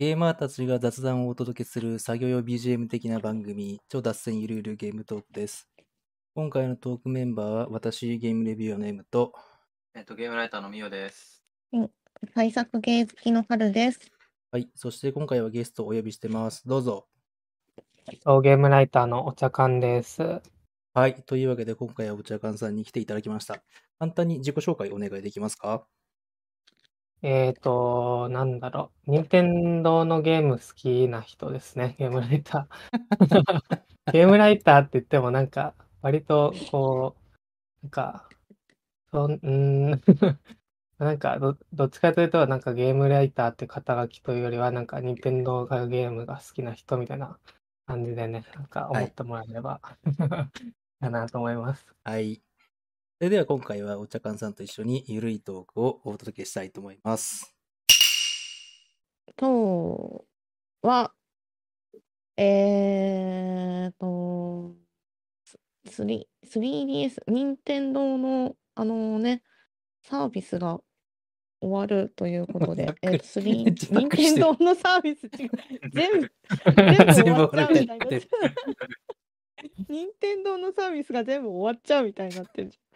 ゲーマーたちが雑談をお届けする作業用 BGM 的な番組、超脱線ゆるゆるゲームトークです。今回のトークメンバーは、私、ゲームレビューの M と、えっと、ゲームライターのみおです。対策ゲー好きの春です。はい、そして今回はゲストをお呼びしてます。どうぞ。そうゲームライターのお茶缶です。はい、というわけで今回はお茶館さんに来ていただきました。簡単に自己紹介お願いできますか？えっ、と、なんだろう。任天堂のゲーム好きな人ですね。ゲームライター。ゲームライターって言ってもなんか、割とこう、なんか、そん、うーん なんかど、どっちかというと、なんかゲームライターって肩書きというよりは、なんか任天堂がゲームが好きな人みたいな感じでね、なんか思ってもらえれば、かなと思います。はい。それでは今回はお茶館さんと一緒にゆるいトークをお届けしたいと思います。今日は、えーと、3 3DS、任天堂のあのね、サービスが終わるということで、えっと、3めっちゃざっ任天堂のサービス 全部、全部終わっちゃうみたいにな。任天堂のサービスが全部終わっちゃうみたいになってるじゃん。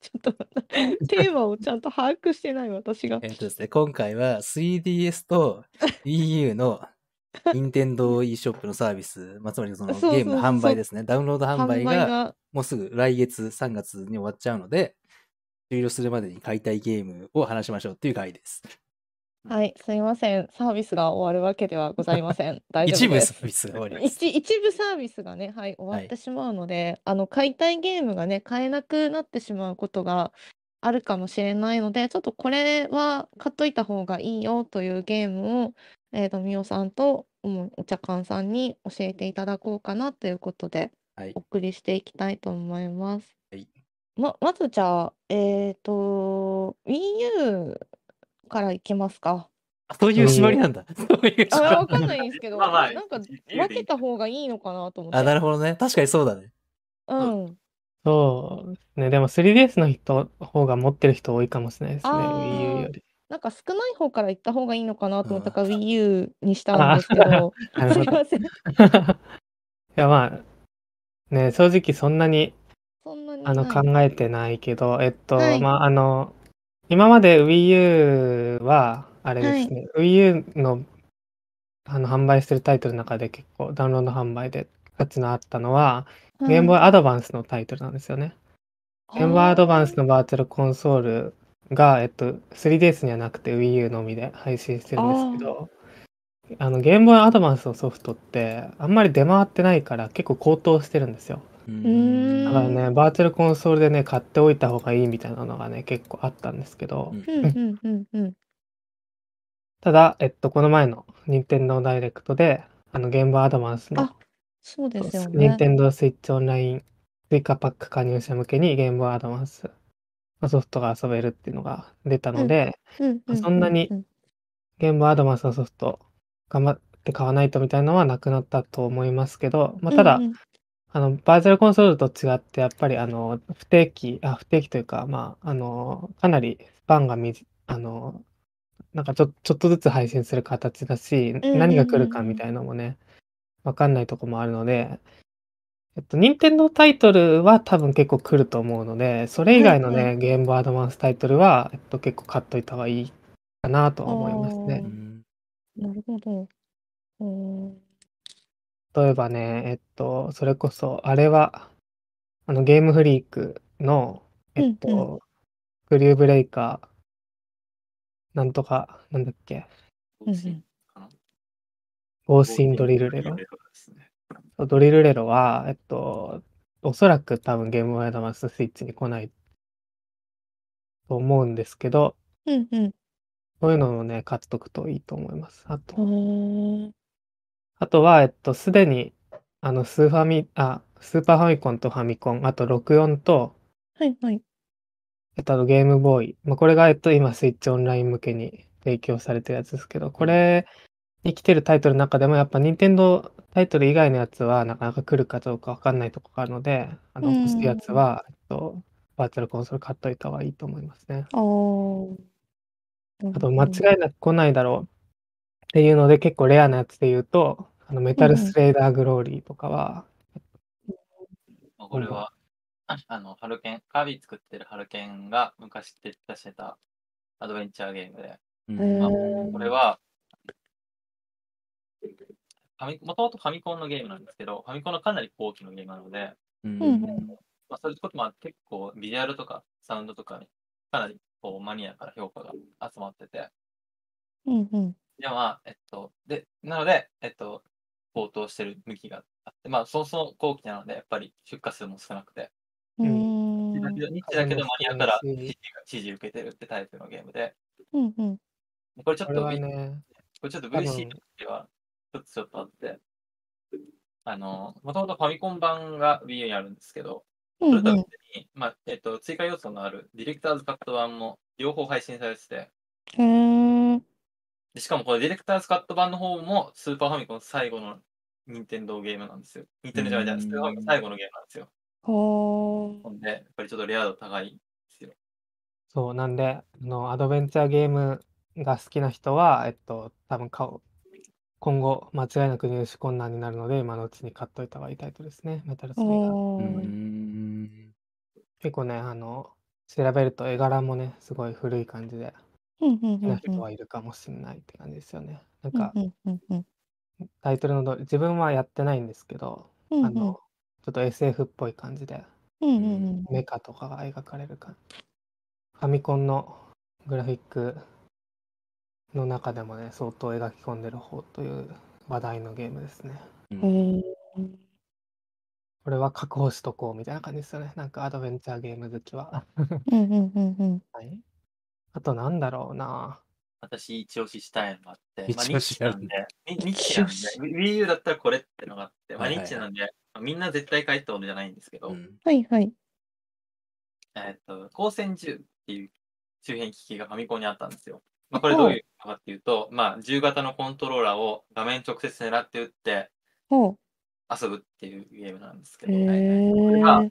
ちょっと、テーマをちゃんと把握してない私が。えっとですね、今回は 3DS と Wii U の任天堂 e ショップのサービス、まあ、つまりそのゲームの販売ですね。ダウンロード販売がもうすぐ来月3月に終わっちゃうので、終了するまでに買いたいゲームを話しましょうっていう回です。はい、すいません。サービスが終わるわけではございません。大丈夫です。一部サービスが終わります。一一部サービスがね、はい、終わってしまうので、あの買いたいゲームがね、買えなくなってしまうことがあるかもしれないので、ちょっとこれは買っといた方がいいよというゲームを、えっ、と、みおさんとうんお茶館さんに教えていただこうかなということで、はいお。送りしていきたいと思います。はいま、まずじゃあ、えっ、と、Wii U からいきますか。あ そういう縛りなんだ。そういうあ、縛りわかんないんですけど、まあまあなんか分けた方がいいのかなと思って。あ、なるほどね。確かにそうだね。うん。そうですね。でも 3DS の人方が持ってる人多いかもしれないですね。あー Wii U より。なんか少ない方から行った方がいいのかなと思ったからあ Wii U にしたんですけど、なるすほど。いません。いやまあ、ね、正直そんなにそんなに。あのはい考えてないけど、えっと、はいまああの、今まで Wii U は、あれですね、Wii U のあの販売してるタイトルの中で結構ダウンロード販売で価値のあったのは、ゲームボーイアドバンスのタイトルなんですよね。ゲー。ムボーイアドバンスのバーチャルコンソールが、えっと、3DS にはなくて Wii U のみで配信してるんですけど、あのゲー。ムボーイアドバンスのソフトってあんまり出回ってないから結構高騰してるんですよ。うん。だからね、バーチャルコンソールでね、買っておいた方がいいみたいなのがね、結構あったんですけど、うん。うんうんうんうん。ただ、えっと、この前の任天堂ダイレクトで、あの、ゲームアドバンスのあ、そうですよね。任天堂スイッチオンライン追加パック加入者向けにゲームアドバンスのソフトが遊べるっていうのが出たので、うんううそんなにうんゲームアドバンスのソフト頑張って買わないとみたいなのはなくなったと思いますけど、まあ、ただ、うんうんあの、バーチャルコンソールと違って、やっぱり、あの、不定期、あ、不定期というか、まあ、あの、かなりスパンがみじ、あの、なんかちょ、ちょっとずつ配信する形だし、うんうん何が来るかみたいのもね、わかんないとこもあるので、えっと、任天堂タイトルは多分結構来ると思うので、それ以外のね、ゲームボーイアドバンスタイトルは、えっと、結構買っといた方がいいかなとは思いますあねう。んなるほど。うん例えばね、えっと、それこそ、あれは、あの、ゲームフリークの、えっと、うんクリューブレイカー、なんとか、なんだっけ、うんうんゴーシンドリルレロ。ですね。そうドリルレロは、えっと、おそらく多分ゲームボーイアドバンススイッチに来ないと思うんですけど、うんうん。そういうのをね、買っとくといいと思います。あと、あとは、えっと、すでに、あの、スーファミ、あ、スーパーファミコンとファミコン、あと64と、はいはい。えっと、あとゲームボーイ。まあ、これが、えっと、今、スイッチオンライン向けに提供されてるやつですけど、これに来てるタイトルの中でも、やっぱ、任天堂タイトル以外のやつは、なかなか来るかどうかわかんないとこがあるので、あの、うん欲しいやつは、えっと、バーチャルコンソール買っといた方がいいと思いますね。あーあと、間違いなく来ないだろうっていうので、結構レアなやつで言うと、あのメタルスレイダーグローリーとかは、まあこれは、あの、ハルケン、カービィ作ってるハルケンが昔出してたアドベンチャーゲームで、うん。へまあーこれは、ファミもともとファミコンのゲームなんですけど、ファミコンのかなり後期のゲームなので、うん。うんまあ、そういうこともあって結構ビジュアルとかサウンドとかにかなりこうマニアから評価が集まってて、うんうん。でまあ、えっと、で、なので、えっと、高騰してる向きがあって、まあ、そもそも後期なので、やっぱり出荷数も少なくて、うん。ん。ニッチだけどマニアからうん。支持受けてるってタイプのゲームで、うんうん。これちょっと、ね、これちょっと VC ではちょっとちょっとあって、あの、もともとファミコン版が Wii U にあるんですけど、うんうん。それとは別に、まあ、えっと、追加要素のあるディレクターズカット版も両方配信されてて、へーでしかもこのディレクターズカット版の方もスーパーファミコン最後の任天堂ゲームなんですよ。任天堂じゃないじゃない、スーパーファミコン最後のゲームなんですよ。ほほんで、やっぱりちょっとレア度高いんですよ。そう、なんで、あの、アドベンチャーゲームが好きな人は、えっと、多分買う。今後、間違いなく入手困難になるので、今のうちに買っといた方がいいタイトルですね。メタルスレイダー。うおーん結構ね、あの、調べると絵柄もね、すごい古い感じで、うんうん好きな人はいるかもしれないって感じですよね。なんか、うんうんうんうんタイトルの通り、自分はやってないんですけど、うんあの、ちょっと SF っぽい感じで、うんうんうんメカとかが描かれる感じ。ファミコンのグラフィックの中でもね、相当描き込んでる方という話題のゲームですね。うんこれは確保しとこうみたいな感じですよね。なんかアドベンチャーゲーム好きは。うんうんうんうん はい。あとなんだろうな。私、一押ししたいのがあって、まあ、一ニッ押しなんで、ニニッチなんで、一 Wii U だったらこれってのがあって、まあ、ニはいはいはい。ッチなんで、まあみんな絶対買えってことじゃないんですけど、うん。はいはい。えっと、光線銃っていう周辺機器がファミコンにあったんですよ。まあ、これどういうのかっていうと、まあ、銃型のコントローラーを画面直接狙って撃ってほ遊ぶっていうゲームなんですけう。ど、へれがー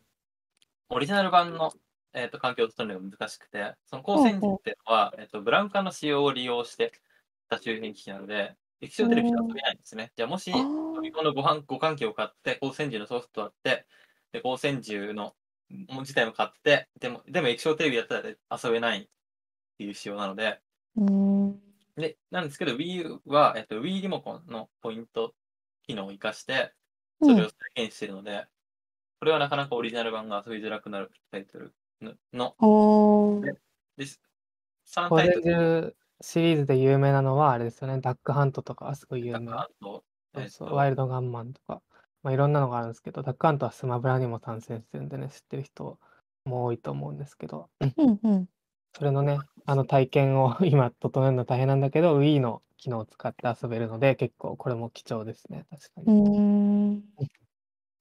オリジナル版の、えっと環境を整えるのが難しくて、その光線銃っていうのは、えっとブラウン管の仕様を利用してた周辺機器なので、液晶テレビで遊べないんですね。じゃあもし、あーファミコンの互換互換機を買って、光線銃のソフトを買って、で光線銃の自体も買って、でも、でも液晶テレビだったら遊べないっていう仕様なので、で、なんですけど、Wii U は、えっと、Wii リモコンのポイント機能を活かして、それを再現しているので、これはなかなかオリジナル版が遊びづらくなるタイトルの。のおー。です。3コレンタイトルジシリーズで有名なのはあれですよね。ダックハントとかはすごい有だ名。からと、そうそう。えっとワイルドガンマンとか、まあ、いろんなのがあるんですけど、ダックハントはスマブラにも参戦してるんでね、知ってる人も多いと思うんですけど、うんうん。それのね、あの体験を今整えるの大変なんだけど、Wii の機能を使って遊べるので、結構これも貴重ですね、確かうに。ーん。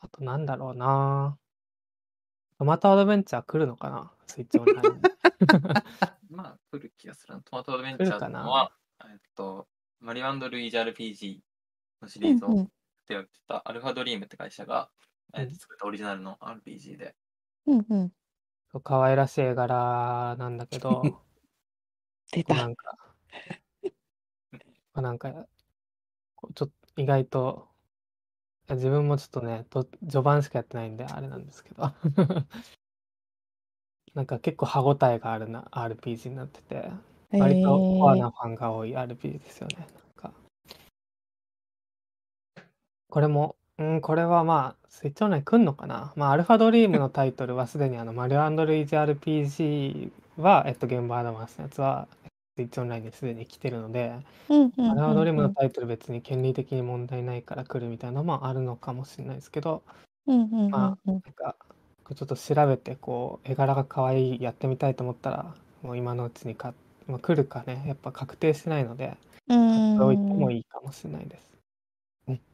あとなんだろうなトマトアドベンチャー来るのかな？スイッチオンラインで。まあ、来る気がするな。トマトアドベンチャーのは、えっと、マリワンド・ルイージ RPG のシリーズを手掛けてたアルファドリームって会社が、えっうん。と作ったオリジナルの RPG で、うんうん。可愛らしい絵柄なんだけど、出た。なんか、なんか、こうちょっと意外と、いや自分もちょっとね、と序盤しかやってないんで、あれなんですけど、なんか結構歯応えがあるな RPG になってて、割とコアなファンが多い RPG ですよね。なんか。これも、うん、これはまあ、スイッチオンライン来んのかな？まあ、アルファドリームのタイトルはすでにあの、マリオルイージ RPG は、えっと、ゲームアドバンスのやつは、スイッチオンラインですでに来てるので、うんうんうんアルファドリームのタイトル別に権利的に問題ないから来るみたいなのもあるのかもしれないですけど、うんうんうんまうん。なんか、こうちょっと調べて、こう、絵柄が可愛い、やってみたいと思ったら、もう今のうちに買っまあ、来るかね、やっぱ確定してないので、う買っておいてんもいいかもしれないです。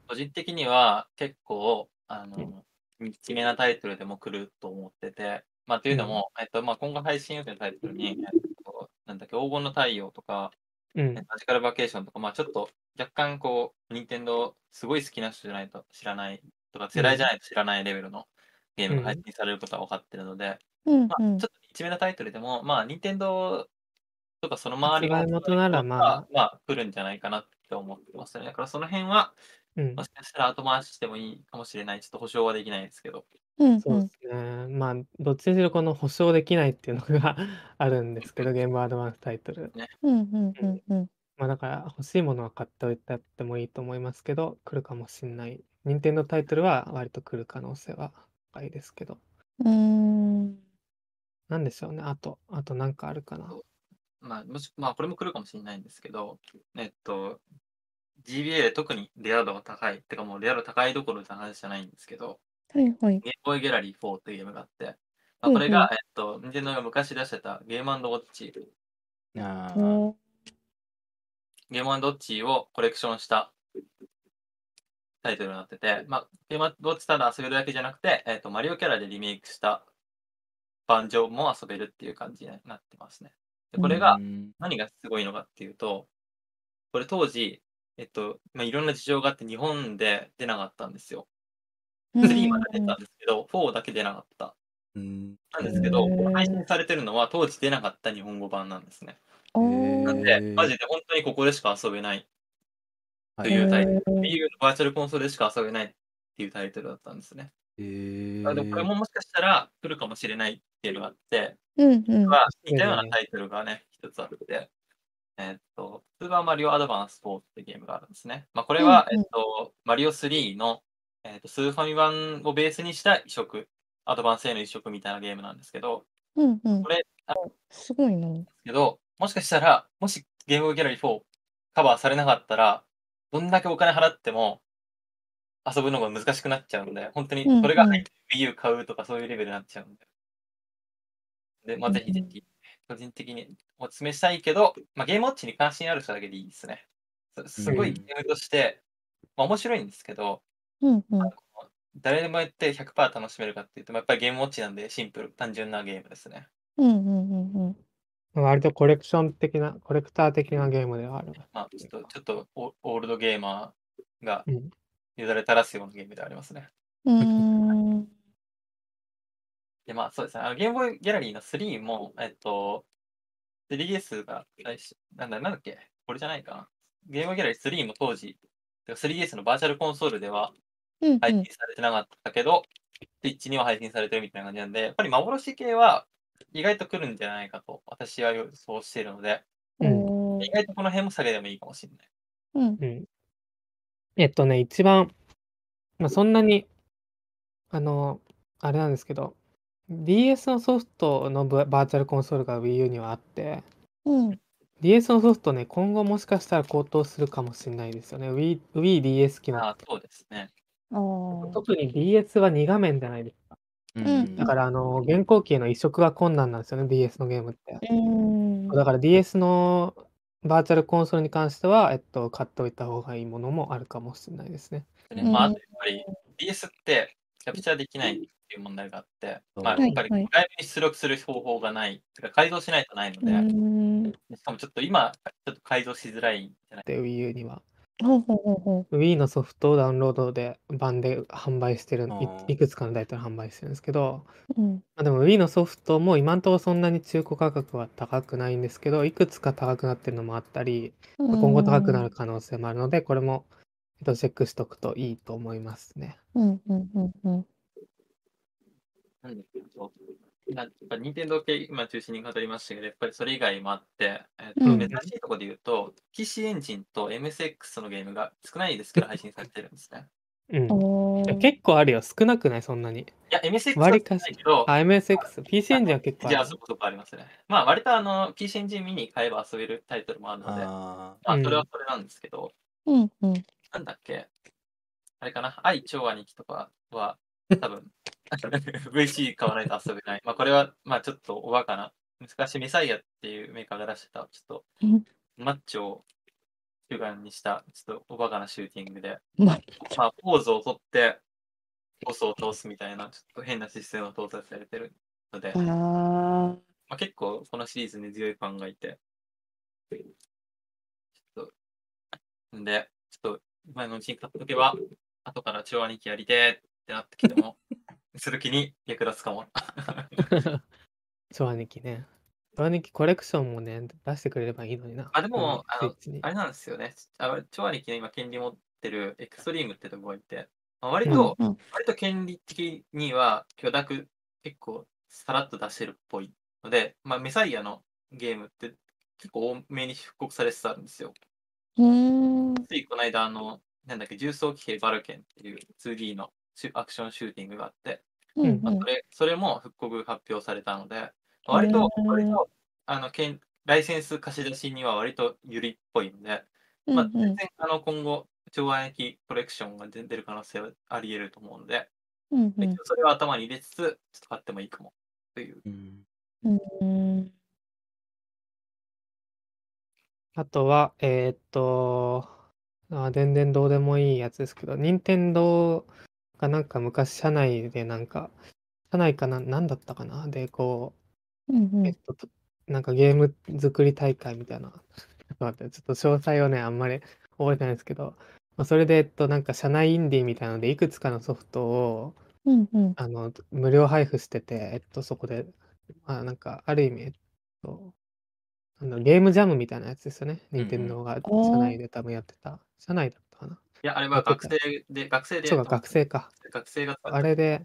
個人的には結構、あうん。の、ニッチめなタイトルでも来ると思ってて、まあ、というのも、えっと、まあ、今後配信予定のタイトルに、えっと、なんだっけ、黄金の太陽とか、うん。マジカルバケーションとか、まあ、ちょっと若干こう、任天堂すごい好きな人じゃないと知らないとか、世代じゃないと知らないレベルのゲームが配信されることは分かってるので、まあ、ちょうんうんっと一めなタイトルでも、まあ、任天堂とかその周りが発売元ならまあ。まあ来るんじゃないかなって思ってますね。だからその辺は、うんも。しかしたら後回ししてもいいかもしれない。ちょっと保証はできないですけど。うんうんそうですね。まあ、どっちにしろこの保証できないっていうのが あるんですけど、ゲームアドバンスタイトル。うんうんうんうんまあだから欲しいものは買っておいてやってもいいと思いますけど、来るかもしれない。任天堂タイトルは割と来る可能性は高いですけど。うーんなんでしょうね。あと、あとなんかあるかな。まあ、もし、まあ、これも来るかもしれないんですけど、えっと、GBA で特にレア度が高い。てかもうレア度高いどころの話じゃないんですけど、はいはいゲームボーイギャラリー4というゲームがあって、まあ、うんうんこれが、えっと、任天堂が昔出してたゲームウォッチ、あーゲームウォッチをコレクションしたタイトルになってて、まあ、ゲームウォッチただ遊べるだけじゃなくて、えっと、マリオキャラでリメイクした版上も遊べるっていう感じになってますね。でこれがうん何がすごいのかっていうと、これ当時、えっと、まあ、いろんな事情があって日本で出なかったんですよ。3まで出たんですけど、4だけ出なかった。うんなんですけど配信されてるのは当時出なかった日本語版なんですね。おなんーで、マジで本当にここでしか遊べないはいというタイトル。バーチャルコンソールでしか遊べないっていうタイトルだったんですね。なので、これももしかしたら来るかもしれないっていうのがあって、うんうんは似たようなタイトルがね、一つあって、えっと、スーパーマリオアドバンス4ってゲームがあるんですね。まあ、これは、うんうんえっと、マリオ3の、えっと、スーファミ版をベースにした移植、アドバンスへの移植みたいなゲームなんですけど、うんうんこれ、あすごいな。けど、もしかしたら、もしゲームギャラリー4カバーされなかったら、どんだけお金払っても遊ぶのが難しくなっちゃうので、本当にうんうんこれが入って Wii U 買うとかそういうレベルになっちゃうんで。で、まあ、うんぜひぜひ、個人的にお勧めしたいけど、まあ、ゲームウォッチに関心ある人だけでいいですね。すすごいうんゲームとして、まあ、面白いんですけど、うんうん誰でもやって100%楽しめるかっていうと、まあやっぱりゲームウォッチなんでシンプル、単純なゲームですね。うんうんうんうん割とコレクション的な、コレクター的なゲームではある。まあ、ちょっと、ちょっとオオールドゲーマーがうんよだれ垂らすようなゲームではありますね。うーんで、まあそうですね。あのゲームボーイギャラリーの3も、えっと、3DS が最初、なんだ、なんだっけ？これじゃないかな。ゲームボーイギャラリー3も当時、てか 3DS のバーチャルコンソールではうん配信されてなかったけど、Twitch には配信されてるみたいな感じなんで、やっぱり幻系は意外と来るんじゃないかと私は予想しているので、おー意外とこの辺も下げてもいいかもしれない。うんうん。えっとね、一番、まあ、そんなに、あの、あれなんですけど、DS のソフトのババーチャルコンソールが Wii U にはあって、うん。DS のソフトね、今後もしかしたら高騰するかもしれないですよね。Wii、Wii DS 機能ああ、そうですね。特に DS は2画面じゃないですか。んだから、あの、現行機への移植が困難なんですよね、DS のゲームって。う。だから DS のバーチャルコンソールに関しては、えっと、買っておいた方がいいものもあるかもしれないですね。うまあ、あとやっぱり DS ってキャプチャーできないっていう問題があって、まあ、はいやっぱりはい外部に出力する方法がない、てか改造しないとないのうで。しかもちょっと今、ちょっと改造しづらいんじゃない？で、Wii U には。Wii のソフトをダウンロードで版で販売してるいいくつかのタイトル販売してるんですけど、う。うん。まあ、でも Wii のソフトも今んところそんなに中古価格は高くないんですけどいくつか高くなってるのもあったり今後高くなる可能性もあるのでこれも、えっと、チェックしとくといいと思いますね。うんうんうんうん。なんだけど、なやっぱ任天堂系今中心に語りましたけど、やっぱりそれ以外もあって、えっとうん。珍しいところで言うと、PC エンジンと MSX のゲームが少ないですけど配信されてるんですね。うん、結構あるよ。少なくない？そんなに。いや、MSX は割かし。ないけど、あ MSX PC エンジンは結構ある。じゃあそこそこありますね。まあ、割とあの、PC エンジンミニ買えば遊べるタイトルもあるので、あまあ、うん。それはそれなんですけど、うんうん。なんだっけ？あれかな？愛超兄貴とかは、多分 VC 買わないと遊べない。まあ、これは、まあ、ちょっとおバカな。昔、メサイアっていうメーカーが出してた、ちょっうんと、マッチョを主眼にした、ちょっとおバカなシューティングで、ままあ、ポーズを取って、ボスを倒すみたいな、ちょっと変なシステムを搭載されてるので、まあ、結構このシリーズに強いファンがいて、ちょっと、んで、ちょっと今のうちに買っとけば、後から超兄貴やりてーってなってきても、する気に役立つかも。超兄貴ね。ドアニキコレクションもね、出してくれればいいのにな。あ、でも、あのあれなんですよね。あ超兄貴の今、権利持ってるエクストリームってとこがいて、まあ、割うんと、うん割と権利的には許諾結構さらっと出してるっぽいので、まあ、メサイアのゲームって結構多めに復刻されてたんですよ。ついこの間、あの、なんだっけ、重装騎兵バルケンっていう 2D のアクションシューティングがあって、うんまあ、それそれも復刻発表されたので、割と、割とあのけんライセンス貸し出しには割とゆりっぽいので、まあ、うん。うん全然あの今後、超暗駅コレクションが出る可能性はあり得ると思うので、うんうん。それを頭に入れつつ、ちょっと買ってもいいかもという。うんうん。あとは、えーっと、あ全然どうでもいいやつですけど、任天堂がなんか昔社内でなんか、社内かな、なんだったかな？で、こう、うんうんえっと、となんかゲーム作り大会みたいな。ちょっと待って、ちょっと詳細をね、あんまり覚えてないですけど、まあ、それで、えっと、なんか社内インディーみたいなので、いくつかのソフトを、うんうんあの、無料配布してて、えっと、そこで、まあ、なんか、ある意味、えっと、あのゲームジャムみたいなやつですよね。任天堂がおー社内で多分やってた。社内だや、あれは学生で、学生でそうか、学生か。学生があれで、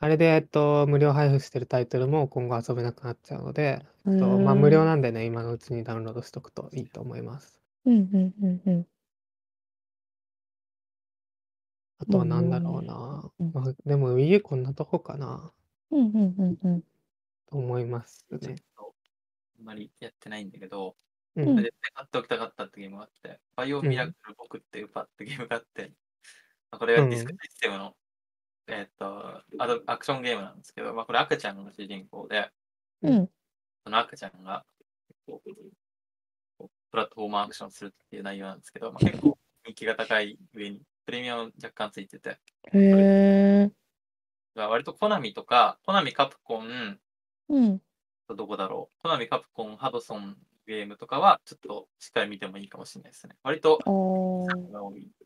あれで、えっと、無料配布してるタイトルも今後遊べなくなっちゃうので、えっとまあ、無料なんでね、今のうちにダウンロードしとくといいと思います。うんうんうんうん。あとは何だろうな。うん。まあ、でも Wii U こんなとこかな。うんうんうんうん。と思いますね。とあんまりやってないんだけど、うん。うん絶対買っておきたかったってゲームがあって、バイオミラクル僕っていうパってゲームがあって、まあこれがディスクシステムの、えーっとアドアクションゲームなんですけど、まあ、これ赤ちゃんが主人公で、うん。その赤ちゃんがプラットフォームアクションするっていう内容なんですけど、まあ、結構人気が高い上にプレミアム若干ついてて、へ割とコナミとか、コナミカプコン、うん。どこだろう、コナミカプコン、ハドソンゲームとかはちょっとしっかり見てもいいかもしれないですね。割と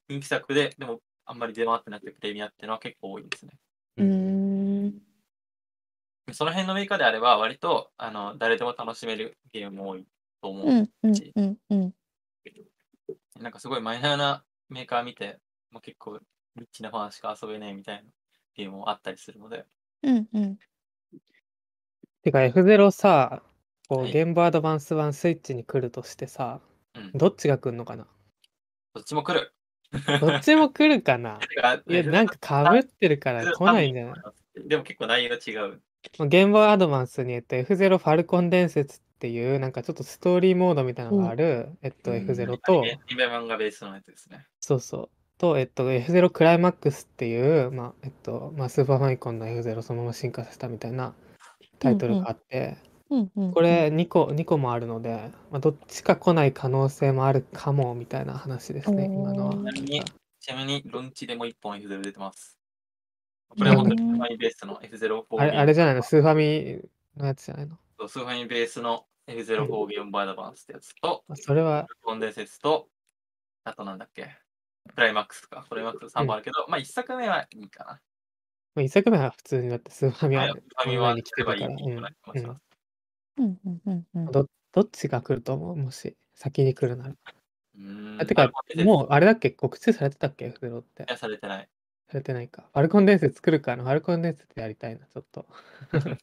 人気作で、でもあんまり出回ってなくてプレミアっていうのは結構多いですね。うーんその辺のメーカーであれば、割とあの誰でも楽しめるゲームも多いと思う。うんうんうんうんなんかすごいマイナーなメーカー見て、もう結構リッチなファンしか遊べないみたいなゲームもあったりするので、うんうんてか F0 さ、こう、はいゲームボーイアドバンス版スイッチに来るとしてさ、うんどっちが来るのかな？どっちも来る。どっちも来るかな？いや、なんかかぶってるから 来ないんじゃない？でも結構内容違う。まあゲームボーイアドバンスに、えっと、F0 ファルコン伝説っていう、なんかちょっとストーリーモードみたいなのがある、えっと、うん F0 と、アニメ漫画ベースのやつですね。そうそう。と、えっと、F0 クライマックスっていう、まあ、えっと、まあ、スーパーファミコンの F0 そのまま進化させたみたいなタイトルがあって、うんうんこれ2個、2個もあるので、まあ、どっちか来ない可能性もあるかも、みたいな話ですね、今のは。ちなみに、ちなみに、ロンチでも1本 F0 出てます。これは本当にスーファミベースの F04 あれあれじゃないの？スーファミのやつじゃないの？スーファミベースの F04 ゲームボーイアドバンスってやつと、まあそれは、コン伝説と、あとなんだっけ、クライマックスとか、クライマックス3本あるけど、まあ1作目はいいかな。まあ、1作目は普通にだってスーファミははいスーファミはに来てばいいような気もします。うんうんうんうんどどっちが来ると思う？もし先に来るなら。うーんあてか、うもうあれだっけ？告知されてたっけ ?F0 って。されてない。されてないか。ファルコン伝説来るかなファルコン伝説やりたいな、ちょっと。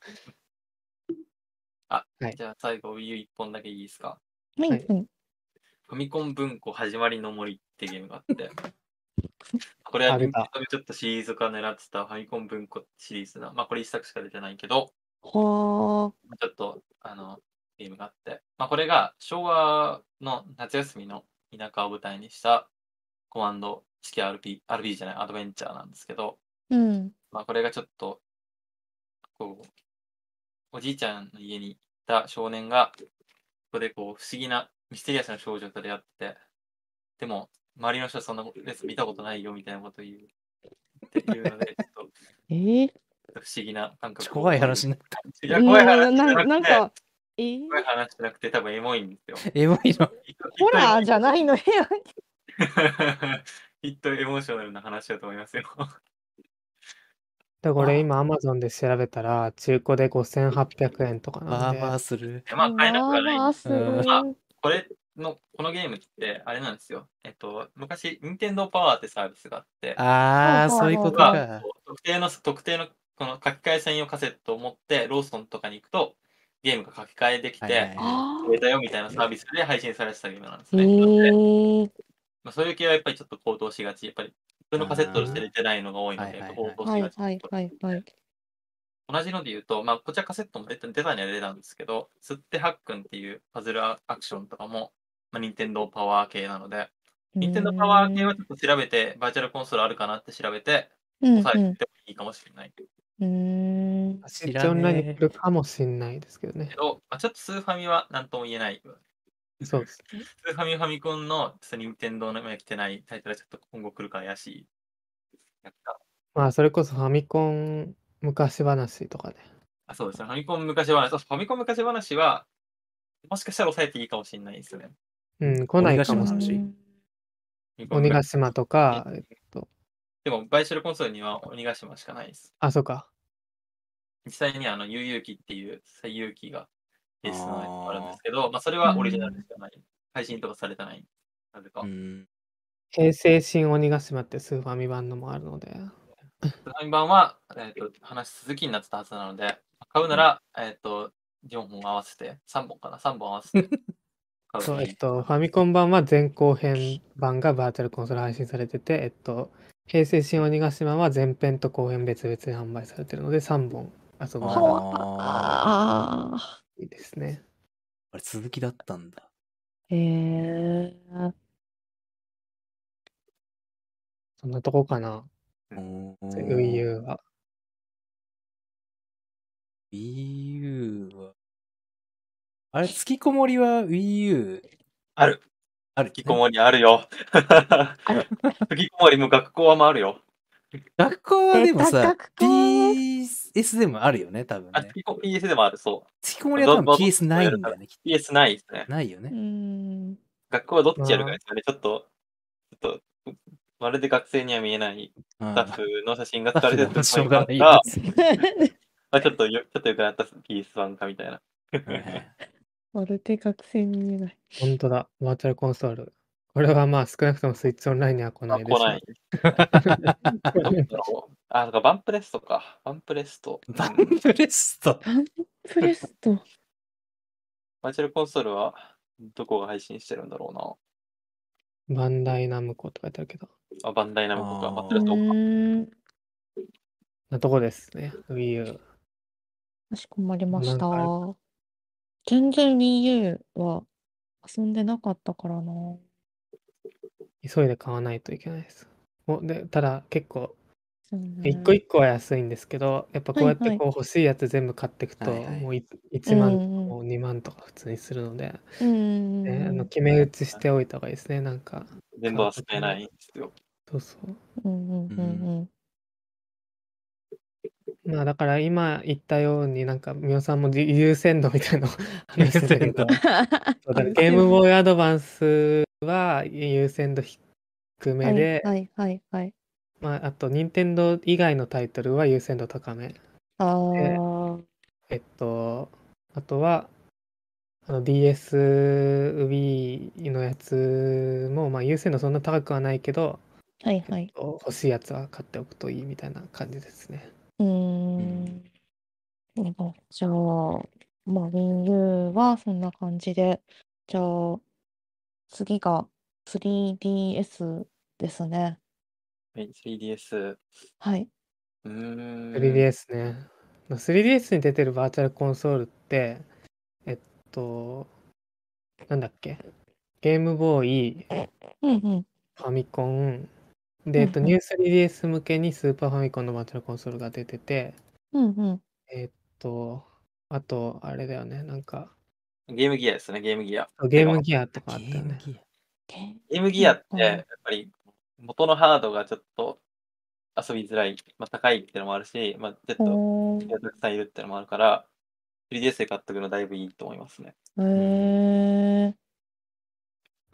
はいじゃあ最後 Wii U 1本だけいいですか？はいはいはいファミコン文庫始まりの森ってゲームがあって、これはあ出た Nintendo でちょっとシリーズ化狙ってたファミコン文庫シリーズな、まあこれ一作しか出てないけど、はちょっとあのゲームがあって、まあこれが昭和の夏休みの田舎を舞台にしたコマンド式 RP、RP じゃない、アドベンチャーなんですけど、あうん。まあこれがちょっと、こう、おじいちゃんの家にいた少年が、ここでこう不思議なミステリアスな少女と出会って、でも、周りの人はそんなやつ見たことないよみたいなことを言う。っていうので、ちょっ えー？と不思議な感覚を怖い話になった。いや、怖い話じゃななくて、なんかえ？ー怖い話じゃなくて、多分エモいんですよ。エモいの？ホラーじゃないの？よ きっとエモーショナルな話だと思いますよ。で、これ今 Amazon で調べたら、中古で5800円とかなんで。まあまあする。まあ、買えなくはない。まあまあするうんまあこれの、このゲームって、あれなんですよ。えっと、昔、任天堂パワーってサービスがあって、ああ、そういうことがか。特定の、特定の、この書き換え専用カセットを持って、ローソンとかに行くと、ゲームが書き換えできて、はいたよみたいなサービスで配信されてたゲームなんですーね。なのでへーまあ、そういう系はやっぱりちょっと高騰しがち。やっぱり普通のカセットとして出てないのが多いので、高騰しがち。はいはいはい。同じので言うと、まあ、こちらカセットも出た出たには出たんですけど、吸ってはっくんっていうパズルアクションとかも、まあ、任天堂パワー系なので、任天堂パワー系はちょっと調べて、バーチャルコンソールあるかなって調べて、うん押さえててもいいかもしれない。けうん。うん。知らねえ一応オンラインに来るかもしんないですけどね。ど、まあ、ちょっとスーファミは何とも言えない。そうです。スーファミファミコンの任天堂の今来てないタイトルはちょっと今後来るから怪しい。やったまあ、それこそファミコン昔話とかね。あそうですね。ファミコン昔話、そうファミコン昔話は、もしかしたら抑えていいかもしれないですね。うん、来ないかもしれない。鬼ヶ島の話鬼ヶ島とか、えっと、でも、バイシャルコンソールには鬼ヶ島しかないです。あ、そうか。実際にあの、悠々機っていう最遊機がベースのやつもあるんですけど、まあ、それはオリジナルしかない。配信とかされてない。なぜか。うん。平成新鬼ヶ島ってスーファミ版のもあるので。スーファミ版は、えー、と話続きになってたはずなので、買うなら、えっ、と、4本合わせて、3本かな ?3 本合わせて そう。えっと、ファミコン版は前後編版がバーチャルコンソール配信されてて、えっと、平成新鬼ヶ島は前編と後編別々で販売されてるので、3本遊ぶあのがああ。いいですね。あれ続きだったんだ。へえ。そんなとこかな、お Wii U は。Wii U は。あれ、月こもりは Wii U ある。ある、引きこもりあるよ。引きこもりも学校はもあるよ。学校はでもさ学、校？PS でもあるよね、多分あ、ね引。きこ PS でもある、そう。月こもりは多分 PS ないんだよね。きっ PS ないですねと。ないようね。ん。学校はどっちやるかですよね。ちょっと、ちょっと、まるで学生には見えないうんスタッフの写真が使われてる しょうが あ、ちょっとよ、ちょっとよくなった PS1 かみたいな。まるで学生に見えない。本当だ、バーチャルコンソール。これはまあ少なくともスイッチオンラインには来なあ、いでしょう。来ない。どうだろうあ、そうか、バンプレストか。バンプレスト。バンうんプレスト。プレスト。バーチャルコンソールはどこが配信してるんだろバンダイナムコって書いてあるけど。うな。あ、バンダイナムコか。バンプレストか。なとこですね、Wii U。かしこまりましなんかあた。全然 Wii U は遊んでなかったからな。急いで買わないといけないです。おでただ結構、そうね一個一個は安いんですけど、やっぱこうやってこう欲しいやつ全部買っていくと、はいはいもうい1万とかうんうんもう2万とか普通にするので、うん。ねあの決め打ちしておいた方がいいですね、なんか。全部は使えないんですよ。そうそう。うんうんうんまあだから今言ったようになんかみおさんもじ優先度みたいなの 話してたけどゲームボーイアドバンスは優先度低めで、はいはいはい。まあ、あと任天堂以外のタイトルは優先度高め。ああ。えっと、あとはあの DS Wii のやつも、まあ、優先度そんな高くはないけど、はいはい。欲しいやつは買っておくといいみたいな感じですね。うーん。なるほどじゃあ、まあ Wii U はそんな感じで、じゃあ、次が 3DS ですね。はい 3DS。はい。うーん。3DS ね。3DS に出てるバーチャルコンソールって、えっと、なんだっけ？ゲームボーイ、うんうん。ファミコン、で、えっと、うんうんニュー 3DS 向けにスーパーファミコンのバーチャルコンソールが出てて、うんうん。えっと、あと、あれだよね、なんか、ゲームギアですね、ゲームギア。ゲームギアとかあゲったよね。ームギゲームギアって、うんやっぱり元のハードがちょっと遊びづらい、まあ、高いっていうのもあるし、まあ、ちょっとたくさんいるっていうのもあるから、3DS で買っとくのだいぶいいと思いますね。ー。へえ。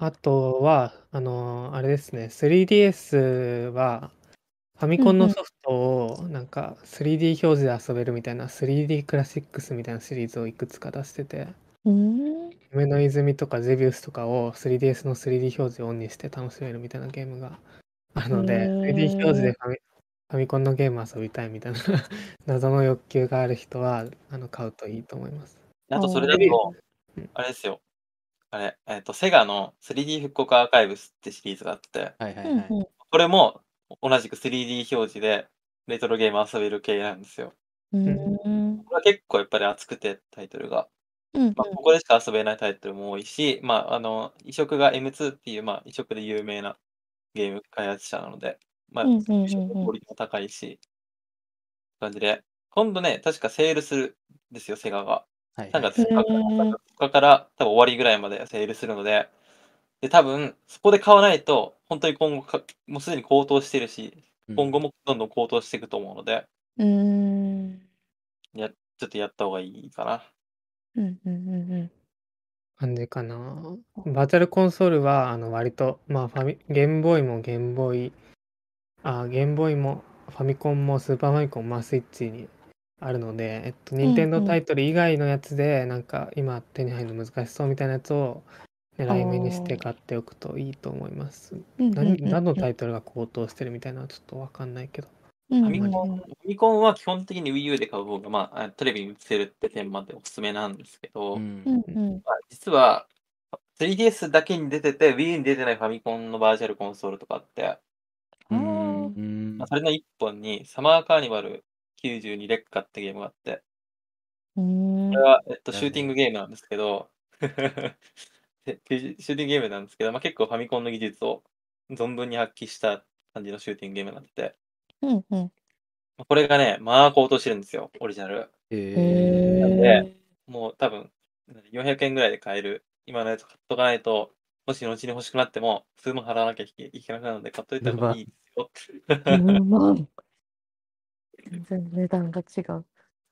あとは、あの、あれですね、3DS は、ファミコンのソフトをなんか 3D 表示で遊べるみたいな 3D クラシックスみたいなシリーズをいくつか出してて、うん。夢の泉とかゼビウスとかを 3DS の 3D 表示をオンにして楽しめるみたいなゲームがあるので、へー 3D 表示でファミファミコンのゲーム遊びたいみたいな 謎の欲求がある人はあの買うといいと思います。あとそれだあーとうん、あれですよ。あれ、えっ、と、セガの 3D 復刻アーカイブスってシリーズがあって、はいはいはい。うんうんこれも同じく 3D 表示でレトロゲーム遊べる系なんですよ。うん。これは結構やっぱり熱くてタイトルが。うん。まあ、ここでしか遊べないタイトルも多いし、まあ、あの、移植が M2 っていう、まあ、移植で有名なゲーム開発者なので、まあ、うんうんうんうん移植のクオリティも高いし、感じで、今度ね、確かセールするんですよ、セガが。3はいはい月4日から3月4日から多分終わりぐらいまでセールするので、で、多分、そこで買わないと、本当に今後か、もうすでに高騰してるし、今後もどんどん高騰していくと思うので、うん。や、ちょっとやった方がいいかな。うんうんうんうん。感じかな。バーチャルコンソールはあの割と、まあファミ、ゲームボーイもゲームボーイ、あ、ゲームボーイもファミコンもスーパーファミコンもまあスイッチにあるので、えっと、任天堂タイトル以外のやつで、なんか今手に入るの難しそうみたいなやつを狙い目にして買っておくといいと思います。何何のタイトルが高騰してるみたいなのはちょっとわかんないけど。フファミコン、ファミコンは基本的に Wii U で買う方が、まあ、テレビに映せるって点までおすすめなんですけど、うん。うんうん。まあ、実は 3DS だけに出てて Wii に出てないファミコンのバーチャルコンソールとかあって、うん。うん。まあ、それの一本にサマーカーニバル92劣化ってゲームがあって、うんこれは、えっと、シューティングゲームなんですけど、でシューティングゲームなんですけど、まあ、結構ファミコンの技術を存分に発揮した感じのシューティングゲームになってて、うんうん。まあこれがね、まあ高騰してるんですよ、オリジナル。えーでもう多分、400円ぐらいで買える、今のやつ買っとかないと、もし後に欲しくなっても、数万払わなきゃいけいけなくなるので、買っといた方がいいですよ。10万。全然値段が違う。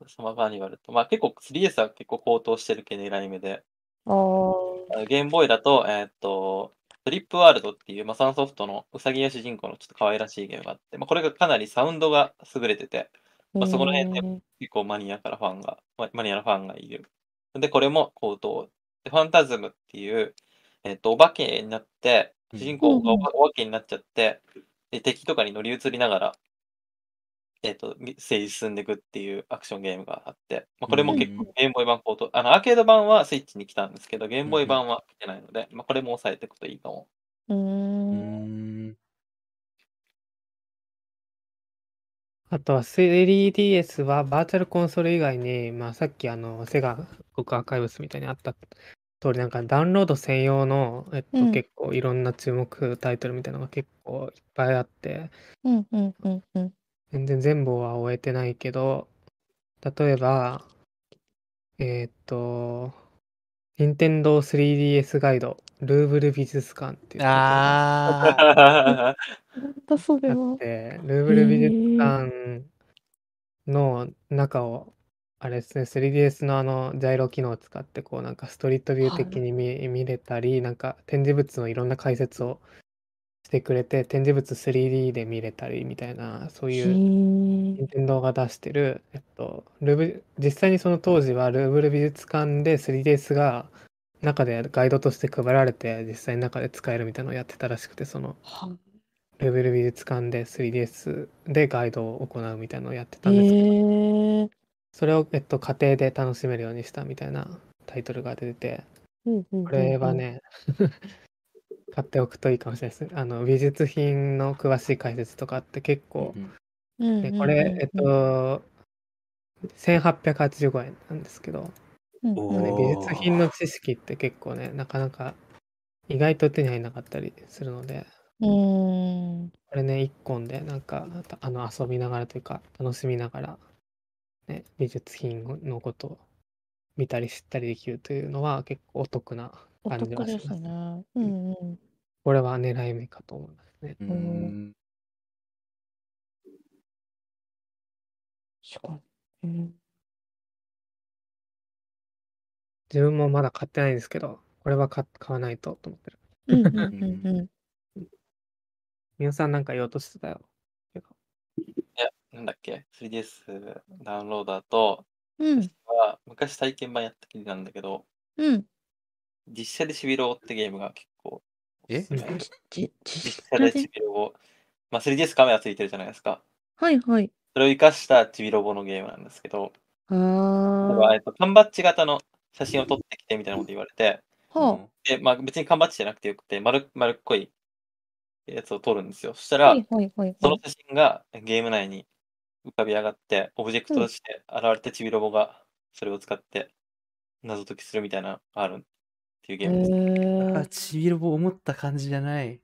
サマーカーニバルと。まあ結構 3DS は結構高騰してる系狙い目で、ああ。ゲームボーイだと、えーっと、トリップワールドっていう、まあ、サンソフトのウサギや主人公のちょっと可愛らしいゲームがあって、まあ、これがかなりサウンドが優れてて、まあそこら辺でへ結構マニアからファンが、ママニアのファンがいる。で、これも高騰。で、ファンタズムっていう、えっ、と、お化けになって、主人公がお化お化けになっちゃって、で、敵とかに乗り移りながら、えっ、と、みステージ進んでいくっていうアクションゲームがあって、まあ、これも結うん構ゲームボーイ版高騰。あの、アーケード版はスイッチに来たんですけど、ゲームボーイ版は来てないので、まあ、これも押さえていくといいかも。うー。うんんあとは 3DS はバーチャルコンソール以外に、まあ、さっきあのセガ国アーカイブスみたいにあった通りなんかダウンロード専用の、えっとうん結構いろんな注目タイトルみたいなのが結構いっぱいあってうんうんうんうん。全然全部は終えてないけど例えばえーっと任天堂 3DS ガイドルーブル美術館っていうあなんだそれは。て、ルーブル美術館の中を、あれですね、3DS のあの、ジャイロ機能を使って、こう、なんかストリートビュー的に見,、見れたり、なんか展示物のいろんな解説をしてくれて、展示物 3D で見れたりみたいな、そうへいう、ー。任天堂が出してる、えっと、ルーブ実際にその当時はルーブル美術館で 3DS が中でガイドとして配られて、実際に中で使えるみたいなのをやってたらしくて、その、はルーブル美術館で 3DS でガイドを行うみたいなのをやってたへんですけど、ー。それを、えっと、家庭で楽しめるようにしたみたいなタイトルが出てて、うんうんうんうん。これはね、買っておくといいかもしれないです。あの、美術品の詳しい解説とかって結構、でこれ、えっと、1885円なんですけど、ね美術品の知識って結構ね、なかなか意外と手に入らなかったりするので、うーん。これね、一本でなんか、あの、遊びながらというか、楽しみながら、ね、美術品のことを見たり知ったりできるというのは結構お得なお感じ得ですはします。ね。うんうん。これは狙い目かと思いますね。ーうん確かに。うん自分もまだ買ってないんですけど、これは買買わないとと思ってる。うんうんうんうん。皆さんなんか言おうとしてたよ。なんだっけ、3DS ダウンローダーと、うん。は昔体験版やったきりなんだけど、うん。実写でしびろうってゲームが結構おえ実実写で？写で。ちびろぼ。まあ、3DS カメラついてるじゃないですか。はいはい。それを生かしたちびろぼのゲームなんですけど、あ例えっと、缶バッジ型の写真を撮ってきてみたいなこと言われて、はで、まあ、別に缶バッジじゃなくてよくて、丸丸っこいやつを撮るんですよ。そしたあ。ら、はいはいはいはい。その写真がゲーム内に浮かび上がって、オブジェクトとして現れてちびろぼがそれを使って謎解きするみたいなのがあるっていうゲームです。あ、へえ。ちびろぼ思った感じじゃない。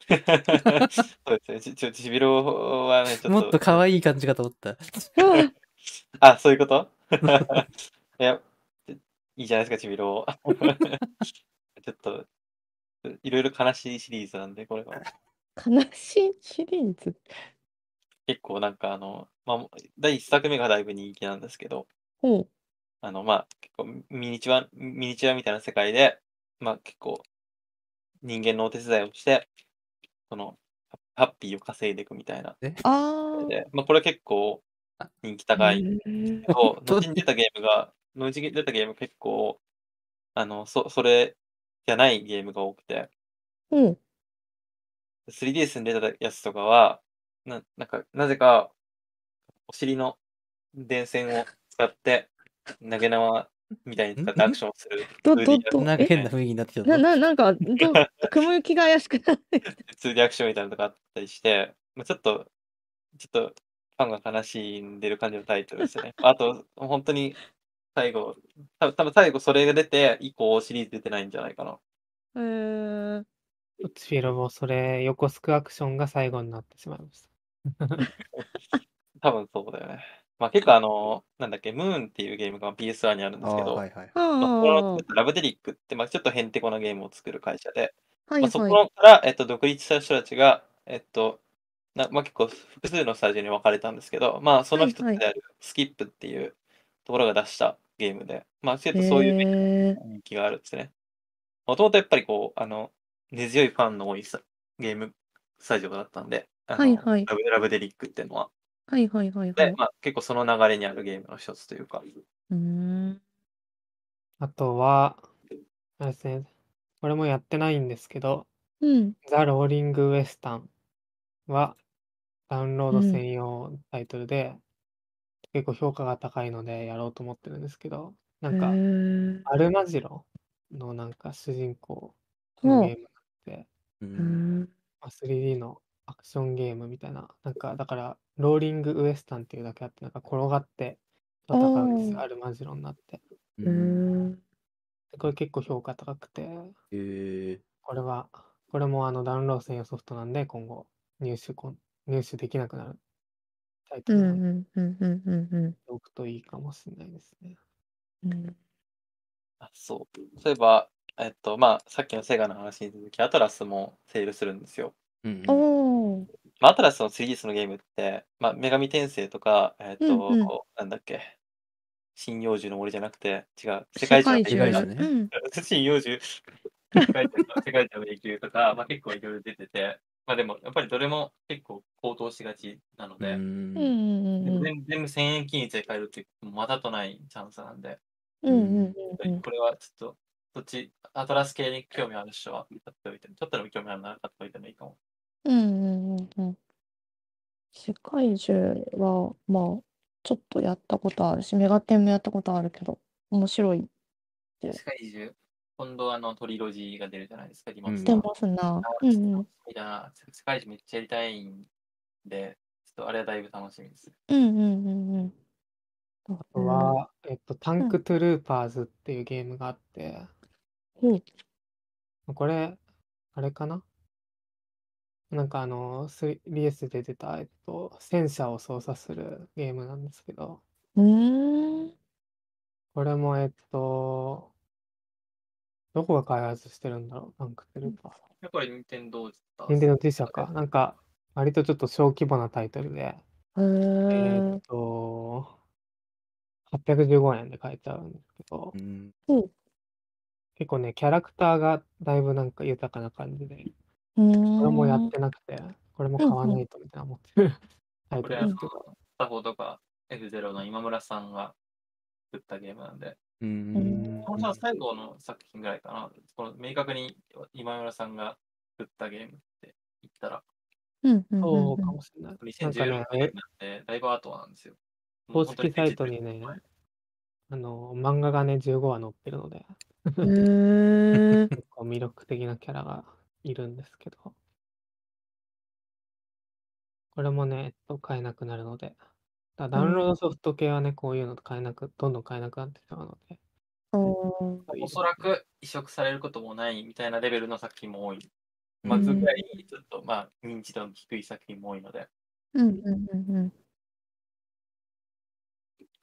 そうですね。ち ちょちびろはね、ちょっと。もっと可愛い感じかと思った。う んあ、そういうこと？いや、いいじゃないですか、ちびろ。ちょっと、いろいろ悲しいシリーズなんで、これは。悲しいシリーズ？結構なんかあの、まあ、第1作目がだいぶ人気なんですけど、ほう。あの、まあ、結構ミニチュア、ミニチュアみたいな世界で、まあ結構人間のお手伝いをして、その、ハッピーを稼いでいくみたいな。ああ。で、まあこれ結構人気高い後に出たゲームが、後に出たゲーム結構、あの、そ、それじゃないゲームが多くて、ほう。3DS に出たやつとかは、な、なんか、なぜか、お尻の電線を使って、投げ縄みたいに使ってアクションをする。ど 2D どどなんか変な雰囲気になってきたぞな、な、なんか、ど、雲行きが怪しくなってきた。2D アクションみたいなのとかあったりして、まあ、ちょっと、ちょっと、ファンが悲しんでる感じのタイトルですね。あと、本当に、最後、た多分最後それが出て、以降シリーズ出てないんじゃないかな。へえ。チビロボ、それ、横スクアクションが最後になってしまいました。多分そうだよね。まあ結構あの、なんだっけ、ムーンっていうゲームが PS1 にあるんですけど、はいはい。まあ、このはラブデリックって、まあ、ちょっとへんてこなゲームを作る会社で、あ。はいまあ、そこはい。から、えっと、独立した人たちが、えっと、なまあ、結構複数のスタジオに分かれたんですけど、まあ、その一つはいはいであるスキップっていうところが出したゲームで、まあ、ちょっとそういう。人気があるんですね。もともとやっぱりこう、あの、根強いファンの多いさゲームスタジオだったんで、あのはいはいラブラブデリックっていうのは。はいはいはいはで、い。まあ、結構その流れにあるゲームの一つというか、うーん。あとは、あれですね、これもやってないんですけど、うん。ザ・ローリング・ウエスタンはダウンロードうん専用タイトルで、結構評価が高いのでやろうと思ってるんですけど、なんか、へえ。アルマジロのなんか主人公ほうのゲームがあって、ううんん。まあ 3D のアクションゲームみたいな、なんかだから、ローリングウエスタンっていうだけあって、なんか転がって戦うんですアルマジロになって。うーん。でこれ結構評価高くて。これは、これもあのダウンロード専用ソフトなんで、今後入手こん、入手できなくなるタイトうんルなんうんうんうんうんおくといいかもしれないですね。うん。あそう。そういえば、えっと、まあ、さっきのセガの話に続き、アトラスもセールするんですよ。うんうん。まあ、アトラスの 3DS のゲームって、まあ、女神転生とか、えっと、うんうん。なんだっけ、針葉樹の森じゃなくて、違う、世界中の世界中ねうん。針葉樹、世界中の世界中の迷宮とか、まあ、結構いろいろ出てて、まあでも、やっぱりどれも結構高騰しがちなので、うん。うんうんうん全全部1000円均一で買えるって、またとないチャンスなんで、うんうんうん。これはちょっと、そっち、アトラス系に興味ある人は買っておいて、ちょっとでも興味あるなら買っておいてもいいかも。うんうんうんうん。世界中は、まあ、ちょっとやったことあるし、メガテンもやったことあるけど、面白い。世界樹、今度あのトリロジーが出るじゃないですか、リモうんしてますな。うんうん。世界樹めっちゃやりたいんで、ちょっとあれはだいぶ楽しみです。うんうんうんうん。ああとは、えっと、タンクトゥルーパーズっていうゲームがあって、うんこれ、あれかな？なんかあの、3DS で出た、えっと、戦車を操作するゲームなんですけど、うーん。これもえっと、どこが開発してるんだろうタンクトゥルーパーズ。やっぱり任天堂だ任天堂自社か。なんか、割とちょっと小規模なタイトルで、へえーっえ。と、815円で買えちゃうんですけどう、ん結構ね、キャラクターがだいぶなんか豊かな感じで、これもやってなくて、これも買わないとみたいな思ってるタイこれあのトルですけど、タフォとか F0 の今村さんが作ったゲームなんで、うーん。このさ最後の作品ぐらいかな。この明確に今村さんが作ったゲームって言ったら、うんうんそうかうんもしれない。なん2016か年ね、なんで、だいぶ後なんですよ。公式サイトにねあの、漫画がね、15話載ってるので。結構魅力的なキャラがいるんですけど、これもね、えっと、買えなくなるので、だダウンロードソフト系はね、こういうの買えなく、どんどん買えなくなってしまうので、おー。おそらく移植されることもないみたいなレベルの作品も多い。まずぐらいにちょっと、まあ、認知度の低い作品も多いので、うんうんうんうん。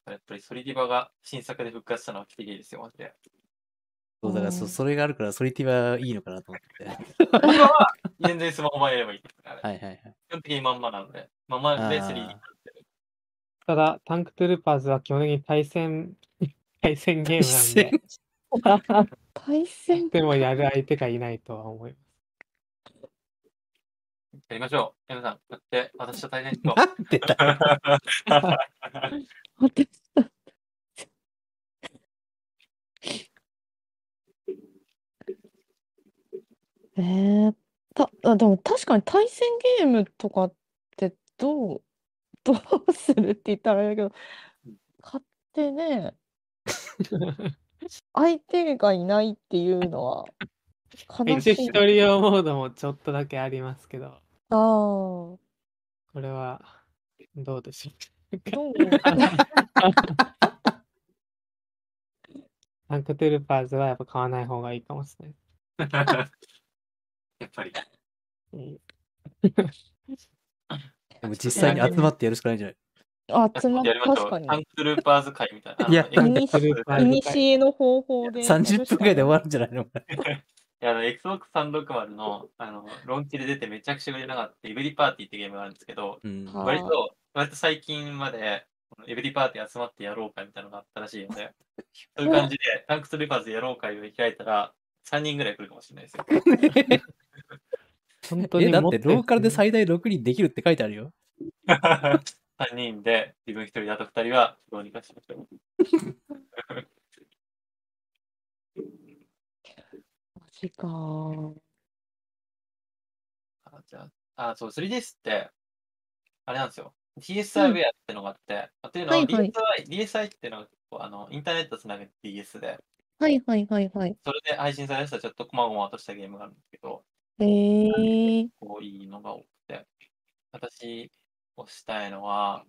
やっぱりソリディバが新作で復活したのは奇跡ですよ、マジで。そう、だからそ、それがあるから、ソリティ馬いいのかなと思って。本当は全然スマホ版やればいいですから、はいはいはい。基本的にまんまなので、まんまであー 3D になってる。ただ、タンクトゥルーパーズは基本的に対戦、対戦ゲームなんで、対戦？でもやる相手がいないとは思います。やりましょう。皆さん、やって、私と対戦しよなんでだ私 えー、たあでも確かに対戦ゲームとかってどう どうするって言ったらあれだけど買ってね 相手がいないっていうのは悲しい一応一人用モードもちょっとだけありますけど、ああこれはどうでしょうか。どうタ ンクトゥルーパーズはやっぱ買わない方がいいかもしれない。やっぱり。うんでも実際に集まってやるしかないんじゃない？あ集まってやりましょう。確かにタンクルーパーズ会みたいな。いやタンクトゥルーパーいズにしえの方法でやるしか ?30 分ぐらいで終わるんじゃないの？いや、あの、Xbox 360の、あの、ローンチで出てめちゃくちゃ売れなかったエブリパーティーってゲームがあるんですけど、うん。は割と、割と最近まで、エブリパーティー集まってやろうかみたいなのがあったらしいので、そういう感じで、タンクトゥルーパーズやろう会を開いたら、3人ぐらい来るかもしれないですよ。え、本当にだってローカルでさ最大6人できるって書いてあるよ。3人で、自分1人であと2人はどうにかしましょう。マジかあじゃあ、あ、そう、3DS って、あれなんですよ。TSI ウェアってのがあって、あっていうのははいはい DSI、DSI っていうのはこうあのインターネットつなげる DS で、はいはいはいはい。それで配信されたちょっと細々としたゲームがあるんですけど、えー、こういいのが多くて、私をしたいのは、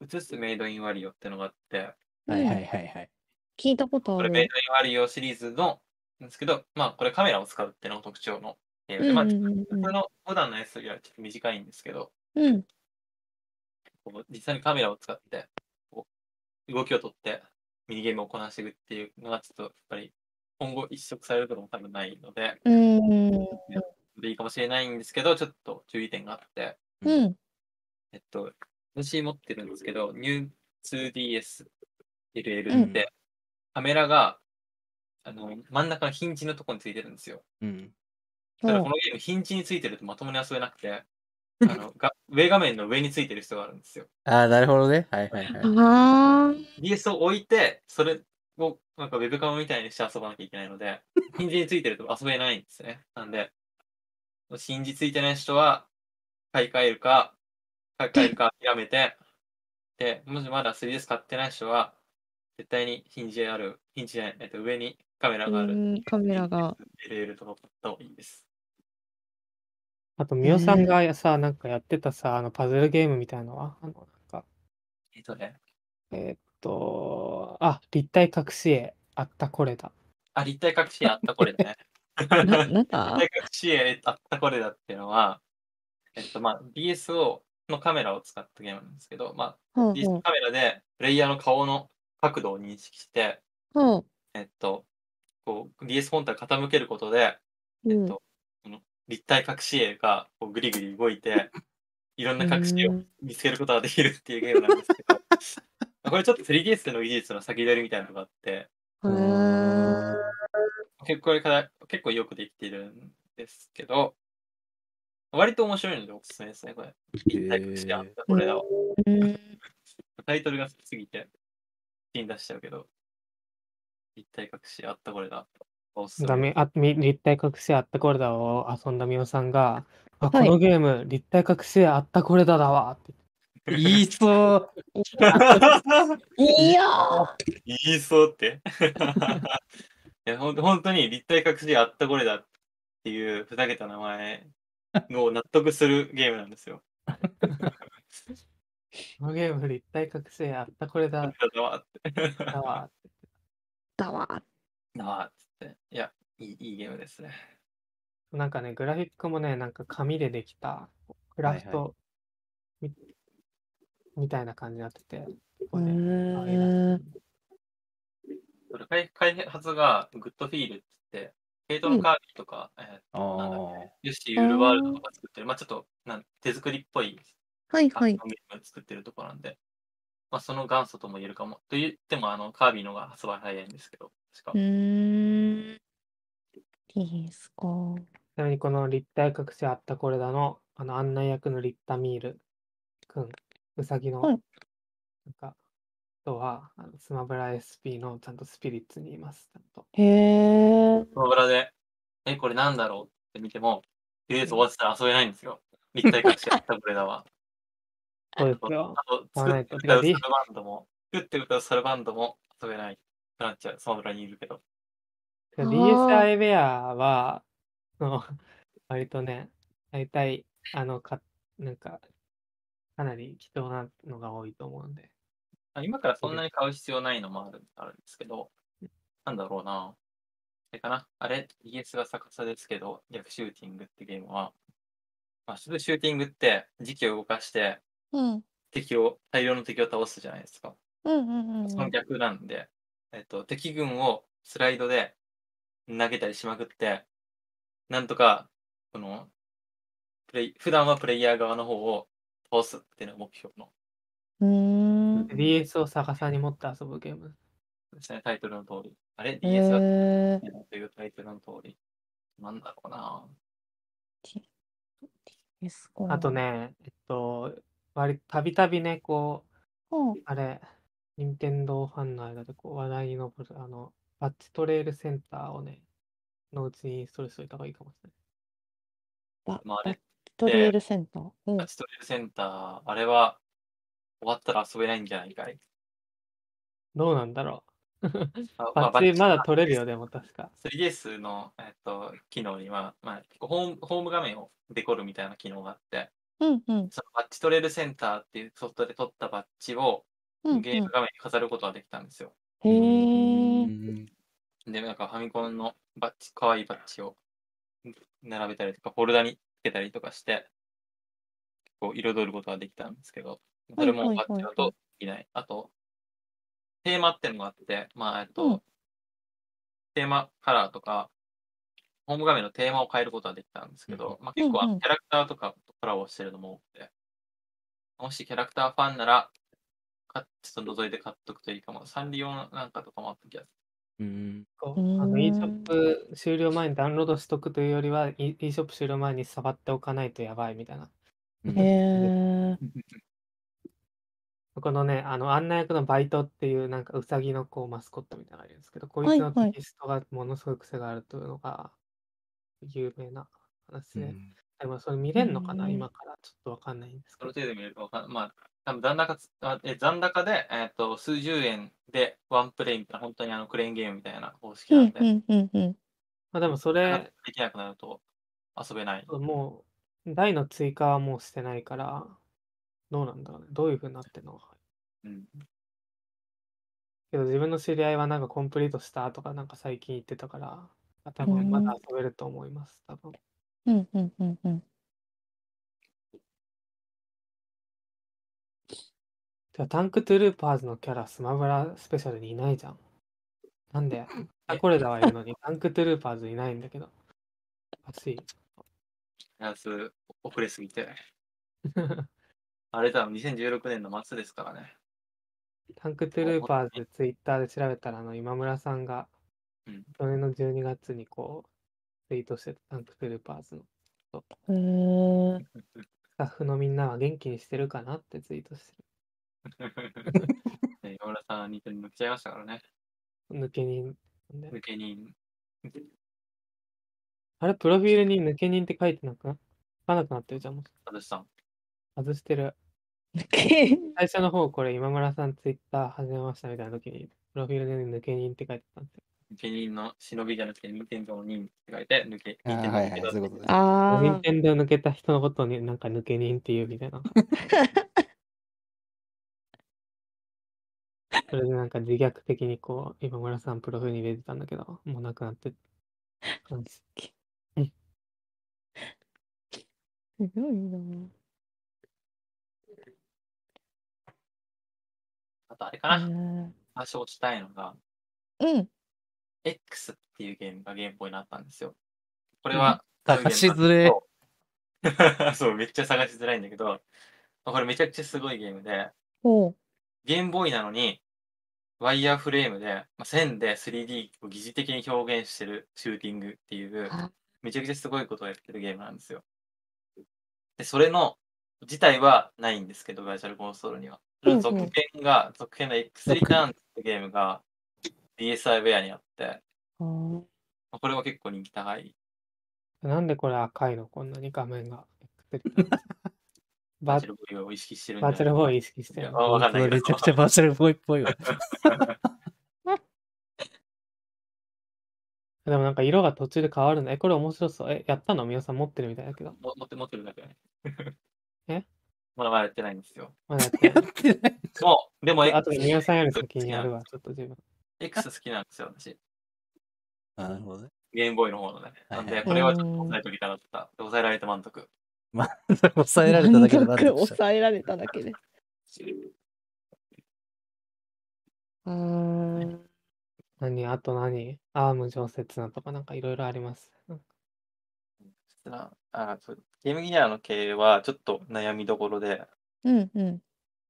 映すメイドインワリオってのがあって、はいはい。はいはい。聞いたことあこれメイるドインワリオシリーズの、なんですけど、まあこれカメラを使うっていうのが特徴のゲームで、まあうんうんうんうん。普通の普段のやつよりはちょっと短いんですけど、うん。こう実際にカメラを使ってこう動きをとってミニゲームをこなしていくっていうのがちょっとやっぱり今後一色されることも多分ないので、うーんでいいかもしれないんですけど、ちょっと注意点があって、うんえっと、私持ってるんですけど、New 2DS LL うんって、カメラがあの真ん中のヒンジのところについてるんですよ。うん。だからこのゲーム、ヒンジについてるとまともに遊べなくて、あのが上画面の上についてる人があるんですよ。ああ、なるほどね。はいはいはい。あー DS を置いて、それをなんかウェブカムみたいにして遊ばなきゃいけないので、ヒンジについてると遊べないんですね。なんで、ヒンジついてない人は、買い替えるか、買い替えるか諦めて、で、もしまだ 3DS 買ってない人は、絶対にヒンジある、ヒンジじゃない、えっと、上にカメラがあうる。んカメラが LL とか買った方がいいです。あと、みおさんがさ、なんかやってたさ、あのパズルゲームみたいなのは、あの、なんか、えっとね、えーっと、あ、立体隠し絵、あったこれだ。あ、立体隠し絵あったこれね。ななんだ？立体隠し絵あったこれだっていうのは、えっと、まあ、BSO のカメラを使ったゲームなんですけど、まあ、ほう DS ほうカメラでプレイヤーの顔の角度を認識して、ほうえっと、こう DS 本体を傾けることで、うんえっと、その立体隠し絵がこうグリグリ動いて、いろんな隠し絵を見つけることができるっていうゲームなんですけど、これちょっと 3DS の技術の先取りみたいなのがあって、結構これから結構よくできてるんですけど、割と面白いのでおすすめですね、これ。立体隠しあったこれだわ。うんタイトルが好きすぎて、手に出しちゃうけど、立体隠しあったこれだ。おすすめダメあみ立体隠しあったこれだを遊んだみおさんが、あこはいのゲーム、立体隠しあったこれだだわって言いそう。いやー言いそうって。いや、ほんと本当に立体隠しあったこれだっていうふざけた名前を納得するゲームなんですよ。このゲーム、立体隠しあったこれだだわって。だわだわ。だわっつって。いや、いいいいゲームですね。なんかね、グラフィックもね、なんか紙でできたクラフトみ,、みたいな感じになってて、結う構ね、い開開発がグッドフィールって言って、ヘイトのカービィとか、えーあなんだっユッシーユールワールドとか作ってる、まあちょっとなん手作りっぽいはいはい。あのゲーム作ってるところなんで、まあその元祖とも言えるかも。と言っても、あの、カービィのが発売早いんですけど、確かう。ーん。いいですか。ちなみにこの立体隠しあったこれだの、あの案内役のリッタミールくん、うさぎの、はいなんか、人は、あのスマブラ SP のちゃんとスピリッツにいます。ちゃんと。へえ。その裏で、え、これなんだろう？って見ても、とりあえず終わってたら遊べないんですよ。立体隠しあったこれだわ。そうですよ。あと、買わないと作って歌うサルバンドも、作って歌うサルバンドも遊べない。なっちゃう、スマブラにいるけど。あー DSi ウェアは、その 割とね、大体、あの、か、なんか、かなり貴重なのが多いと思うんで。あ今からそんなに買う必要ないのもあるあるんですけど、なんだろうな。あれかな？あれ、DS が逆さですけど、逆シューティングってゲームは、まあ、シューティングって時期を動かしてうん。敵を、大量の敵を倒すじゃないですか。うんうんうんその逆なんで、えっと、敵軍をスライドで投げたりしまくって、なんとか、この、プレイ、普段はプレイヤー側の方を倒すっていうのが目標のうん。DS を逆さに持って遊ぶゲーム。ですね、タイトルの通り。あれ？へ ?DS がえ。というタイトルの通り。なんだろうな。あと。ね、えっと、割たびたびね、こう、うん。あれ、任天堂ファンの間でこう話題に上る、あの、バッチトレイルセンターをね、のうちにインストールしといた方がいいかもしれない。バまああれバットリエルセンター？うんタッチトレールセンター、あれは終わったら遊べないんじゃないかい？どうなんだろう。あ バッチまだ取れるよ、でも確か。3DS の、えっと、機能には、まあ、結構ホームホーム画面をデコるみたいな機能があって、うんうんそのバッチトレールセンターっていうソフトで取ったバッジをうんゲーム画面に飾ることができたんですよ。うん。へえ。で、なんかファミコンのバッジ、可愛いバッジを並べたりとか、フォルダにつけたりとかして、こう彩ることができたんですけど、それもバッジだとできない。あと、テーマっていうのがあって、まあ、えっと、うんテーマカラーとか、ホーム画面のテーマを変えることができたんですけど、まあ、結構キャラクターとかとコラボしてるのも多くて、もしキャラクターファンなら、かちょっと覗いて買っとくといいかも。サンリオなんかとかもあった気がすうん。こうんあの e ショップ終了前にダウンロードしとくというよりは、e, e ショップ終了前に触っておかないとやばいみたいな。うんへえ。このね、あの案内役のバイトっていうなんかウサギのこうマスコットみたいなのがいるんですけど、こいつのテキストがものすごい癖があるというのが有名な話で、うんでもそれ見れんのかな、うん今からちょっとわかんないんですけど。その程度見れるかわかんまあ、残高つあえ残高で、えっと数十円でワンプレイみたいな、本当にあのクレーンゲームみたいな方式なんで、うんうんうんうん。まあ、でもそれ、できなくなると遊べない。もう台の追加はもうしてないから、どうなんだろうね。どういう風になってんのか。うん、けど自分の知り合いはなんかコンプリートしたとかなんか最近言ってたから、多分まだ遊べると思います。多分。うんうんうんうん。てかタンクトゥルーパーズのキャラスマブラスペシャルにいないじゃん。なんであ、これだはいるのに、タンクトゥルーパーズいないんだけど。おかしい。やつ遅れすぎて。あれ多分2016年の末ですからね。タンクトゥルーパーズでツイッターで調べたら、あの今村さんがうん去年の12月にこうツイートしてたタンクトゥルーパーズの。へスタッフのみんなは元気にしてるかなってツイートして ね山村さん、似てる抜けちゃいましたからね。る。抜け人。抜け人。あれ、プロフィールに抜け人って書いてなくな書かなくなってるじゃん。もう外さん。外してる。け最初の方、これ今村さんツイッター始めましたみたいな時に、プロフィールで抜け人って書いてたんですよ。抜け人の忍びじゃなくて、任天堂の人って書いて、抜け、あはいはい、そういうことです。あ任天堂抜けた人のことになんか抜け人っていうみたいな。それでなんか自虐的にこう、今村さんプロフィールに入れてたんだけど、もうなくなって感じ。すごいな。あとあれかな、うん話をしたいのが、うん。X っていうゲームがゲームボーイになったんですよ。これは、探しづれ。れ。そう、めっちゃ探しづらいんだけど、これめちゃくちゃすごいゲームで。ゲームボーイなのに、ワイヤーフレームで、まあ、線で 3D を疑似的に表現してるシューティングっていう、あめちゃくちゃすごいことをやってるゲームなんですよ。で、それの、自体はないんですけど、バーチャルコンソールには。それの続編が、続編の X リターンってゲームが DSi ウェアにあって、これは結構人気高い。なんでこれ赤いの？こんなに画面が。ババーチャルボーイを意識してるんじゃない？バーチャルボーイ意識してるいやわかんないけどめちゃくちゃバーチャルボーイっぽいわ。でもなんか色が途中で変わるんだ。え、これ面白そう。え、やったの？みおさん持ってるみたいだけど。も持って持ってるだけね。え？まだまだやってないんですよ。まだやってやない？ってない。もう、でもあとで X みおさんより先にやるわ。ちょっと自分。X 好きなんですよ、私。あなるほどね。ゲームボーイの方のね。なんで、これはちょっと抑えときたかった。で抑えられて満足。抑えられただけで満満足。抑えられただけで。あー何？あと何？アーム常設なとかなんかいろいろあります？うんそしたらあそうゲームギアの経営はちょっと悩みどころで、うんうん。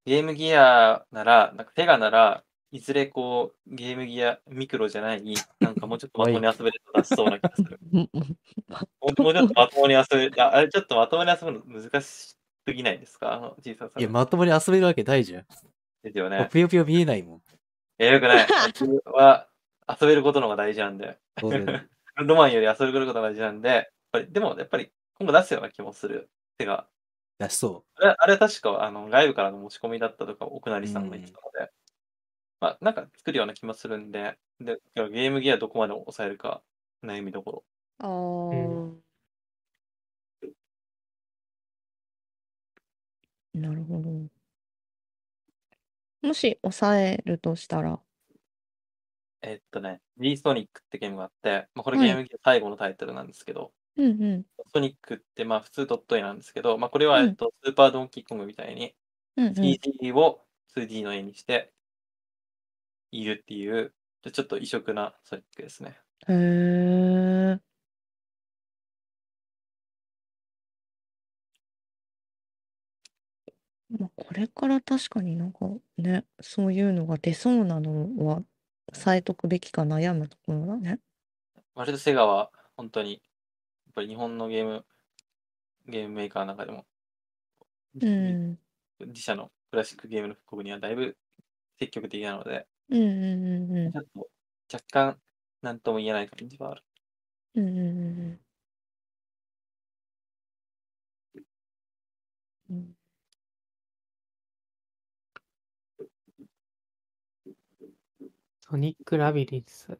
ゲームギアなら、なんかテガなら、いずれこう、ゲームギアミクロじゃない、なんかもうちょっとまともに遊べると出しそうな気がする。もうちょっとまともに遊べる、ああれちょっとまともに遊ぶの難しすぎないですか？あの小ささいや、まともに遊べるわけないじゃん。ですよね。もうぷよぷよ見えないもん。いや、よくない。僕は遊べることの方が大事なんで。ロマンより遊べることが大事なんで、やっぱりでもやっぱり今後出すような気もする。てか、だしそあれあれは確かあの外部からの持ち込みだったとか、奥成さんが言ってたので、まあなんか作るような気もするんで、でゲームギアどこまで抑えるか悩みどころ。あーなるほど。もし抑えるとしたら？えっとね、D ソニックってゲームがあって、まあ、これはいゲームギア最後のタイトルなんですけど、うんうん。ソニックってまあ普通ドット絵なんですけど、まあこれはうんえっとスーパードンキーコングみたいにうんうん。3D を 2D の絵にしているっていう、ちょっと異色なソニックですね。へえ。まあ、これから確かになんかね、そういうのが出そうなのは抑えとくべきか悩むところだね。割とセガは本当に、やっぱり日本のゲーム、ゲームメーカーの中でも、うん。自社のクラシックゲームの復刻にはだいぶ積極的なので、うんうんうんうんちょっと若干何とも言えない感じはある。うんうんうんうんうんソニックラビリンス。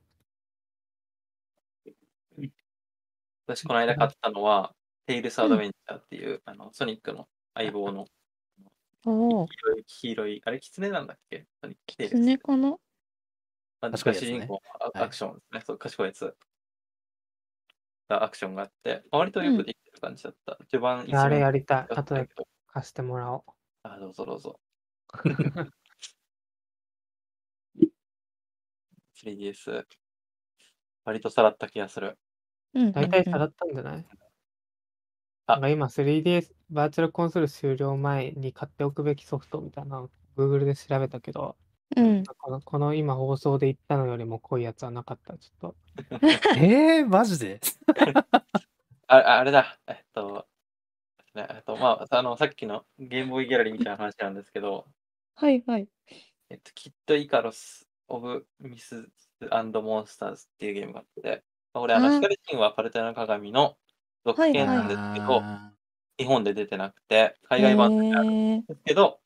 私、この間買ったのは、テイルスアドベンチャーっていう、あのソニックの相棒のああ、黄色い、黄色い、あれ、キツネなんだっけ？ソニックテイルス。キツネかな？まあ、賢いやつね主人公のはいアクションですね。そう、賢いやつ。がアクションがあって、割とよくできてる感じだった。序盤いやあれやりりたい。後で貸してもらおう。あ、どうぞどうぞ。3DS。割とさらった気がする。うんうん大体うんさらったんじゃない？あなんか今 3DS バーチャルコンソール終了前に買っておくべきソフトみたいなのを Google で調べたけど、うん。このこの今放送で言ったのよりも濃いやつはなかった。ちょっと。えー、マジで？ああれだ。えっと、ね。えっと、まあ、あの、さっきのゲームボーイギャラリーみたいな話なんですけど、はいはい。えっと、きっとイカロス・オブ・ミス・モンスターズっていうゲームがあって、まあこれ、あの、あー光神話パルテナ鏡の続編なんですけど、あ日本で出てなくて、海外版であるんですけど、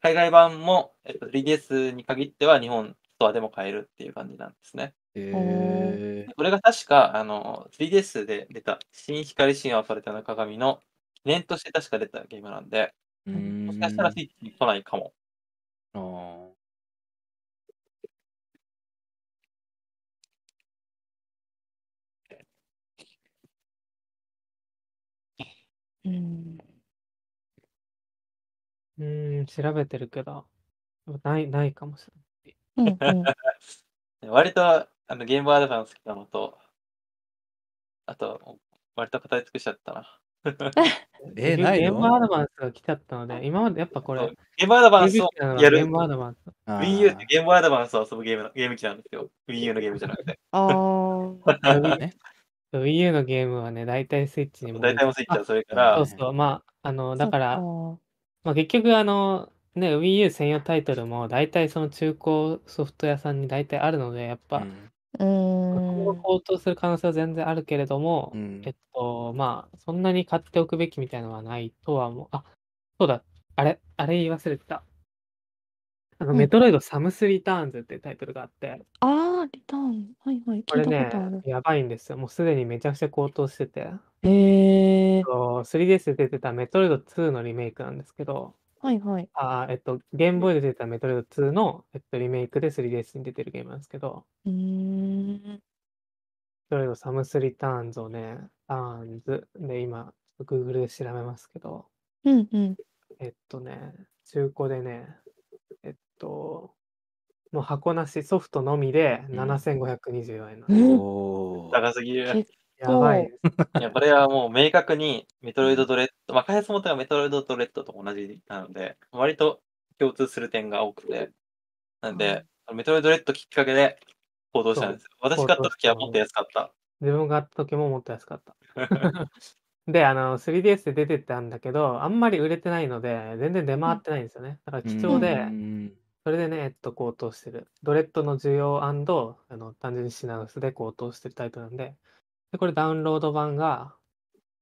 海外版も、えっと、3DS に限っては日本ストアでも買えるっていう感じなんですね。ー。へこれが確か、あの、3DS で出た新光神話パルテナ鏡の記念として確か出たゲームなんで、もしかしたらスイッチに来ないかも。あうん。うーん、調べてるけど、ない、ないかもしれない。うんうん。割と、あの、ゲームアドバンス来たのと、あと、割と語り尽くしちゃったな。ゲ えないの？ゲームアドバンスが来ちゃったので、今までやっぱこれ、そうゲームアドバンスをやるゲームアドバンス。Wii U ってゲームアドバンスを遊ぶゲームなゲーム機なんですよ。Wii U のゲームじゃなくて。ああ。ね Wii U のゲームはね、大体スイッチにも。大体もスイッチはそれかあらそう、そう、まあ、あの、だから、そまあ、結局、あの、ね、Wii U 専用タイトルも、大体その中古ソフト屋さんに大体あるので、やっぱ、うんっか。うーん。高騰する可能性は全然あるけれども、うんえっと、まあ、そんなに買っておくべきみたいなのはないとは思う。あ、そうだ、あれ、あれ言い忘れてた。あの、うんメトロイドサムスリターンズっていうタイトルがあって、ああ、リターン。はいはい。聞いこれことある。、やばいんですよ。もうすでにめちゃくちゃ高騰してて、へえ。そう 3DS で出てたメトロイド2のリメイクなんですけど、はいはい。あーえっと、ゲームボーイで出てたメトロイド2の、えっと、リメイクで 3DS に出てるゲームなんですけど、うーん。メトロイドサムスリターンズをね、ターンズで今、ちょっと Google で調べますけど、うんうん。えっとね、中古でね、と、もう箱なしソフトのみでうん7524円なです。んおー高すぎる。結やばい。いや、これはもう明確にメトロイドドレッド、まあ、開発元がメトロイドドレッドと同じなので、割と共通する点が多くて、なんで、メトロイドドレッドきっかけで行動したんですよ。私買った時はもっと安かった。自分が買った時ももっと安かった。で、あの、3DS で出てたんだけど、あんまり売れてないので、全然出回ってないんですよね。だから貴重で、うんそれでね、えっと、高騰してる。ドレッドの需要あの、単純に品薄で高騰してるタイトルなんで、で、これダウンロード版が、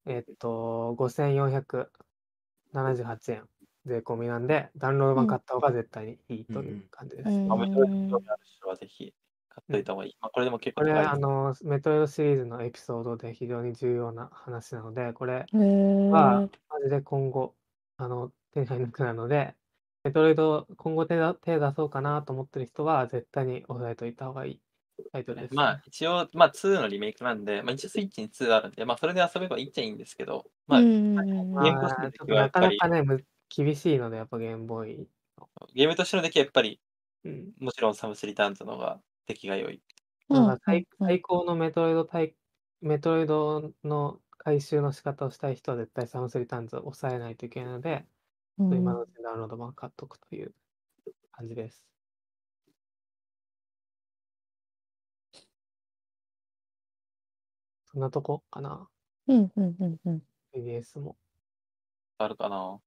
えっと、5478円税込みなんで、ダウンロード版買った方が絶対にいいという感じです。うんまあメトロイドに興味ある人はぜひ買っといた方がいい。まあ、これでも結これ、構高いあの、メトロイドシリーズのエピソードで非常に重要な話なので、これ。は、マジで今後、あの、手に入らなくなるので、メトロイド、今後手だ手出そうかなと思ってる人は、絶対に押さえといた方がいいタイトルです、まあ、一応、まあ、2のリメイクなんで、まあ、一応スイッチに2あるんで、まあ、それで遊べばいいっちゃいいんですけど、まあ、うゲームとしてのあ、ちょっ出来はやとなかっぱりなかね、む厳しいので、やっぱゲームボーイ。ームとしての出来はやっぱり、うん。もちろんサムスリターンズの方が出来が良い。うんだから最うん最高のメトロイド対、メトロイドの回収の仕方をしたい人は絶対サムスリターンズを抑えないといけないので、うん今のうちにダウンロード版買っとくという感じです。そんなとこかな、うんうんうんうん。3DS も。あるかな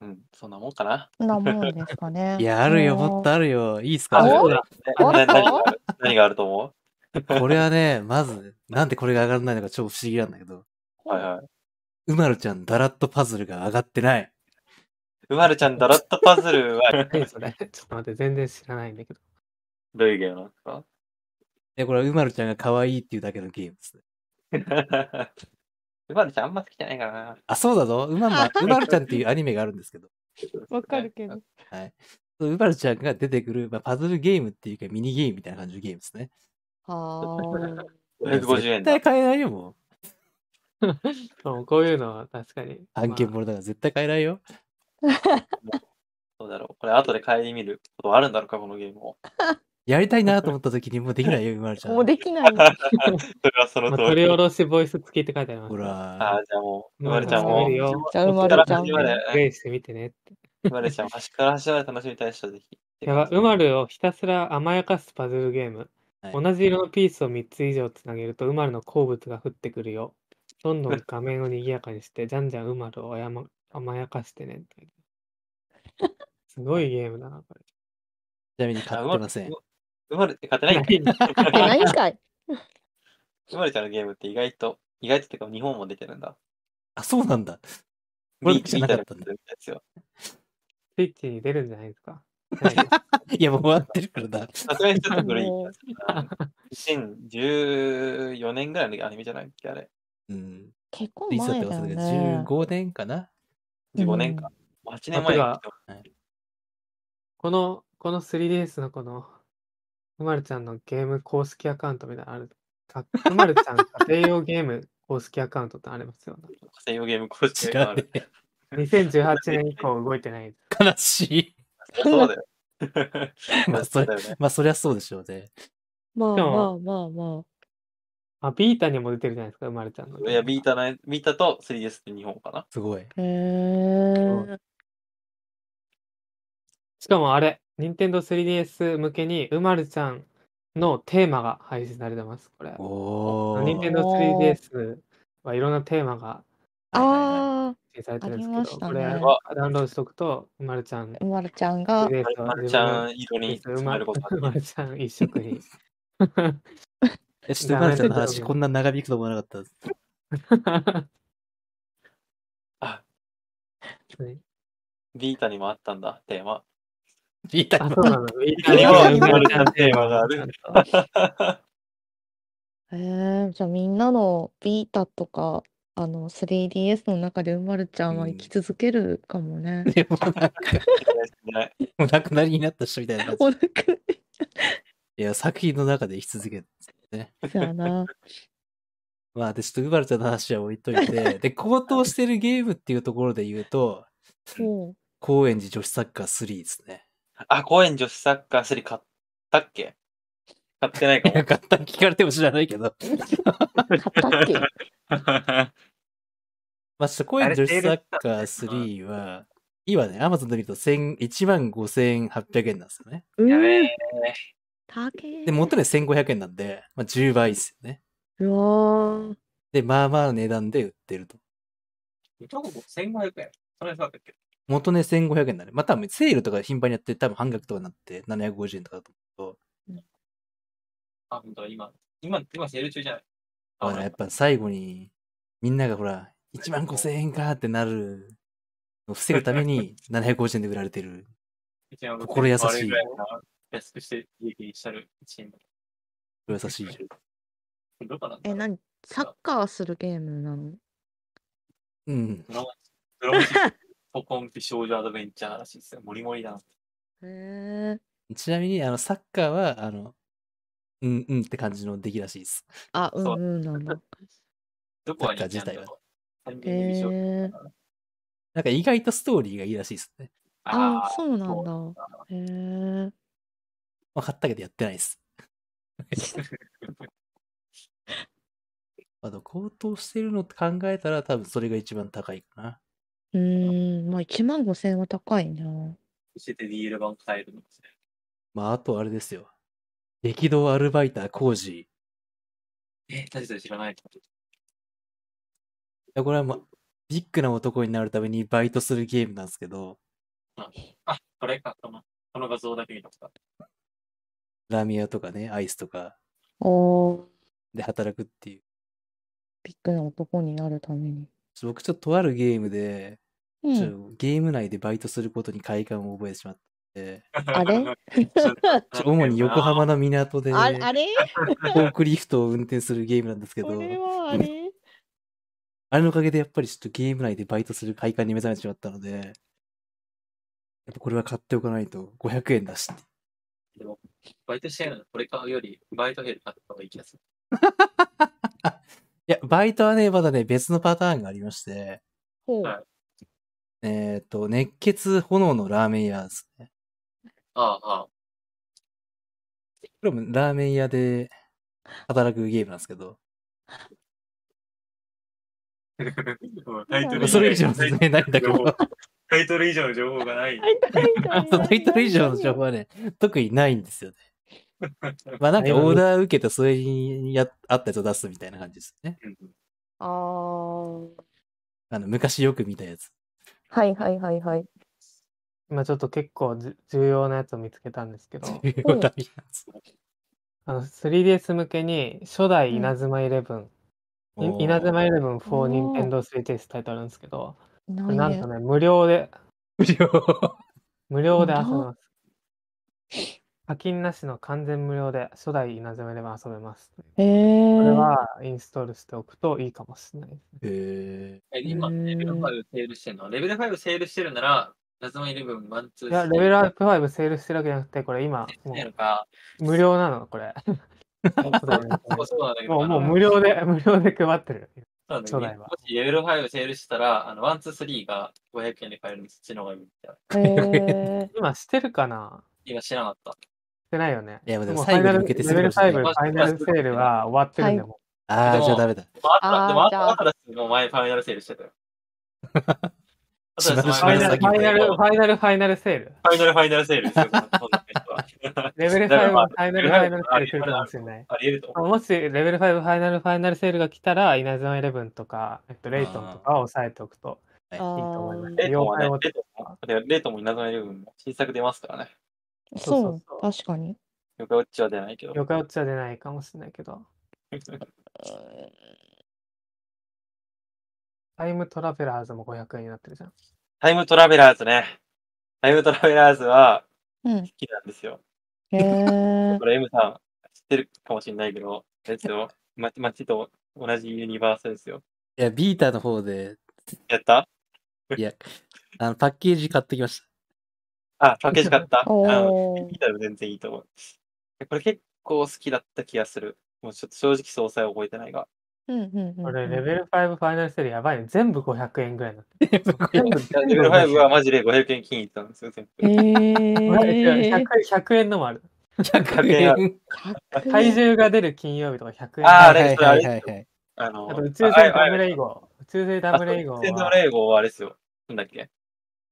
うん、そんなもんかな。そんなもんですかね。いや、あるよ、もっとああるよ。いいっすあかおね何がある何があると思 これはね、まず、なんでこれが上がらないのか超不思議なんだけど、うはいはい。うまるちゃんダラッとパズルが上がってない。うまるちゃんダラットパズルは 何それ？ちょっと待って、全然知らないんだけど。どういうゲームなんですか？で、これはうまるちゃんが可愛いっていうだけのゲームです。うまるちゃんあんま好きじゃないからな。あ、そうだぞ。うまま、うまるちゃんっていうアニメがあるんですけど、わかるけど。はい。うまるちゃんが出てくる、まあ、パズルゲームっていうかミニゲームみたいな感じのゲームですね。は550円だ絶対。買えないよ、もう。そうこういうのは確かに。案件まものだから絶対買えないよ。そうだろう。これ後で帰り見ることあるんだろうか、このゲームを。やりたいなと思った時にもうできないよ、うまるちあ。ゃん。もうできない。それはそあまあ、の通り。取り下ろしボイス付きって書いてありますほよ。あら、あ、じゃあもう、ううまるまるちゃんも。じゃあ、うまるちゃん端から端までプレイしてみてねって。うまるちゃん、端から端まで楽しみたい人はぜひ。やば、うまるをひたすら甘やかすパズルゲーム。はい同じ色のピースを3つ以上つなげると、うまるの好物が降ってくるよ。どんどん画面を賑やかにして、じゃんじゃんうまるをあやま甘やかしてねって。すごいゲームだな、これ。ちなみに買ってません。うまるって勝てないんだない買ってないん かい。うまるちゃんのゲームって意外と、意外とってか日本も出てるんだ。あ、そうなんだ。これビーじゃなかったんだ。スイッチに出るんじゃないですか。な いや、もう終わってるからだ。さすがにちょっと古い気がするな。2014年ぐらいのアニメじゃないっけあれ。うん。結構前だよね。15年かな15年か。8年前あにてこの、この 3DS のこの、うまるちゃんのゲーム公式アカウントみたいなのある。かうまるちゃん家庭用ゲーム公式アカウントってありますよ。家庭用ゲーム公式知がある。らねえ。2018年以降動いてない。悲しい。そうだよ。まあ、それだよね。まあ、そりゃそうでしょうね。まあまあまあまあ、ビータにも出てるじゃないですか、うまるちゃんの。いや、ビータな、ビータと 3DS って日本かな。すごい。あ。へえ。しかもあれ、任天堂 3DS 向けにうまるちゃんのテーマが配信されてます、これ。おー。任天堂 3DS はいろんなテーマがあ配信されてるんですけど、ありましたねこれはダウンロードしとくと、うまるちゃんあ、うまるちゃんが。3DS をまるちゃん色にう染まめることがうまるちゃん一色に。え、ちょっと、まるちゃんの話、こんな長引くと思わなかった。あ、ねビータにもあったんだ、テーマ。ビータあ、そうなの。ビータにもうまるちゃんテーマがある。へえ、じゃあみんなのビータとか、あの 3DS の中でうまるちゃんは生き続けるかもね。でもなんか、ねお亡くなりになった人みたいな感じ。お腹いや、作品の中で生き続ける。そやな。まあ、で、ちょっと、うばるちゃんの話は置いといて、で、高騰してるゲームっていうところで言うと、も高円寺女子サッカー3ですね。あ、公園女子サッカー3買ったっけ？買ってないかいや、買った聞かれても知らないけど。う、買ったっけ？も。まあ、ちょっと高円寺女子サッカー3は、今ね、アマゾンで見ると1000 15,800円なんですよね。うやべえん。高えで、元値1500円なんで、まあ、10倍ですよね。うわーで、まあまあ値段で売ってると。どこ1500円それそうだったっけ？元値1500円なんで、まあ多分セールとか頻繁にやって、多分半額とかになって750円とかだと思うあ、本当だ、今、今、今セール中じゃない？あやっぱ最後に、みんながほら、1万5000円かってなるのを防ぐために 750円で売られてる。心優しい。安くして利益にしたるチーム。優しい。じゃん。どこな？んだえ、なに、サッカーするゲームなの？うん。ドラマドラマチックポコン美少女アドベンチャーらしいですよ。モリモリだな。へえ。ちなみに、あの、サッカーは、あの、うんうんって感じの出来らしいです。あ、うんそううんなんだ。どこがサッカー自体は単へ純に美少女え。なんか意外とストーリーがいいらしいですね。あ、ーそうなんだ。へえ。まあ、買ったけどやってないです。あと、高騰してるのって考えたら多分それが一番高いかな。うーん、まあ1万5千円は高いな。教えて DL 版買えるのですね。まあ、あとあれですよ。激動アルバイター工事。いえ、何それ知らないや、これはまあ、ビッグな男になるためにバイトするゲームなんですけど、あ、これか、このこの画像だけ見たことあるラーメン屋とかね、アイスとかおー、で働くっていう。ビッグな男になるために。僕ちょっととあるゲームで、ちょうん。ゲーム内でバイトすることに快感を覚えてしまって、あれ？主に横浜の港で、ああれ？フォークリフトを運転するゲームなんですけど、これはあれ？あれのおかげでやっぱりちょっとゲーム内でバイトする快感に目覚めてしまったので、やっぱこれは買っておかないと。500円だし。でも、バイトしてるのにこれ買うより、バイトヘル買った方がいい気がする。いや、バイトはね、まだね、別のパターンがありまして、ほう。はいえっ、と、熱血炎のラーメン屋ですね。ああ、ああ。これもラーメン屋で働くゲームなんですけど、タイトルそれ以上の説明ないんだけど、タイトル以上の情報がない。タイトル以上の情報はね、特にないんですよね。まあなんかオーダー受けてそれにやあったやつを出すみたいな感じですね。うんああー。あの、昔よく見たやつ。はいはいはいはい。今ちょっと結構じ重要なやつを見つけたんですけど、重要なやつ。あの 3DS 向けに初代うん稲妻イレブン、いおーイナズマイレブン for おー Nintendo 3DS タイトルなんですけど、こないねれなんと。ね、無料で、無料。無料で遊べます。課金なしの完全無料で初代イナズマイレブン遊べます。へえ。これはインストールしておくといいかもしれないですね。へえ今、レベル5セールしてるの？レベル5セールしてるなら、イナズマイレブン、ワン、ツー、いや、レベルアップ5セールしてるわけじゃなくて、これ今、もないのか？う無料なの、これ。初代のそうそうなんだけど、もう無料で、無料で配ってる。そうなんだけど初代はもしレベル5セールしたら、あの、ワン、ツー、スリーが500円で買えるんです。そっちの方がいいみたいな。へえ。今してるかな？今知らなかった。してないよね。いやでも最後にファイナル向けてすレベル5るかもしれないファイナルセールは終わってるんで、はいもああ、でもじゃあダメだ。でもあでもあじゃあアトラスも前ファイナルセールしてたよ。フ島ァイナル、先ファイナル、フファイナル、ファイナルセール。ァイナルファイナルセールレベル5だからまあはファイナル、ファイナルセール来るかもしれない。あり得ると思う。もしレベル5ファイナル、ファイナルセールが来たら、イナズマイレブンとか、えっと、レイトンとかを押さえておくとはいいいと思います。レートもね妖怪を、レートも、稲妻イレブンも新作出ますからね。そそううそう、確かに。よかウォッチは出ないけど。妖怪ウォッチは出ないかもしれないけど、タイムトラベラーズも500円になってるじゃん。タイムトラベラーズね。タイムトラベラーズはうん好。きなんですよ。へえ。これ M さん知ってるかもしれないけど、あれですよ。ま街と同じユニバースですよ。いや、ビータの方で、やった？いや、あの、パッケージ買ってきました。あ、パッケージ買った。あおの、ー見たら全然いいと思う。これ結構好きだった気がする。もうちょっと正直詳細は覚えてないが。うんうんうんうん。これ、レベル5ファイナルセールやばいね。全部500円ぐらいになっレベル5はマジで500円均一なんですよ、全部。へえ。100, 100円のもある。100円体重が出る金曜日とか100円。あーあれはいはいはいはい。あの、あと宇宙船ダブルイゴ。宇宙船ダブルイゴあそう宇宙船ダはブル英語はあれですよ。なんだっけ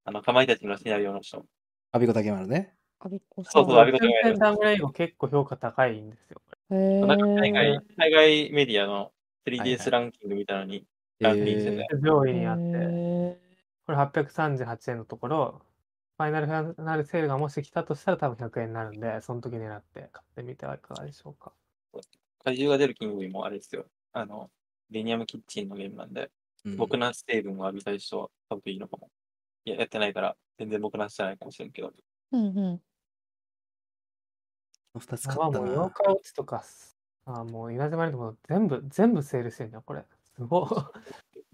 あの、かまいたちのシナリオの人。アビコ竹丸ね。あびっこさん。そうそうアビコタ船ダブルイゴ結構評価高いんですよ。へなんか海え。外、海外メディアのはいは 3DS いランキングみたいなのに、えランクインしてーて、上位にあって、へこれ838円のところ、ファイナルファイナルセールがもし来たとしたら多分100円になるんで、その時狙って買ってみてはいかがでしょうか。怪獣が出る金曜日もあれですよ。あの、ベニアムキッチンのゲームなんで、うん僕なし成分を浴びたい人は買うといいのかも。いや、やってないから、全然僕なしじゃないかもしれんけど。ーうんうん。二つま買ったなあもう妖。怪ウォッチとか、あもう稲妻にも全部、全部セールしてんだよ、これ。すごい。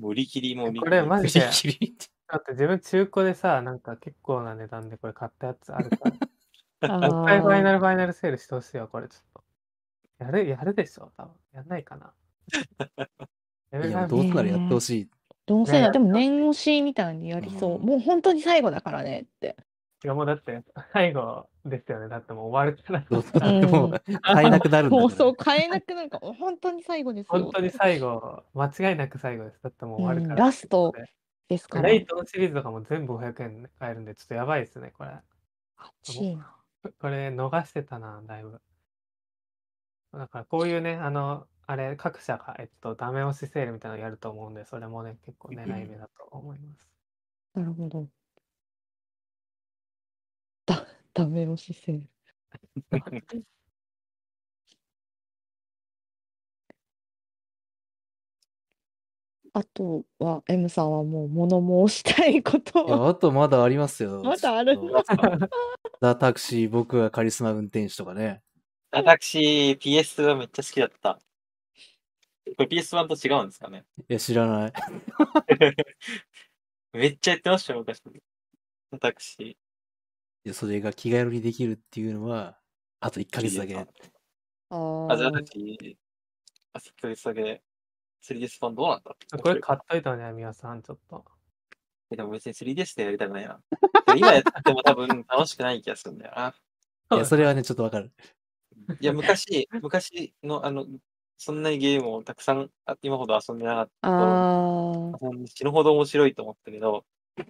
もう売り切りも売り切り。これマジで、キリだって自分中古でさ、なんか結構な値段でこれ買ったやつあるから。あもう一回ファイナールファイナルセールしてほしいよ、これちょっと。やる、やるでしょ、多分。やんないかな。いや、5どうせならやってほしい。どうせな、ねでも念押しみたいにやりそう。うんもう本当に最後だからねって。いやもうだって、最後ですよね。だってもう終わるから。なうんらもう買えなくなるんだから。もうそう、変えなくなるから、本当に最後ですよ。本当に最後、間違いなく最後です。だってもう終わるから。うんラストですから。レイトのシリーズとかも全部500円で買えるんで、ちょっとやばいですね、これ。これ逃してたな、だいぶ。だからこういうね、あの、あれ、各社が、えっと、ダメ押しセールみたいなのやると思うんで、それもね、結構狙い目だと思います。なるほど。だ、ダメ押しセール。あとは、M さんはもう物申したいこといや、は。あとまだありますよ。まだあるちょっとザ・タクシー、僕はカリスマ運転手とかね。私、PS はめっちゃ好きだった。これ PS1 と違うんですかね？いや、知らない。めっちゃやってましたよ、昔。私。いやそれが気軽にできるっていうのは、あと1ヶ月だけ。ああ、じゃあー私、あ、1ヶ月だけ 3DS 版どうなんだ？これ買っといたね、みやさん、ちょっと。えでも別に 3DS でやりたくないな。今やっても多分楽しくない気がするんだよな。いや、それはね、ちょっとわかる。いや、昔、昔の、あの、そんなにゲームをたくさん、あ今ほど遊んでなかったあー。頃。死ぬほど面白いと思ったけど、こ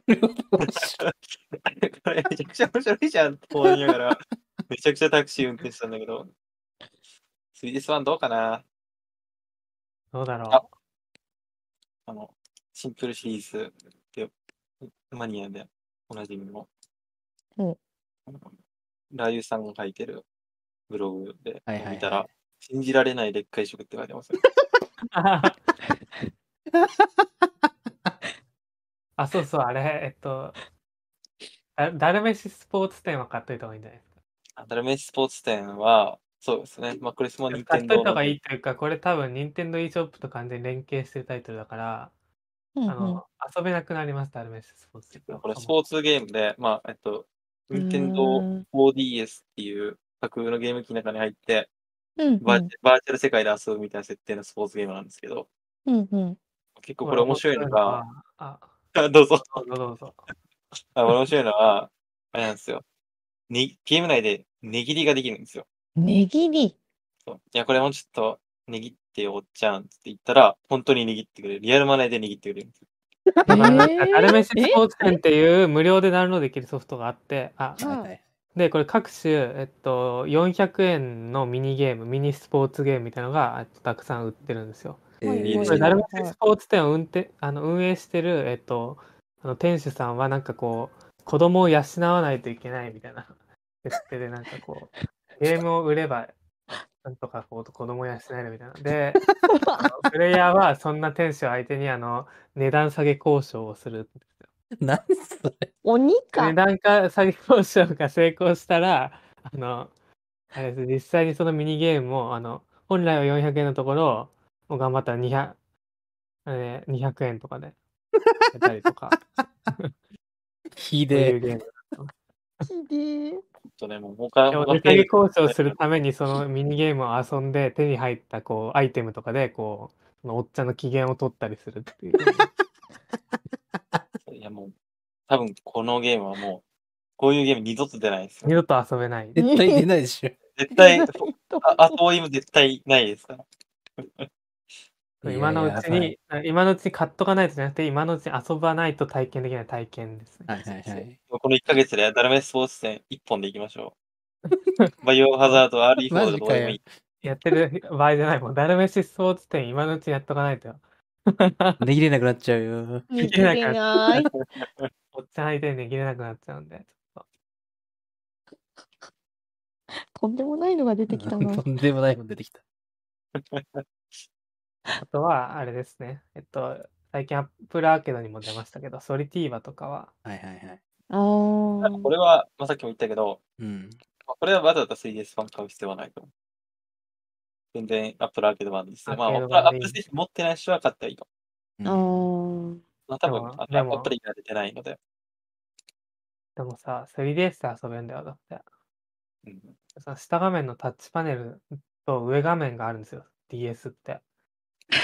れめちゃくちゃ面白いじゃんと思いながら、めちゃくちゃタクシー運転してたんだけど、3DS 版どうかな？どうだろああの、シンプルシリーズで、マニアでおなじみの、うん。ラーユさんが書いてるブログではいはいはい。見たら、信じられない劣化移植って書いてますよ。あ、そうそう、あれ、えっと、ダダルメシスポーツ店は買っといた方がいいんじゃないですか？あダルメシスポーツ店は、そうですね。まあ、これも任買っといた方がいいというか、これ多分、任天堂 e ショップと完全に連携してるタイトルだから、うんあの、遊べなくなります、ダルメシスポーツ店は。これスポーツゲームで、まあ、えっと、任天堂うん 4DS っていう架空のゲーム機の中に入って、うんバーチバーチャル世界で遊ぶみたいな設定のスポーツゲームなんですけど、うんうん結構これ面白いのが、あ、どうぞ。どうぞどうぞ。あ面白いのは、あれなんですよ。にゲーム内で値切りができるんですよ。値切り？そういや、これもうちょっと値切ってよ、おっちゃんって言ったら、本当に握ってくれる。リアルマネーで握ってくれるんですよ。だからなんかえー ダルメシスポーツ店っていう無料でダウンロードできるソフトがあって、あ、あはいはいで、これ各種、えっと、400円のミニゲーム、ミニスポーツゲームみたいなのがえっとたくさん売ってるんですよ。えーこれ、ダルスポーツ店を運転あの運営してる、えっと、あの店主さんはなんかこう、子供を養わないといけないみたいな設定で、なんかこう、ゲームを売れば、なんとかこう子供を養えるみたいな。で、プレイヤーはそんな店主を相手にあの値段下げ交渉をする。何それ鬼か値。段か下げ交渉が成功したら、あの、あれです実際にそのミニゲームも、あの、本来は400円のところ、もう頑張ったら200、あれね、200円とかで、やったりとか、ひそういうでゲーム。ひでえほんとね、もう他でも、他値下げ交渉するために、そのミニゲームを遊んで、手に入った、こう、アイテムとかで、こう、そのおっちゃんの機嫌を取ったりするっていう。いや、もう、多分このゲームはもう、こういうゲーム二度と出ないですよ二。度と遊べない。絶対出ないでしょ。絶対、ああそうい絶対ないですから。今のうちいやに、今のうちに買っとかないとじゃなくて、今のうちに遊ばないと体験できない体験ですね。はいはいはい。この1ヶ月でダルメスポーツ戦1本でいきましょう。バイオハザード、RE4 マとジかよかどうでもいい。やってる場合じゃないもん。ダルメシスポーツ店今のうちにやっとかないとよ。値切れなくなっちゃうよ。見切れない。おっちゃん相手にできれなくなっちゃうんで。ちょっとんでもないのが出てきたな。とんでもないもん出てきた。とあとは、あれですね。えっと、最近アップルアーケードにも出ましたけど、ソリティーバとかは、はいはいはい。あーこれは、まあ、さっきも言ったけど、うん。まあこれはわざわざ 3DS 版買う必要はないと思う。全然アップルアーケード版ですね。まあ、アーケード版でいいアップル製品持ってない人は買ったらいいとうんあー。まあ、多分でも、あでもアプリが出てないので。でもさ、3DS で遊べんだよ、だって。うんその下画面のタッチパネルと上画面があるんですよ、DS って。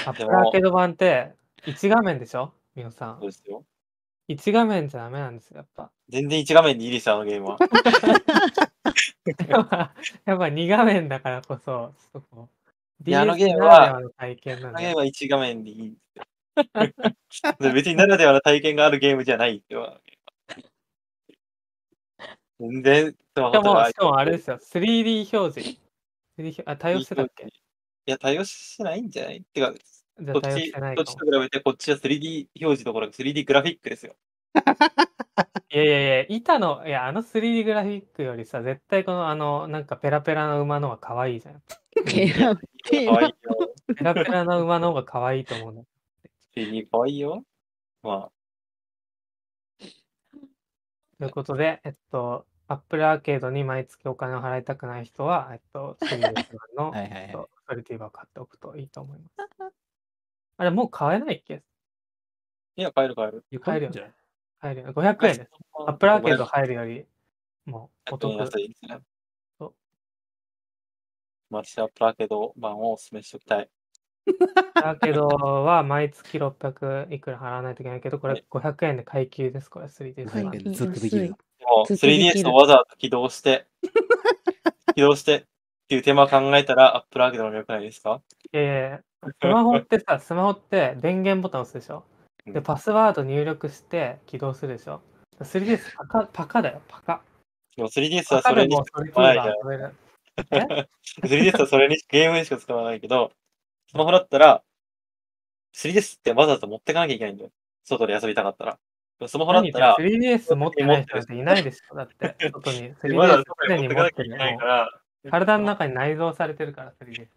アップルアーケード版って1画面でしょ？みのさんそう。ですよ。1画面じゃダメなんですよ、やっぱ。全然1画面でいいですよ、あのゲームは。やっぱやっぱ2画面だからこそ、ちょっとこあのゲームは体験なんであのゲーム。は1画面でいいんですよ。で別にならではの体験があるゲームじゃないですよ。全然、スマホしかも、とかしかもあれですよ、3D 表示。3D 表あ、対応してたっけ？いや、対応してないんじゃない？てか、こっちこっ。ちと比べて、こっちは 3D 表示どころか 3D グラフィックですよ。いやいやいや、板の、いや、あの 3D グラフィックよりさ、絶対この、あの、なんかペラペラの馬の方が可愛いじゃん。ペラペラ。ペラペラの馬の方が可愛いと思うんだよ。3D かわいいよ。まということで、えっと、Apple アーケードに毎月お金を払いたくない人は、えっと、3DS 版の、はいはいはいえっと、ソリティーバーを買っておくといいと思います。あれ、もう買えないっけ？あ、いや、買える買える。買えるよじゃない？買えるよ。500円です。Apple アーケード入るより、もうお得。私はプラーケード版をお勧めしておきたい。だけどは毎月600いくら払わないといけないけど、これ500円で買い切りです、これ 3DS 版。500円でずっとできるの。でも、ずっとできる 3DS をわざわざ起動して、起動してっていう手間を考えたら、アップルアーケードの良くないですか？いやいスマホってさ、スマホって電源ボタン押すでしょ？で、うんパスワード入力して起動するでしょ？3DS パカ、パカだよ、パカ。でも 3DS パはそれにしカでもか使わないじゃんソリティーバー。遊べる。3DS はそれにゲームにしか使わないけど、スマホだったら、3DS ってわざわざ持ってかなきゃいけないんだよ。外で遊びたかったら。スマホだったら、3DS 持ってない人なんていないでしょ。だって、外に。わざわ 3DS ざ外に持ってかなきゃいけないから、体の中に内蔵されてるから、3DS。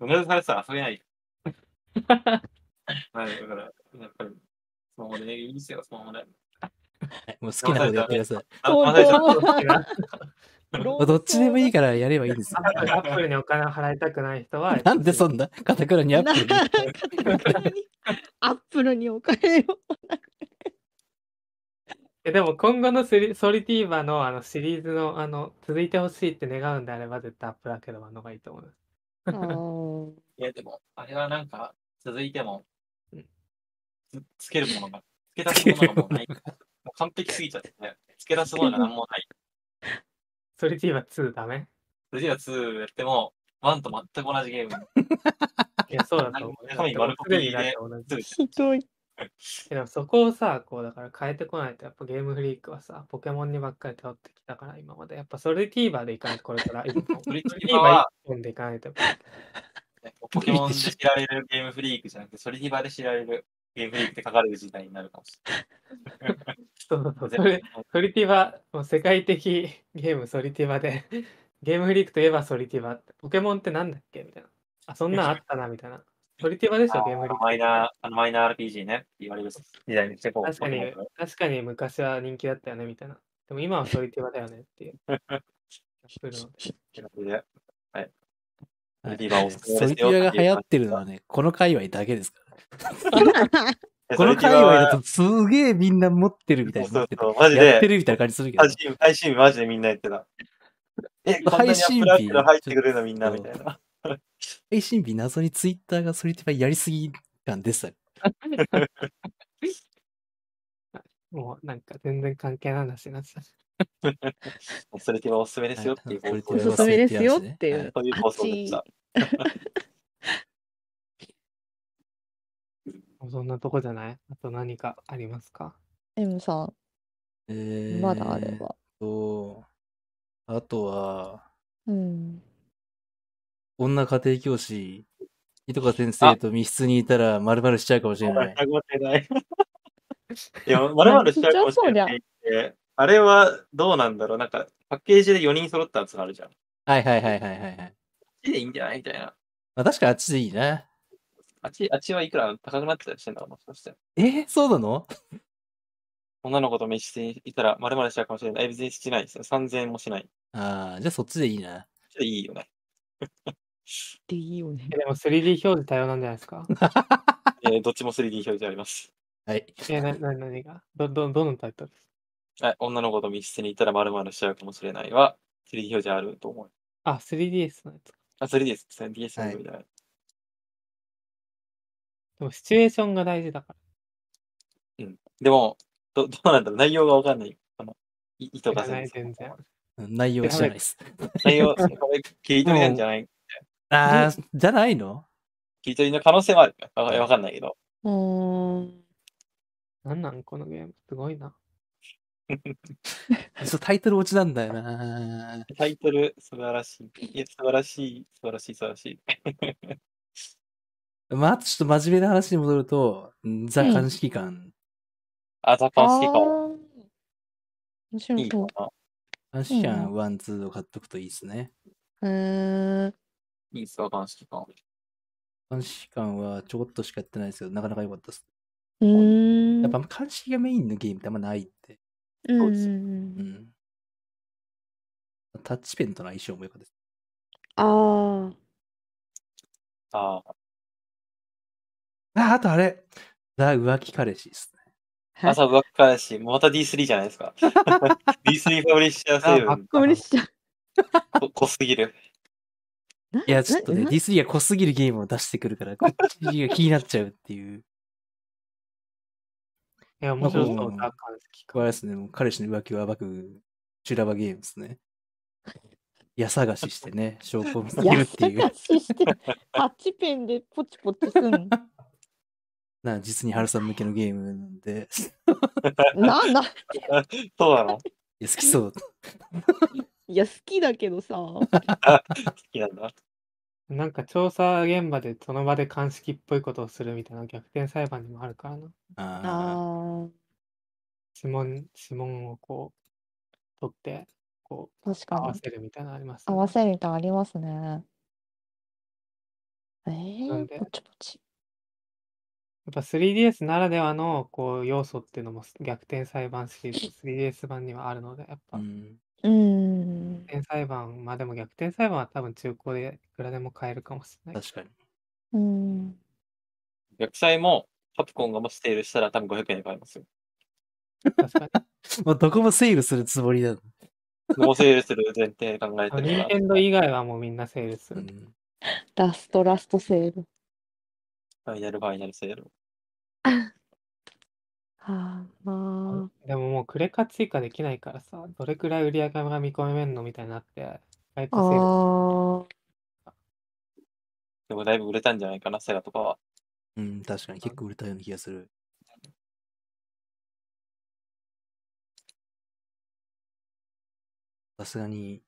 うなずされてたら遊べない。はい、だから、やっぱり、スマホでいいですよ、スマホで。はいもう好きなことやってください。どっちでもいいからやればいいですよ。アップルにお金を払いたくない人は、なんでそんな、かたくなにアップルに。アップルにお金を。えでも今後のスリソリティ馬のあのシリーズのあの続いてほしいって願うんであれば絶対アップル開けるのがいいと思う。あー いや、でも、あれはなんか、続いてもうん、つつけるものが、つけ出すものがもうない。も う完璧すぎちゃって、つけ出すものが何もない。ソリティーバ2ダメ？それでは2やっても、1と全く同じゲーム。いや、そうだと思う。中身丸コピーで同じ2ひどい。でもそこをさ、こうだから変えてこないと、やっぱゲームフリークはさ、ポケモンにばっかり頼ってきたから今まで。やっぱソリティーバーでいかないとこれから一本。ソリティーバー本でいかないと。ポケモンで知られるゲームフリークじゃなくて、ソリティバで知られるゲームフリークって書かれる時代になるかもしそうそうそう。れないそれ。ソリティバ、もう世界的ゲームソリティバで、ゲームフリークといえばソリティバって、ポケモンってなんだっけみたいな。あ、そんなんあったな、みたいな。ソリティバでしょ、ゲームフリーク。マイナー、あのマイナー RPG ね言われる時代にしてこう。確かに確かに昔は人気だったよね、みたいな。でも今はソリティバだよねっていう。はいソリティバが流行ってるのはね、この界隈だけですから。この界隈だとすげえみんな持ってるみたいになっててそうそうマジで、やってるみたいな感じするけど配。信配信日マジでみんな言ってた。え、こんなにアップルアップル入ってくるのみんなみたいな。配信日謎にツイッターがソリティアやりすぎ感でした。もうなんか全然関係ない話になってた。ソリティバおすすめですよっていうおすすめですよっていうはいそういう放送でした。そんなとこじゃない？あと何かありますか？M さん、えーまだあれば。と、あとは、うん。女家庭教師、井戸川先生と密室にいたら丸々しちゃうかもしれない。い。いや、まるまるしちゃうかもしれない。あれはどうなんだろう？なんか、パッケージで4人揃ったやつがあるじゃん。こはいはいはいはいはいはい。っちでいいんじゃない？みたいな。まあ、確かあっちでいいな。あっち、あっちはいくら高くなってたりしてんだろうもしかして。えーそうなの？女の子と飯していたら、まるまるしちゃうかもしれない。え別にしないですよ。3000円もしない。ああ、じゃあそっちでいいな。いいよね。でいいよねえ。でも 3D 表示多様なんじゃないですか？えーどっちも 3D 表示あります。はい。え、な、な、何が？ど、ど、どのタイトルはい、女の子と密室にいたらまるまるしちゃうかもしれないは、3D 表示あると思う。あ、3DS のやつか。あ、3D です。DS はいのみたいな。でもシチュエーションが大事だから。でも、ど どうなんだろう内容がわかんない。あの、い意図が知らない全然。内容は知らないです。内容、これ切り取りなんじゃない？ああ、じゃないの？切り取りの可能性はある。わわかんないけど。うーん。なんなんこのゲーム。すごいな。そうタイトル落ちなんだよな。タイトル、素晴らしい。いや、素晴らしい、素晴らしい、素晴らしい。まあ、ちょっと真面目な話に戻ると、んザ・うん鑑識官。あ、ザ・カン好きかあも。ー面白いいかそな。鑑識官1、2を買っとくといいですね。う。へーいいっすか、カン好きか。鑑識官はちょこっとしかやってないですけど、なかなか良かったです。うーん。やっぱ鑑識がメインのゲームってあんまないって。うんそうですうんううんん。タッチペンとの相性も良かったです。あああ。あ、あとあれ。ザ・浮気彼氏ですね。あ。朝浮気彼氏、もうまた D3 じゃないですか。D3 パブリッシャー成分無理しちゃう。こ濃すぎる。いや、ちょっとね、な D3 が濃すぎるゲームを出してくるから、こっちが気になっちゃうっていう。いや、面白そううん。ザ・カンスキこれですね、もう彼氏の浮気を暴く修羅場ゲームですね。矢探ししてね、証拠を見つけやるっていう探。しして、タッチペンでポチポチすんの。な実に春さん向けのゲームなんで、な、な、そうなの？好いや好きそう。いや、好きだけどさ。きなんだ。なんか調査現場でその場で鑑識っぽいことをするみたいな逆転裁判にもあるからな。ああ指紋、指紋をこう、取って、こう、合かに。わせるみたいなのありますね。わせるみたいなのありますね。えー、なんでポチポチ。やっぱ 3DS ならではのこう要素っていうのも逆転裁判シリーズ 3DS 版にはあるので、やっぱあ。うん。うーん。逆転裁判、まあでも逆転裁判は多分中古でいくらでも買えるかもしれない。確かに。うーん。逆サイも、カプコンがもしセールしたら多分500円で買えますよ。確かに。もうどこもセールするつもりだ。どこセールする前提考えてるから。任天堂以外はもうみんなセールする。うん。ラストラストセール。ファイナルファイナルセ ール。はあ、まあ。でももうクレカ追加できないからさ、どれくらい売り上げが見込めんのみたいになって、意外とセーでもだいぶ売れたんじゃないかな、セガとかは。うん、確かに結構売れたような気がする。さすがに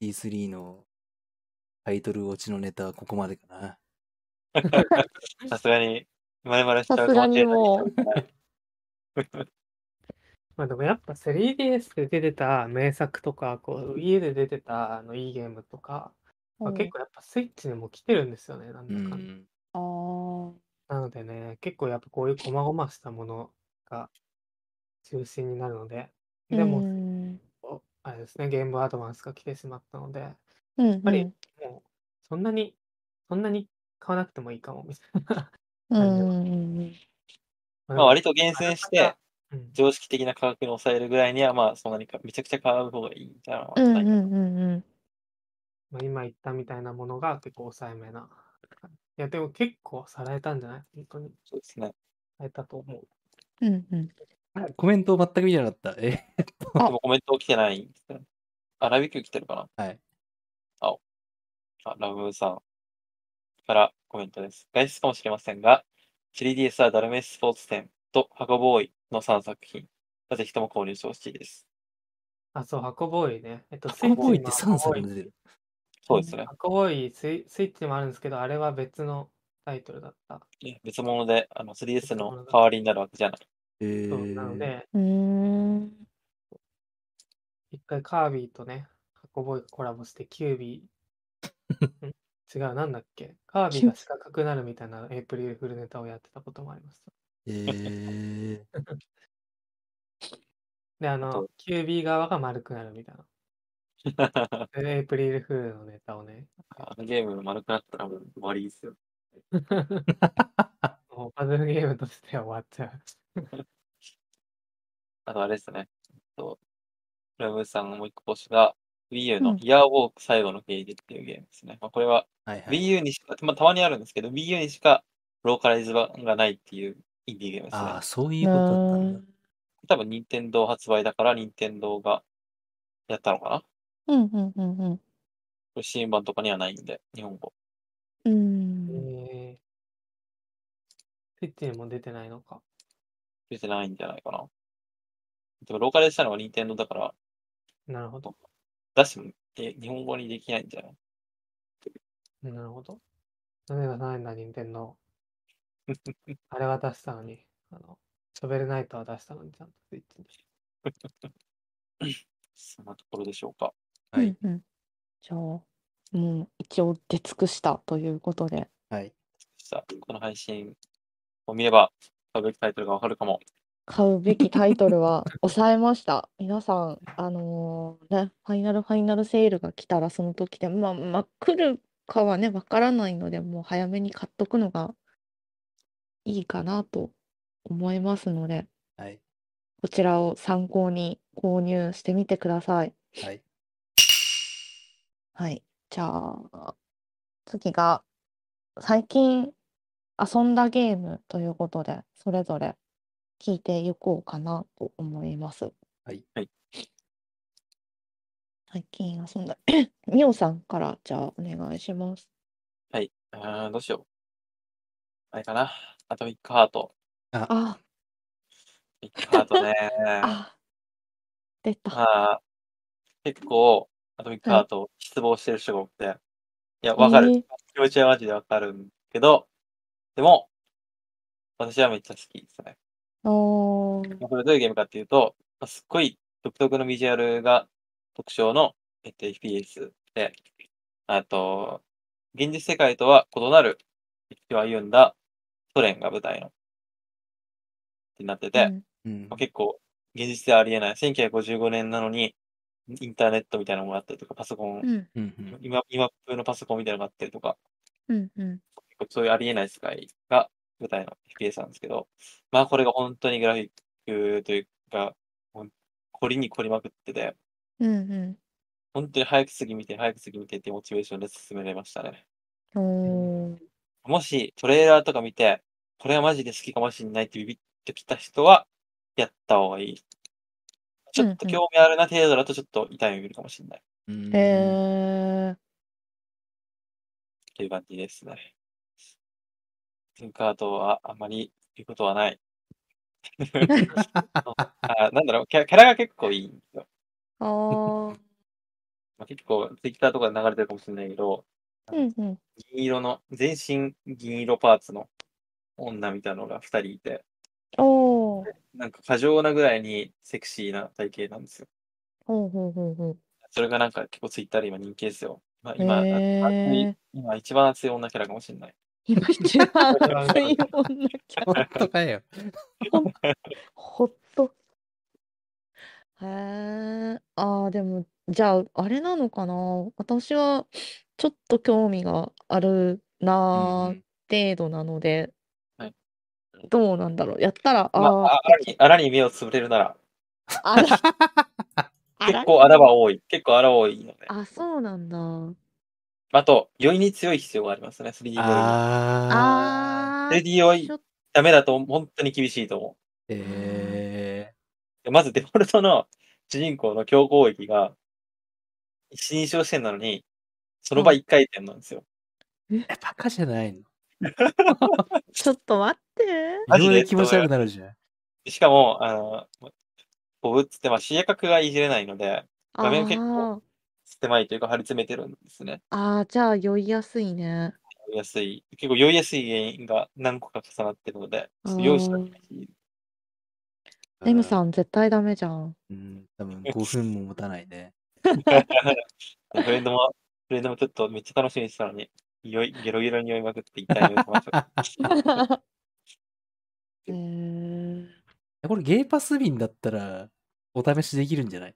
D3 のタイトル落ちのネタはここまでかな。さすがに、まるまるしちゃうさすがにもう。まあでもやっぱ 3DS で出てた名作とか、こう家で出てたあのいいゲームとか、まあ、うん結構やっぱスイッチにも来てるんですよね、なんうだかんだ。ん。あー。なのでね、結構やっぱこういう細々したものが中心になるので、でうも、ん。おあれですね、ゲームアドバンスが来てしまったので、やうんっぱりもうそんなに、そんなに買わなくてもいいかもみたいな。うん。うん。まあ割と厳選して、うん常識的な価格に抑えるぐらいには、まあそんなにかめちゃくちゃ買う方がいいみたいなのはうん。ない。うん。うん。うん。まあ、今言ったみたいなものが結構抑えめな。いや、でも結構さらえたんじゃない？本当に。そうですね。さらえたと思う。うん。うん。コメントを全く見てなかった。えあ でもコメント来てない。あ、ラビキュー来てるかな？はい。あ、ラブさんからコメントです。外出かもしれませんが、3DS はダルメススポーツ店と箱ボーイの3作品、ぜひとも購入してほしいです。あ、そう、箱ボーイね。えっと、コボーイって3スイッチにも作も出てる？そうですね。箱ボーイスイ、スイッチにもあるんですけど、あれは別のタイトルだった。ね別物で、あの 3DS の代わりになるわけじゃない。えそうなのー、で、うーん。一回カービィとね、箱ボーイがコラボして、キュービー、ん 違う、なんだっけ？カービィが四角くなるみたいなエイプリルフルネタをやってたこともありました。えー、で、あそのう、キュービー側が丸くなるみたいな。でエイプリルフールのネタをね、あのゲーム丸くなったらもう終わりですよ。もうパズルゲームとしては終わっちゃう。あとあれですね。とラムさんのもう一個星が Wii U のうん Year Walk 最後のゲージっていうゲームですね。まあ、これははいはい。Wii U にしか、まあ、たまにあるんですけど、Wii U にしかローカライズ版がないっていうインディーゲームですねああ、。そういうことだったんだ。多分、任天堂発売だから、任天堂がやったのかな？こうん。うん。うん。うん。れ新版とかにはないんで、日本語。うん。えー、スイッチにも出てないのか。出てないんじゃないかな。でも、ローカライズしたのが任天堂だから、なるほど。出しても、え、日本語にできないんじゃない？なるほど。なんで出さないんだ、任天堂。あれは出したのに、あの、ショベルナイトは出したのに、ちゃんとスイッチに。そんなところでしょうか。はい。うん。うん。じゃあ、もう一応出尽くしたということで。はい。さあ、この配信を見れば、買うべきタイトルがわかるかも。買うべきタイトルは抑えました。皆さん、あのーね、ファイナルファイナルセールが来たらその時で、まあ、まあ、来るかはね、わからないので、もう早めに買っとくのがいいかなと思いますので、はい。こちらを参考に購入してみてください。はい。はい。じゃあ、次が、最近遊んだゲームということで、それぞれ聞いていこうかなと思います。はい。はい。最近遊んだ。みおさんから、じゃあ、お願いします。はい。あーどうしよう。あれかな。アトミックハート。あ、アトミックハートね。あ、出た。まあ、結構、アトミックハートを失望してる人が多くて、や、わかる。えー気持ちはマジでわかるんけど、でも、私はめっちゃ好きですね。あーまあこれどういうゲームかっていうと、まあすっごい独特のビジュアルが特徴の、えっと、FPS で、あと、現実世界とは異なる歴史を歩んだソ連が舞台の、ってなってて、うん。うん。まあ、結構現実ではありえない。1955年なのに、インターネットみたいなのがあったりとか、パソコン、うん。今、今風のパソコンみたいなのがあったりとか、うんうん。結構そういうありえない世界が舞台の FPS なんですけど、まあこれが本当にグラフィックというか、ほん凝りに凝りまくってて、うんう本当に早く次見て、早く次見てっていうモチベーションで進められましたね。んおーもしトレーラーとか見て、これはマジで好きかもしれないってビビッときた人は、やった方がいい。ちょっと興味あるな程度だとちょっと痛い目見るかもしれない。うんへーっていう感じですね。テンカートはあんまり言うことはない。あなんだろうキャ、キャラが結構いいんですよ。あー まあ、結構ツイッターとかで流れてるかもしれないけど、うんうん銀色の、全身銀色パーツの女みたいなのが2人いて、おーなんか過剰なぐらいにセクシーな体型なんですよ。ほうほうほうほうそれがなんか結構ツイッターで今人気ですよ。まあ、今、へ熱いー今一番熱い女キャラかもしれない。今一番熱い女キャ本当かよ。ほっと。へえ。ああ、でも、じゃあ、あれなのかな？私は、ちょっと興味があるなうんー程度なのではい、どうなんだろう？やったら、まあ、あああらにあらに目をつぶれるなら、あ、あら、あ ら結構あらは多い。結構あら多いので。あ、そうなんだ。あと、酔いに強い必要がありますね、3D 酔いに。あー。あ 3D 酔いダメだと本当に厳しいと思えう。まずデフォルトの主人公の強攻撃が、一人称視点なのに、その場一回転なんですよ。ー、えバカじゃないの？ちょっと待って。マジで？気持ち悪くなるじゃん。しかも、あの、ボブっつって、まあ、視野角がいじれないので、画面結構あ狭いというか張り詰めてるんですね。あ、ああ、じゃあ酔いやすいね。酔いやすい。結構酔いやすい原因が何個か重なってるので、ちょっと用意したい。M さん絶対ダメじゃん。うん、多分5分も持たないね。フレンドも、フレンドもちょっとめっちゃ楽しみにしてたのに、酔い、ゲロゲロに酔いまくって痛い目をしまし これゲーパス民だったらお試しできるんじゃない？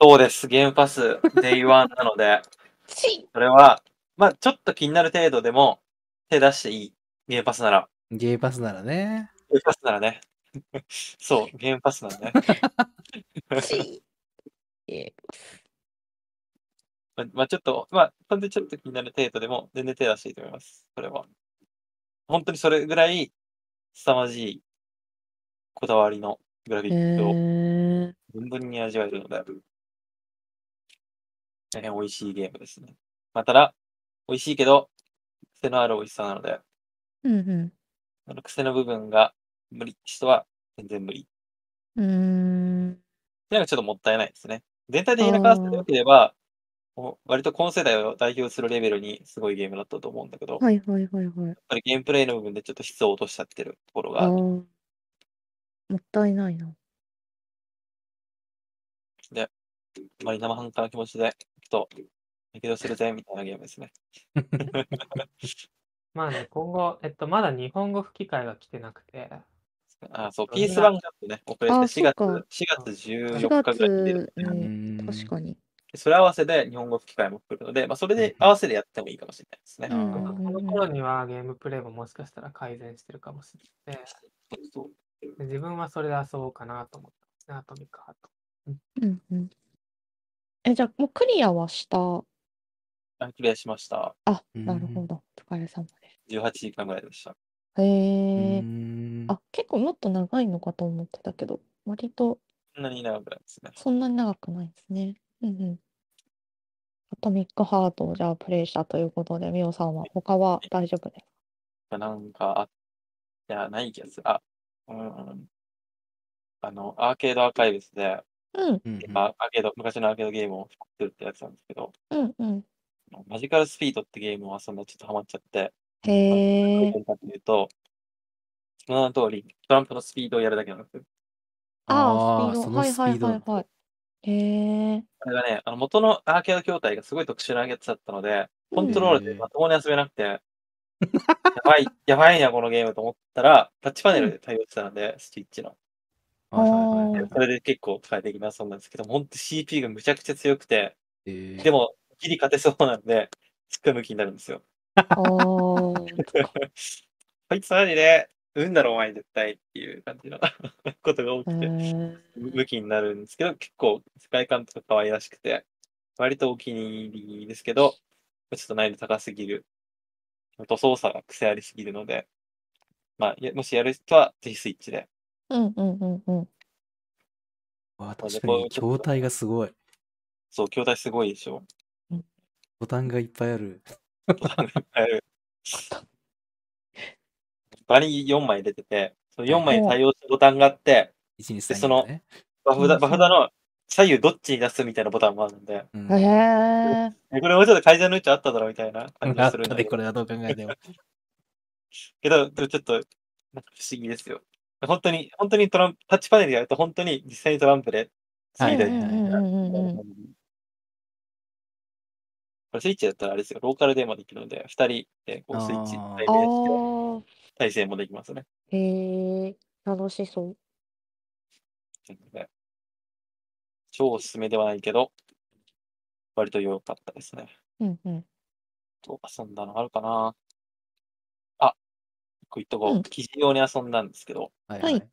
そうです。ゲームパス、デイワンなので、ちそれは、まあちょっと気になる程度でも手出していい。ゲームパスなら。ゲーパスならね。ゲームパスならね。そう、ゲームパスならね。ち えまあ、まあちょっと、まあ、本当にちょっと気になる程度でも全然手出していいと思います。それは。本当にそれぐらい凄まじいこだわりのグラフィへックをー存分に味わえるので、大変美味しいゲームですね。まあ、ただ、美味しいけど、癖のある美味しさなので、うんうあの癖の部分が無理って人は全然無理。ん。うーん。っていうのがちょっともったいないですね。全体的な関数で良ければ、もう割と今世代を代表するレベルにすごいゲームだったと思うんだけど、やっはいはいはいはい。ぱりゲームプレイの部分でちょっと質を落としちゃってるところが。もったいないな。あまり生半可な気持ちで、ちょっと、やけどするぜ、みたいなゲームですね。まあね、今後、えっと、まだ日本語吹き替えが来てなくて、あ、そう、それが PS 版がちょっとね、遅れてあ4月、そっか4月4 14日ぐらいに出る。月うに、ん確かに。それ合わせで日本語吹き替えも来るので、まあ、それで合わせでやってもいいかもしれないですね。うんあーその頃にはゲームプレイももしかしたら改善してるかもしれないそうで自分はそれで遊ぼうかなと思ってますね、アトミックハート。うんうん。え、じゃあもうクリアはした？あクリアしました。あ、うんなるほど。お疲れ様で18時間ぐらいでした。す。へうえ。んあ、結構もっと長いのかと思ってたけど、割とそんなに長くないですね。そんなに長くないですね。うんうん。アトミックハートをじゃあプレイしたということで、ミオさんは他は大丈夫ですなんか、あ、いや、ない気がする。あ、うん。あの、アーケードアーカイブスで、うんうんまあアーケード、昔のアーケードゲームを作るってやつなんですけど、うんうん。マジカルスピードってゲームを遊んでちょっとハマっちゃって、へえどういう。ことかというと、その通り、トランプのスピードをやるだけなんですよ。ああ、スピード。はいはいはいはい。へえ。これがね、あの元のアーケード筐体がすごい特殊なやつだったので、コントロールでまともに遊べなくて、やばい、やばいな、このゲームと思ったら、タッチパネルで対応してたので、スティッチの。はいはいはいうんそれで結構快適な遊んですけど、本当 CPU がむちゃくちゃ強くて、えーでも、ギリ勝てそうなんで、すっごい向きになるんですよ。こいつマジで、うんだろ、お前絶対っていう感じの ことが多へくて、え。向きになるんですけど、結構世界観とか可愛らしくて、割とお気に入りですけど、ちょっと難易度高すぎる。あと操作が癖ありすぎるので、まあ、やもしやる人はぜひスイッチで。うんうんうんうん。わ確かに筐体がすごい。そう、筐体すごいでしょ。ボタンがいっぱいある。ボタンがいっぱいある場に4枚出てて、その4枚に対応したボタンがあって、1、2、3、でそのね。バフダうんバフダの左右どっちに出すみたいなボタンもあるんで、うんへえ。えこれもうちょっと改善の余地あっただろうみたいな感じあがするんでこ、れはどう考えても。けど、でもちょっと、なんか不思議ですよ。本当に、本当にトランプ、タッチパネルでやると本当に実際にトランプで、はいでうんうんうんうんうん。これスイッチだったらあれですよ、ローカルでもできるので、2人でこうスイッチ対あ面してあ。対戦もできますね。へえ。楽しそう。なので超おすすめではないけど、割と良かったですね。うんうん。と遊んだのあるかなあ、一個言っとこう。うん記事用に遊んだんですけど、はいはい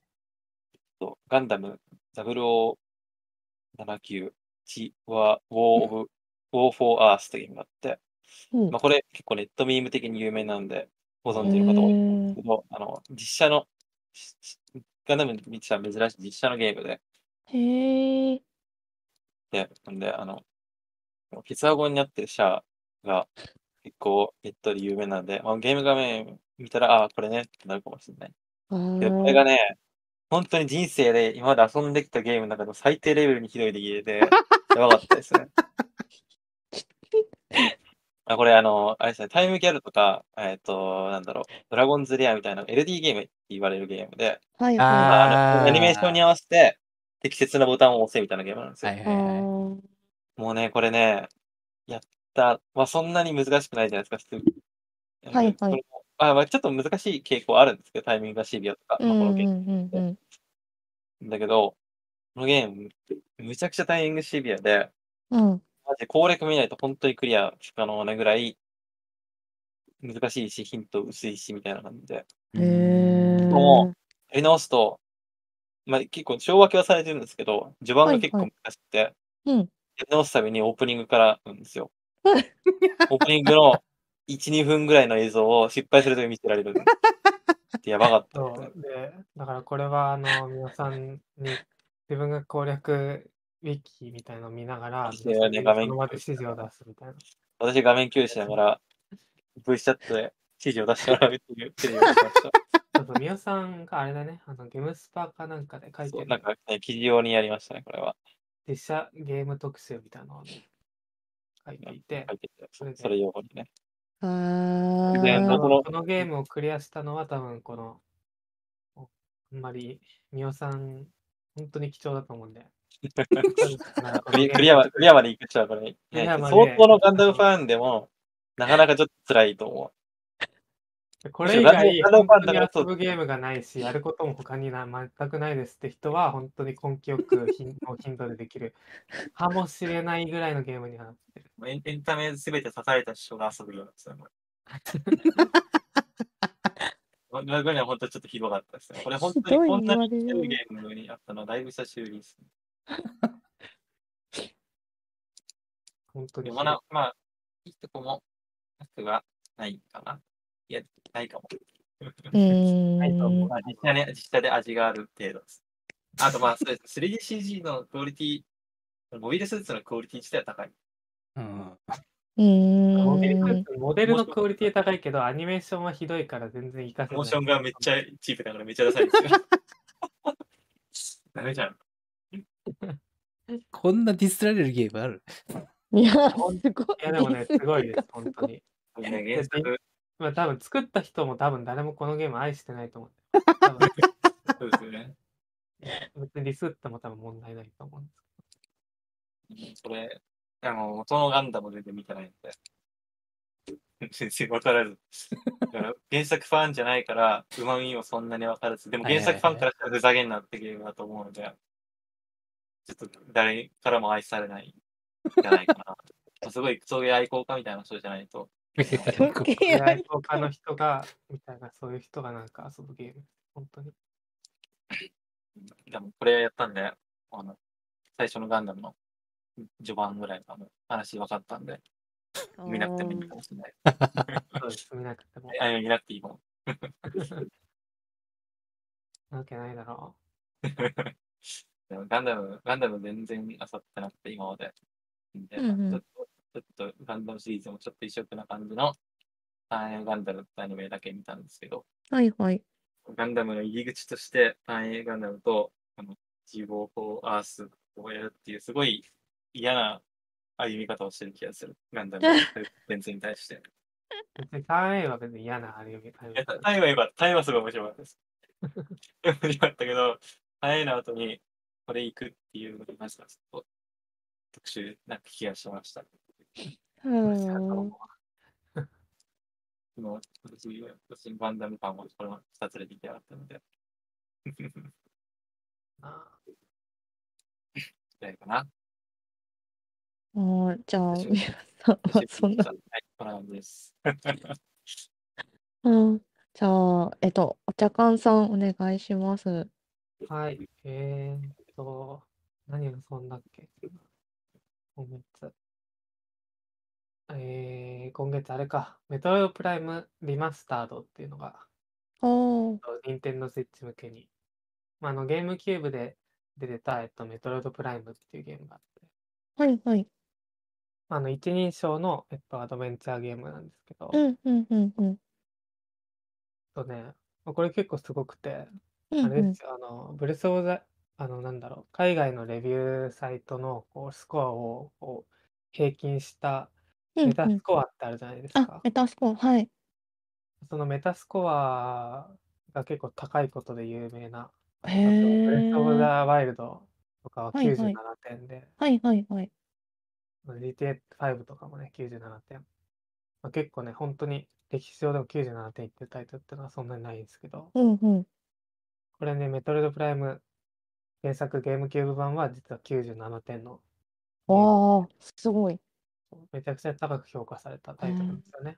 とガンダム0079チワウォーオブ、ウォーフォーアースというゲームがあって、うんまあ、これ結構ネットミーム的に有名なんで、ご存知の方多いと思うんですけど、あの、実写の、ししガンダムに見ては珍しい実写のゲームで、へえ。で、なんで、あの、ケツアゴになってるシャアが結構ネットで有名なんで、まあ、ゲーム画面見たら、ああ、これねってなるかもしれない。あで、これがね、本当に人生で今まで遊んできたゲームの中でも最低レベルにひどい出来で、やばかったですね。あこれ、あの、あれですね、タイムギャルとか、えっ、と、なんだろう、ドラゴンズレアみたいな LD ゲームって言われるゲームで、はいあはあのアニメーションに合わせて適切なボタンを押せみたいなゲームなんですよ。はいい。はいはもうね、これね、やった、まあそんなに難しくないじゃないですか、普通。はいはいこれもあまあ、ちょっと難しい傾向あるんですけど、タイミングがシビアとか、ーうまあ、このゲーんうんうんうん。ム。だけど、このゲーム、むちゃくちゃタイミングシビアで、うん。マジで攻略見ないと本当にクリア不可能なぐらい難しいし、ヒント薄いし、みたいな感じで。へえ。もやり直すと、まあ結構小分けはされてるんですけど、序盤が結構はい難しくて、うん。やり直すためにオープニングからなんですよ。オープニングの1、2分ぐらいの映像を失敗すると見せられる。ってやばかったで、だからこれは、あの、皆さんに自分が攻略ウィキみたいなのを見ながら、その場で指示を出すみたいな。私画面共有しながら、V チャットで指示を出してもらうっていうテレビをしました。そうそう、みおさんがあれだね、あの、ゲームスパーかなんかで書いてるそうなんか、ね、記事用にやりましたね、これは。実写ゲーム特集みたいなのをね、書いていて書、いてて、それでそれ用にね。あでこのゲームをクリアしたのは多分この、あんまり、みおさん、本当に貴重だと思うんで。クリクリアまクリアまで行く人はこれ、ね、相当のガンダムファンでも、なかなかちょっと辛いと思これ以外、ガンダム遊ぶゲームがないし、やることも他にな全くないですって人は、本当に根気よく頻度でできるかもしれないぐらいのゲームにはなってる。う。エンエンタメすべて刺された人が遊ぶようなですよ。こ れこれは本当ちょっとひどかったですね。これ本当にこんなにゲームにあったのはだいぶ久しぶりです、で 本当にもなまあ、いいとこもなくはないかな。いや、ないかも。ないと思う。あ、実写で、実写で味がある程度です。あとまあ、そうです 3DCG のクオリティ、モビルスーツのクオリティ自体は高い。うん。うモデル。モデルのクオリティ高いけど、アニメーションはひどいから全然活かせない。モーションがめっちゃチープだからめっちゃダサいですよ。ダメじゃん。こんなディスられるゲームある？いや、すごい。いや、でもね、すごいです、りがすごい。ほんとに。いや、で、で原作まあ、多分作った人も多分誰もこのゲーム愛してないと思う。そうですよね。別にディスっても多分問題ないと思うんですそれ、あの、元のガンダム全然見てないんで。全然わからず。原作ファンじゃないから、うまみをそんなにわからず、でも原作ファンからしたらふざけんなってゲームだと思うので、ちょっと誰からも愛されないんじゃないかな。すごい、そういう愛好家みたいな人じゃないと。愛好家の人が、みたいな、そういう人がなんか遊ぶゲーム。本当に。でもこれやったんで、あの、最初のガンダムの序盤ぐらいの話分かったんで、見なくてもいいかもしれない。そうです、見なくても。あ見なくていいもん。なわけないだろでも ガンダム、ガンダム全然漁ってなくて、今まで。でうんうんちょっとちょっとガンダムシリーズもちょっと異色な感じの、ターンエガンダムってアニメだけ見たんですけど、はいはい。ガンダムの入り口として、ターンエガンダムと、あの、ジボーフォーアースをやるっていう、すごい嫌な歩み方をしてる気がする。ガンダムの 全然に対して。う。別にターン A は別に嫌なあれより。いやタタイは良かった。タイはすごい面白かったです。面白かったけど、タイの後にこれ行くっていうのが、ちょっと特殊な気がしました。うん。でも私、私、ガンダムファンはこの2つで見てあったので、なないかな。あーじゃあ、皆さんはそんな。はい、こんな感じです。うん。じゃあ、えっと、お茶缶さんお願いします。はい。えーっと、何がそんだっけ？今月。えー、今月あれか。メトロイドプライムリマスタードっていうのが、おー。任天堂スイッチ向けに。まあ、あのゲームキューブで出てた、えっと、メトロイドプライムっていうゲームがあって、はいはい。あの一人称の、えっと、アドベンチャーゲームなんですけど、うんうんうんうん。とね、まあこれ結構すごくて、うんうんあれですよ、あの、ブレス・オブ・ザ、あの、なんだろう、海外のレビューサイトのこうスコアをこう平均したうんメタうんスコアってあるじゃないですあか、。メタスコア、はい。そのメタスコアが結構高いことで有名な、へあとブレス・オブ・え。ザ・ワイルドとかははいはい97点で、はいはいはい。GTA5 とかもね、97点。まあ、結構ね、本当に歴史上でも97点いってるタイトルってのはそんなにないんですけど、うんうん。これね、メトロイドプライム原作ゲームキューブ版は実は97点のゲーム。わあ、すごい。めちゃくちゃ高く評価されたタイトルなんですよね。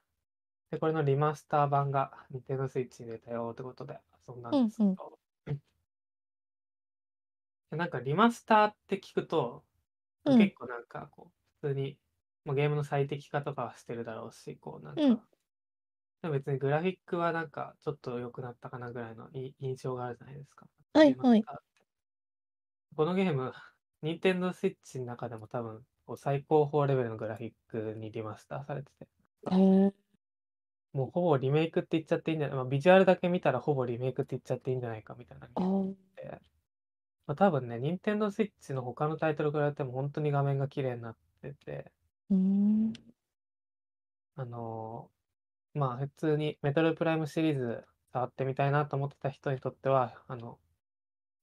で、これのリマスター版が Nintendo Switch に出たよってことで遊んだんですけど、で なんかリマスターって聞くと、うん。結構なんかこう、普通に、まあ、ゲームの最適化とかはしてるだろうし、こうなんか、うん。でも別にグラフィックはなんかちょっと良くなったかなぐらいのい印象があるじゃないですか。はいはい。リマスターってこのゲーム、Nintendo Switch の中でも多分こう最高峰レベルのグラフィックにリマスターされてて、へえ。もうほぼリメイクって言っちゃっていいんじゃない、まあ、ビジュアルだけ見たらほぼリメイクって言っちゃっていいんじゃないかみたいなゲあームー。で、まあ、多分ね、Nintendo Switch の他のタイトルからやっても本当に画面が綺麗になってて、うーん。あのーまあ普通にメトロプライムシリーズ触ってみたいなと思ってた人にとっては、あの、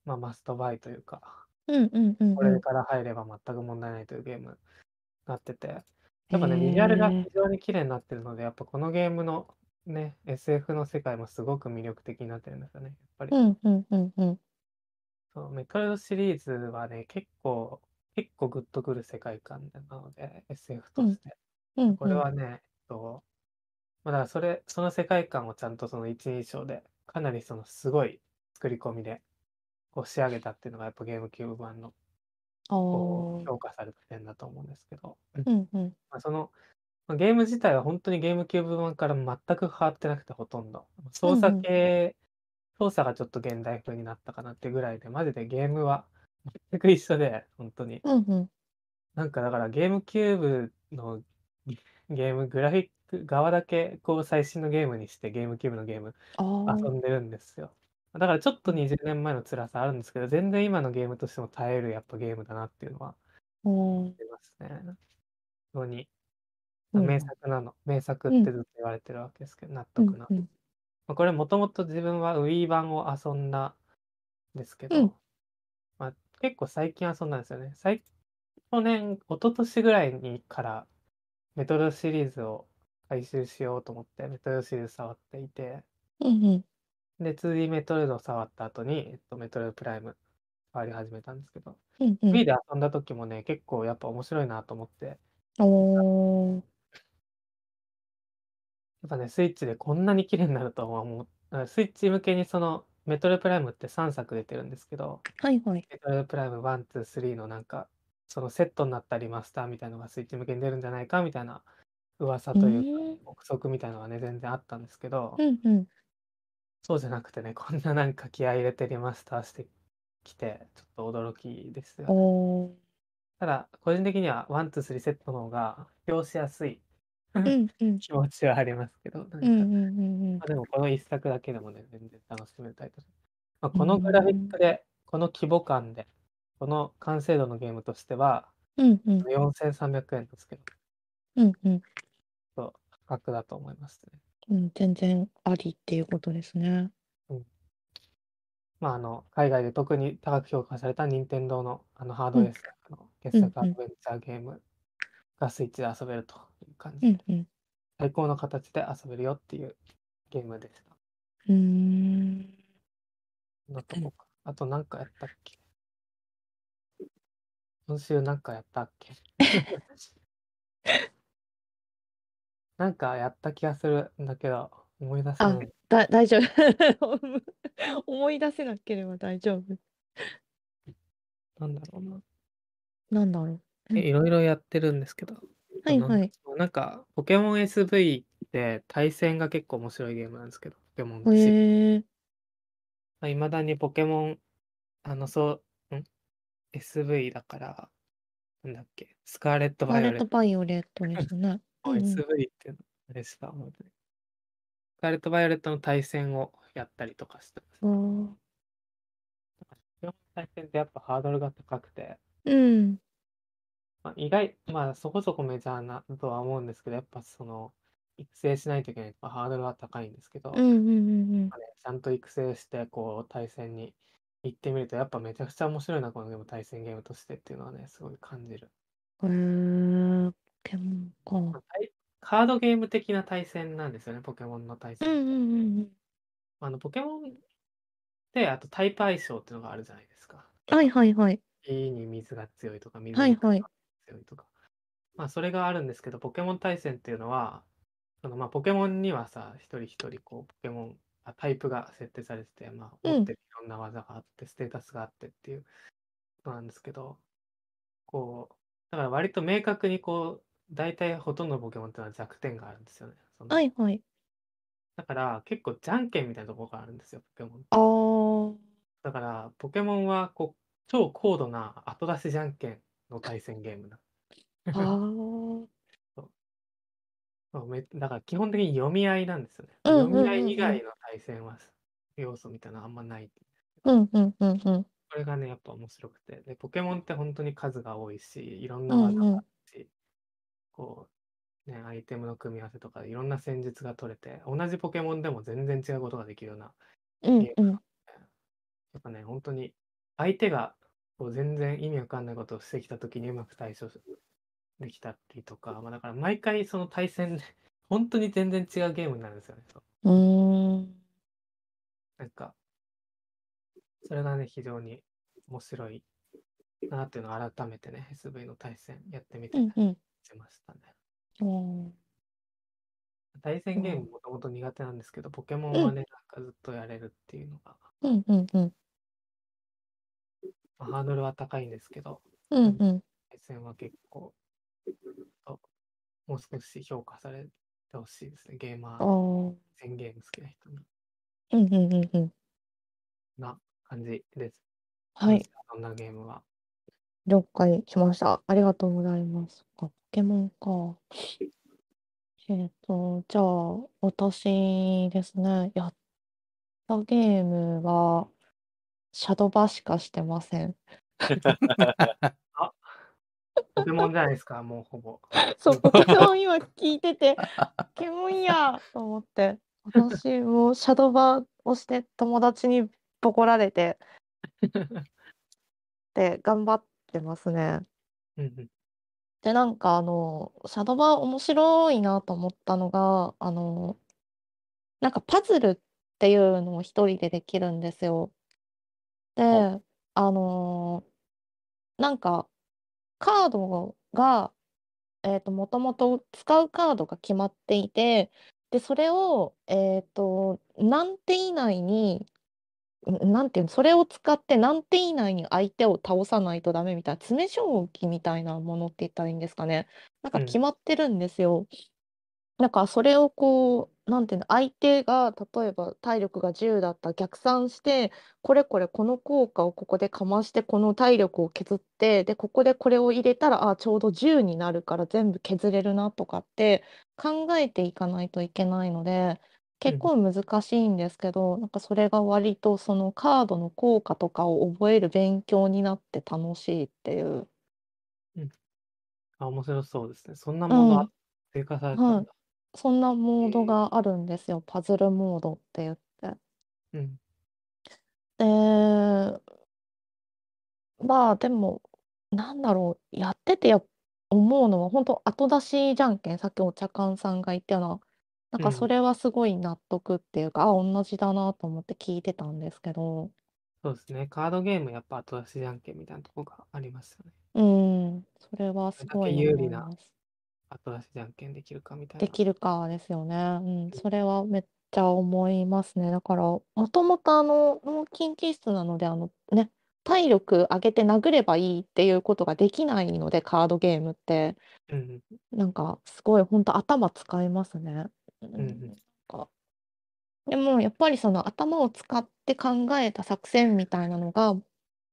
まあマストバイというか、うんうんうんこうん。れから入れば全く問題ないというゲームになってて、やっぱね、ビジュアルが非常に綺麗になってるので、やっぱこのゲームのね、SF の世界もすごく魅力的になってるんですよね。やっぱり、うんうんうんうん。そうメトロシリーズはね、結構、結構グッとくる世界観なので、SF として。うんこれはね、えっと、まあ、だからそれ、その世界観をちゃんとその一人称で、かなりそのすごい作り込みで、こう仕上げたっていうのがやっぱゲームキューブ版のこう評価された点だと思うんですけど、うんうん。まあ、その、まあゲーム自体は本当にゲームキューブ版から全く変わってなくてほとんど。操作系、操作がちょっと現代風になったかなってぐらいで、マジでゲームは全く一緒で、本当に。うんうん。なんかだからゲームキューブのゲゲーム、グラフィック側だけこう最新のゲームにしてゲームキューブのゲーム。遊んでるんですよ。だからちょっと20年前の辛さあるんですけど、全然今のゲームとしても耐えるやっぱゲームだなっていうのはうん。ありますね。当に。うん。名作なの。名作うん。ってずっと言われてるわけですけど、納う得な。んうん。まあ、これもともと自分は Wii 版を遊んだんですけど、うん。まあ、結構最近遊んだんですよね。最去年、一昨年ぐらいにからメトロシリーズを回収しようと思ってメトロシリーズ触っていて、うんうんで、2D メトロイドを触った後に、えっと、メトロイドプライム触り始めたんですけど、うんうん。Wii で遊んだ時もね、結構やっぱ面白いなと思って、おー。やっぱね、スイッチでこんなに綺麗になるとは思う。スイッチ向けにそのメトロプライムって3作出てるんですけど、はいはい。メトロプライム1、2、3のなんか、そのセットになったリマスターみたいなのがスイッチ向けに出るんじゃないかみたいな噂というか、憶測みたいなのがね、全然あったんですけど、うんうんそうじゃなくてね、こんななんか気合い入れてリマスターしてきて、ちょっと驚きですよね。ただ、個人的には1、2、3セットの方が表しやすい。うんうん。気持ちはありますけど、なんか、うんうんうんうん。まあ、でもこの一作だけでもね、全然楽しめるタイトル。まあ、このグラフィックで、この規模感で、この完成度のゲームとしては、うんうん。4300円ですけど、うんうん。そう価格だと思いますね。うん全然ありっていうことですね。まあ、あの、海外で特に高く評価された任天堂のあのハードウェアの傑作アドベンチャーゲームがスイッチで遊べるという感じ。で、うんうん。最高の形で遊べるよっていうゲームでした。うーん。とこか。あとなんかやったっけ？今週なんかやったっけ？なんかやった気がするんだけど、思い出せあない。だ大丈夫 思い出せなければ大丈夫。なんだろうな。なんだろう。うんえいろいろやってるんですけど。はいはい。なんか、ポケモン SV って対戦が結構面白いゲームなんですけど、ポケモンって。へえいまだにポケモン、あの、そう、ん ?SV だから、なんだっけ、スカーレット・バレット・バイオレット。バイオレットですね。うんうん SV っていうのあれした思うね。スカーレット・バイオレットの対戦をやったりとかしてます。あーポケモンの対戦ってやっぱハードルが高くて、うん。まあ、意外、まあそこそこメジャーなとは思うんですけど、やっぱその、育成しないといけないとかハードルは高いんですけど、うんうんうんまあねちゃんと育成して、こう、対戦に行ってみると、やっぱめちゃくちゃ面白いな、このゲーム、対戦ゲームとしてっていうのはね、すごい感じる。うん。ケモンか。カードゲーム的な対戦なんですよね、ポケモンの対戦。うんうんうんうん。あの、ポケモンって、あとタイプ相性っていうのがあるじゃないですか。はいはいはい。火に水が強いとか、水はいはいに風が強いとか。まあ、それがあるんですけど、ポケモン対戦っていうのは、そのまあ、ポケモンにはさ、一人一人、こう、ポケモン、あタイプが設定されてて、まあ、うん持ってるいろんな技があって、ステータスがあってっていうことなんですけど、こう、だから割と明確にこう、大体ほとんどのポケモンってのは弱点があるんですよね。そのはいはい。だから結構じゃんけんみたいなところがあるんですよ、ポケモンって。あーだから、ポケモンはこう超高度な後出しじゃんけんの対戦ゲームだ。あー。そうめだから基本的に読み合いなんですよね。うんうんうんうん読み合い以外の対戦は要素みたいなのあんまない。うんうんうんうん。これがね、やっぱ面白くて。で、ポケモンって本当に数が多いし、いろんな技があるし、こう、ね、アイテムの組み合わせとかいろんな戦術が取れて、同じポケモンでも全然違うことができるようなうんうん。やっぱね、本当に相手がこう全然意味わかんないことをしてきたときにうまく対処できたりとか、まあ、だから毎回その対戦で 本当に全然違うゲームになるんですよね。そううーん。なんか、それがね、非常に面白いなっていうのを改めてね、SV の対戦やってみてうんうん。しましたね。おー対戦ゲームもともと苦手なんですけど、ポケモンはね、なんかずっとやれるっていうのが、うんうんうん。まあハードルは高いんですけど、うんうん。対戦は結構、ともう少し評価されてほしいですね。ゲーマあー、ー。全ゲーム好きな人に。うんうんうんうん。な感じです。はい。。そんなゲームは。了解しました。ありがとうございます。ケモンか。えっと、じゃあ、私ですね。やったゲームは、シャドバしかしてません。僕ケモンじゃないですか、もうほぼ。そう、ポケモン今聞いてて、ポケモンやと思って、私もシャドバをして友達にボコられて、で、頑張ってますね。うんうん。で、なんかあの、シャドバ面白いなと思ったのが、あの、なんかパズルっていうのを一人でできるんですよ。で、あの、なんかカードが、えっと、もともと使うカードが決まっていて、で、それを、えっと、何手以内に、んなんていうの、それを使って何手以内に相手を倒さないとダメみたいな、詰将棋みたいなものって言ったらいいんですかね。なんかうん決まってるんですよ。なんかそれをこう、なんていうの、相手が例えば体力が10だったら逆算して、これこれこの効果をここでかまして、この体力を削って、で、ここでこれを入れたら、あ、ちょうど10になるから全部削れるなとかって考えていかないといけないので、結構難しいんですけど、なんかそれが割とそのカードの効果とかを覚える勉強になって楽しいっていう。あ、面白そうですね。そんなものあうん。追加されたんだ。そんなモードへえ。があるんですよ。パズルモードって言って。うん。で、まあでも、なんだろう、やっててや思うのは、本当後出しじゃんけん、さっきお茶缶さんが言ったような、なんうん。かそれはすごい納得っていうか、あ、同じだなと思って聞いてたんですけど。そうですね。カードゲームやっぱ後出しじゃんけんみたいなとこがありますよね。うん、それはすごい思い有利なます。後出しじゃんけんできるかみたいな。できるかですよね。うん、うん。それはめっちゃ思いますね。だから、もともとあの、脳筋気質なので、あのね、体力上げて殴ればいいっていうことができないので、カードゲームって。うんなんかすごい本当頭使いますね。ううん。か。でもやっぱりその頭を使って考えた作戦みたいなのが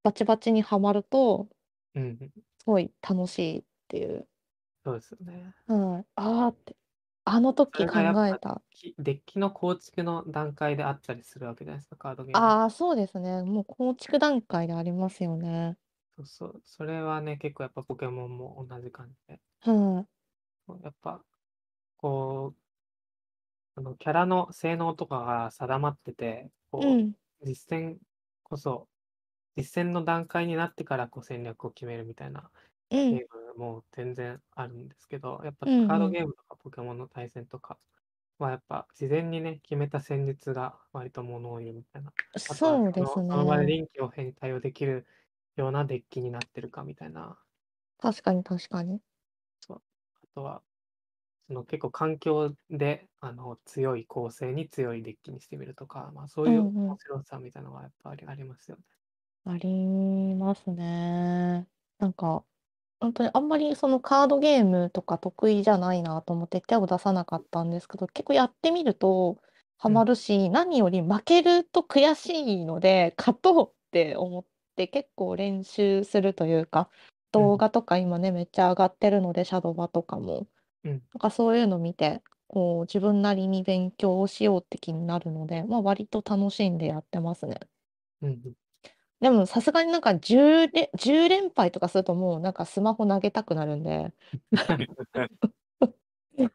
バチバチにはまると、うんうん。すごい楽しいっていう。そうですよね。はい。ああって、あのそ時考えた。きデッキの構築の段階であったりするわけじゃないですか、カードゲーム。ああ、そうですね。もう構築段階でありますよね。そうそう。それはね、結構やっぱポケモンも同じ感じで。はい。やっぱ、こう、あのキャラの性能とかが定まってて、う。こうん実戦こそ、実戦の段階になってからこう戦略を決めるみたいなうん。ゲームも全然あるんですけど、やっぱうんカードうん。ゲームとかポケモンの対戦とかはやっぱ事前にね、決めた戦術が割と物を言うみたいな。あとはそうですそのその場でね。臨機応変に対応できるようなデッキになってるかみたいな。確かに確かに。そうあとは、その結構環境であの強い構成に強いデッキにしてみるとか、まあ、そうういうんうん。面白さみたいなのはやっぱりありますよね。ありますね。なんか、本当にあんまりそのカードゲームとか得意じゃないなと思って手を出さなかったんですけど、結構やってみるとハうん。マるし、何より負けると悔しいので、勝とうって思って結構練習するというか、うん。動画とか今ね、めっちゃ上がってるので、シャドバとかも。うん。なんかそういうの見て、こう自分なりに勉強をしようって気になるので、まあ割と楽しんでやってますね。うんうん。でもさすがになんか10連、10連敗とかするともうなんかスマホ投げたくなるんで、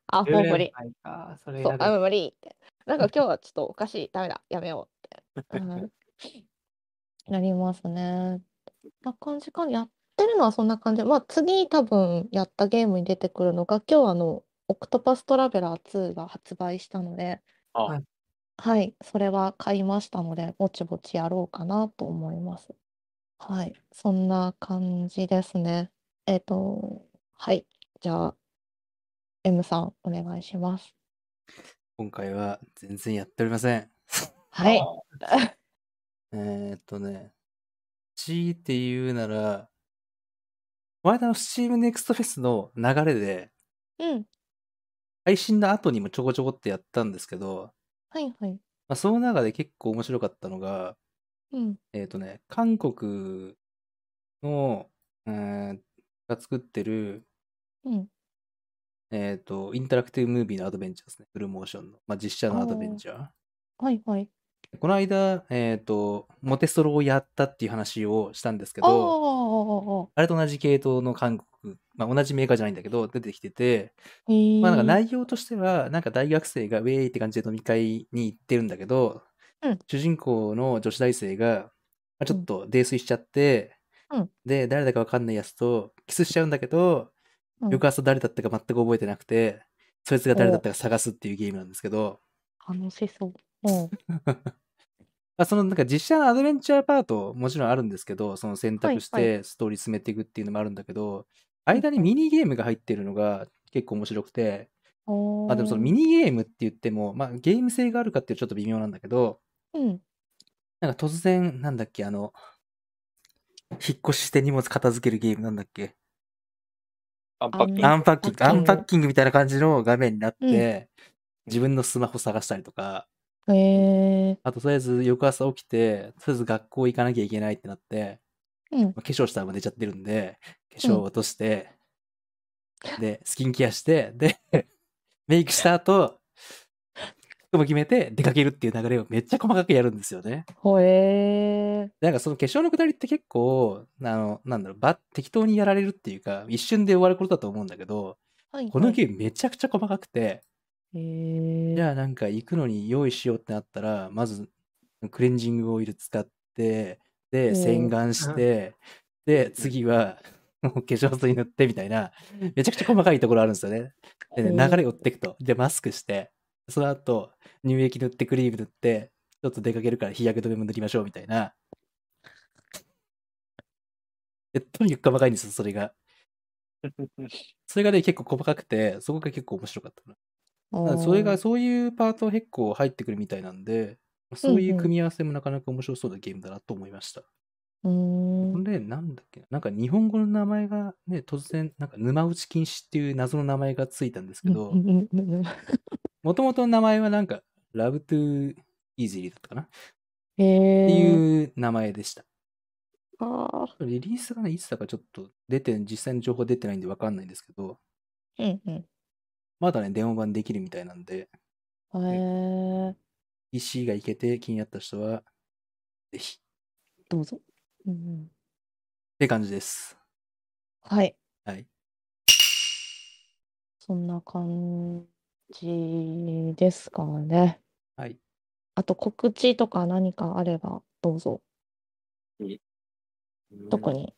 あ、10連もう無理。敗か、それそう、あ。無理って。なんか今日はちょっとおかしい、ダメだ、やめようって。うん、なりますね。な感じかな。やってるのはそんな感じ。まあ次多分やったゲームに出てくるのが、今日あの、オクトパストラベラー2が発売したので、あ、はい。はい、それは買いましたので、ぼちぼちやろうかなと思います。はい、そんな感じですね。えっと、はい、じゃあ、M さん、お願いします。今回は全然やっておりません。はい。あ えーっとね、強いて言うなら、この間の Steam Next Fest の流れで、うん、配信の後にもちょこちょこってやったんですけど、はいはい。まあ、その中で結構面白かったのが、うん、えーっとね、韓国の、えーが作ってる、うん。えーっと、インタラクティブムービーのアドベンチャーですね。フルモーションの。まあ、実写のアドベンチャー。はいはい。この間、えっ、と、モテストロをやったっていう話をしたんですけど、あれと同じ系統の韓国、まあ同じメーカーじゃないんだけど、出てきてて、へまあなんかえ。内容としては、なんか大学生がウェーイって感じで飲み会に行ってるんだけど、うん。主人公の女子大生が、まあ、ちょうんっと泥酔しちゃって、うん。で、誰だかわかんないやつとキスしちゃうんだけど、うん。翌朝誰だったか全く覚えてなくて、そいつが誰だったか探すっていうゲームなんですけど、楽しそう。あ、そのなんか実写のアドベンチャーパートもちろんあるんですけど、その選択しはい。てストーリー進めていくっていうのもあるんだけど、間にミニゲームが入ってるのが結構面白くて、まあでもそのミニゲームって言っても、まあゲーム性があるかっていうとちょっと微妙なんだけど、うん。なんか突然、なんだっけ、あの、引っ越しして荷物片付けるゲームなんだっけ、アンパッキング。アンパッキング、みたいな感じの画面になっうん。て、自分のスマホ探したりとか、へえ。あととりあえず翌朝起きて、とりあえず学校行かなきゃいけないってなって、うん。まあ化粧したらもう寝ちゃってるんで、化粧を落として、で、スキンケアして、で、メイクした後、服も決めて出かけるっていう流れをめっちゃ細かくやるんですよね。ほえー。なんかその化粧のくだりって結構、あの、なんだろう、ば、適当にやられるっていうか、一瞬で終わることだと思うんだけど、はい。このゲームめちゃくちゃ細かくて、へえ。じゃあなんか行くのに用意しようってなったら、まずクレンジングオイル使って、で、おー洗顔して、で、次は もう化粧水塗ってみたいな、めちゃくちゃ細かいところあるんですよね。でね、流れを追っていくと。で、マスクして、その後、乳液塗ってクリーム塗って、ちょっと出かけるから日焼け止めも塗りましょうみたいな。でとにかく細かいんですよ、それが。それがね、結構細かくて、そこが結構面白かった。あだそれが、ーそういうパート結構入ってくるみたいなんで、そういう組み合わせもなかなか面白そうなゲームだなと思いました。うーん。で、なんだっけな、なんか日本語の名前がね、突然、なんか沼打ち禁止っていう謎の名前がついたんですけどもともとの名前はなんか、Love to Easily だったかなっへてえ。いう名前でした。ああ。リリースがね、いつだかちょっと出て、実際の情報出てないんでわかんないんですけど、うんうん。まだね、電話版できるみたいなんで、へえ。PC がいけて気になった人は、ぜひ。っどうぞ。うんうん。て感じです。はい。はい。そんな感じですかね。はい。あと告知とか何かあればどうぞ。特に？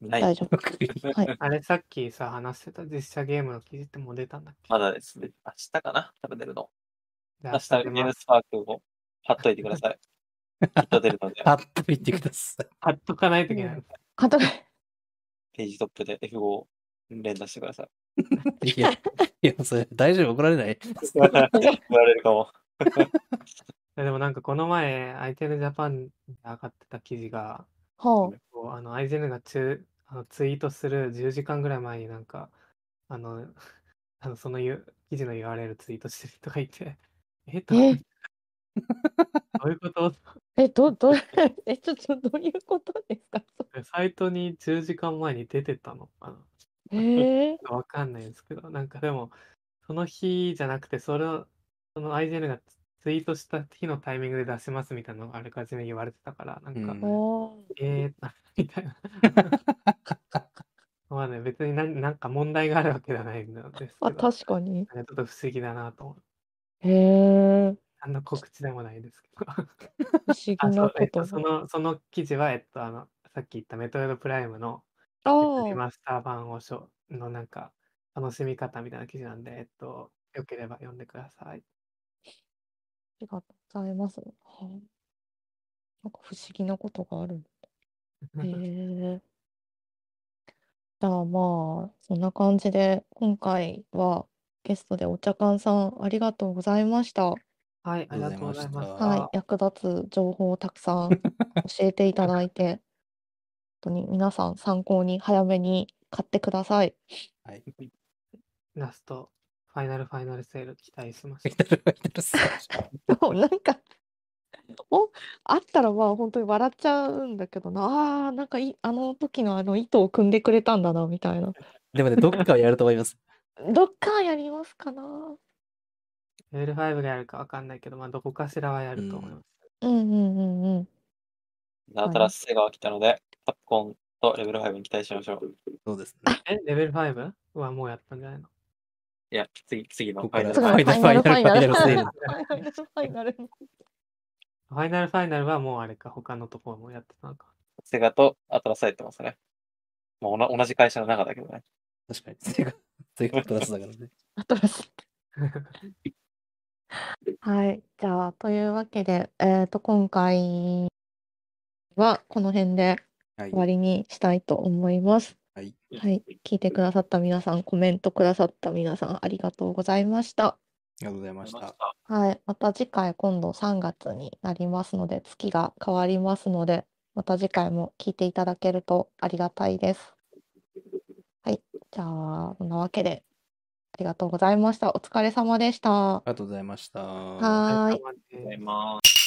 ない。大丈夫。はい。あれさっきさ、話してた実写ゲームの記事ってもう出たんだっけ？まだですね。明日かな？多分出るの。じゃ明日出ますゲームスパークを貼っといてください。きっと出るので、貼っといてください。貼っとかないといけない。あと、ページトップで F5 を連打してください。いや、いや、それ大丈夫怒られない？言われるかも。いやでもなんかこの前、アイテルジャパンで上がってた記事が、はこうあのアイゼンが中あのツイートする10時間ぐらい前になんか、あの、あのそのゆ記事の URL ツイートしてる人がいて、えっと、え？どういうこと？あ。え、ど、ど、え、ちょっとどういうことですか？サイトに10時間前に出てたのかな？えー、わかんないですけど、なんかでも、その日じゃなくて、それを、そのアイゼンがツイートした日のタイミングで出しますみたいなのがあらかじめ言われてたから、なんか、うんおーえー、みたいな。まあね、別に何なんか問題があるわけじゃないんですけあ、ど、確かに。なんかちょっと不思議だなと思う。へえ、何の告知でもないですけど。不思議あ、そなう、えっと。その、その記事は、えっと、あの、さっき言ったメトロイドプライムの、あえっとリあ、マスター版をしょのなんか、楽しみ方みたいな記事なんで、えっと、よければ読んでください。ありがとうございます。はあなんか不思議なことがあるんだ。へえ。じゃあまあ、そんな感じで、今回はゲストでお茶館さんありがとうございました。はい、あありがとうございまし。はい、役立つ情報をたくさん教えていただいて、本当に皆さん参考に早めに買ってください。はい。ラスト、ファイナルファイナルセール期待しまファイす。ナルファイナルセールそうなんかおあったらまあ本当に笑っちゃうんだけどなあーなんかいあの時のあの糸を組んでくれたんだなみたいなでもね、どっかはやると思います。どっかやりますかなレベル5がやるかわかんないけど、まあ、どこかしらはやると思います。うんうんうんうん新しいセガが来たので、カプコンとレベル5に期待しましょう。そうですね。え、レベル 5? はもうやったんじゃないの？いや、次、次のファイナルファイナル、ファイナル、ファイナルファイナル、ファイナル。ファイナルはもうあれか、他のところもやってたのか。セガとアトラってますね。まあ、おな同じ会社の中だけどね。確かに。セガ、セガプラスだからね。新しい。はい。じゃあ、というわけで、えっと、今回はこの辺ではい終。わりにしたいと思います。はい。はい。聞いてくださった皆さん、コメントくださった皆さん、ありがとうございました。ありがとうございました。はい。また次回、今度3月になりますので、月が変わりますので、また次回も聞いていただけるとありがたいです。はい。じゃあ、そんなわけで、ありがとうございました。お疲れ様でした。ありがとうございました。はーい。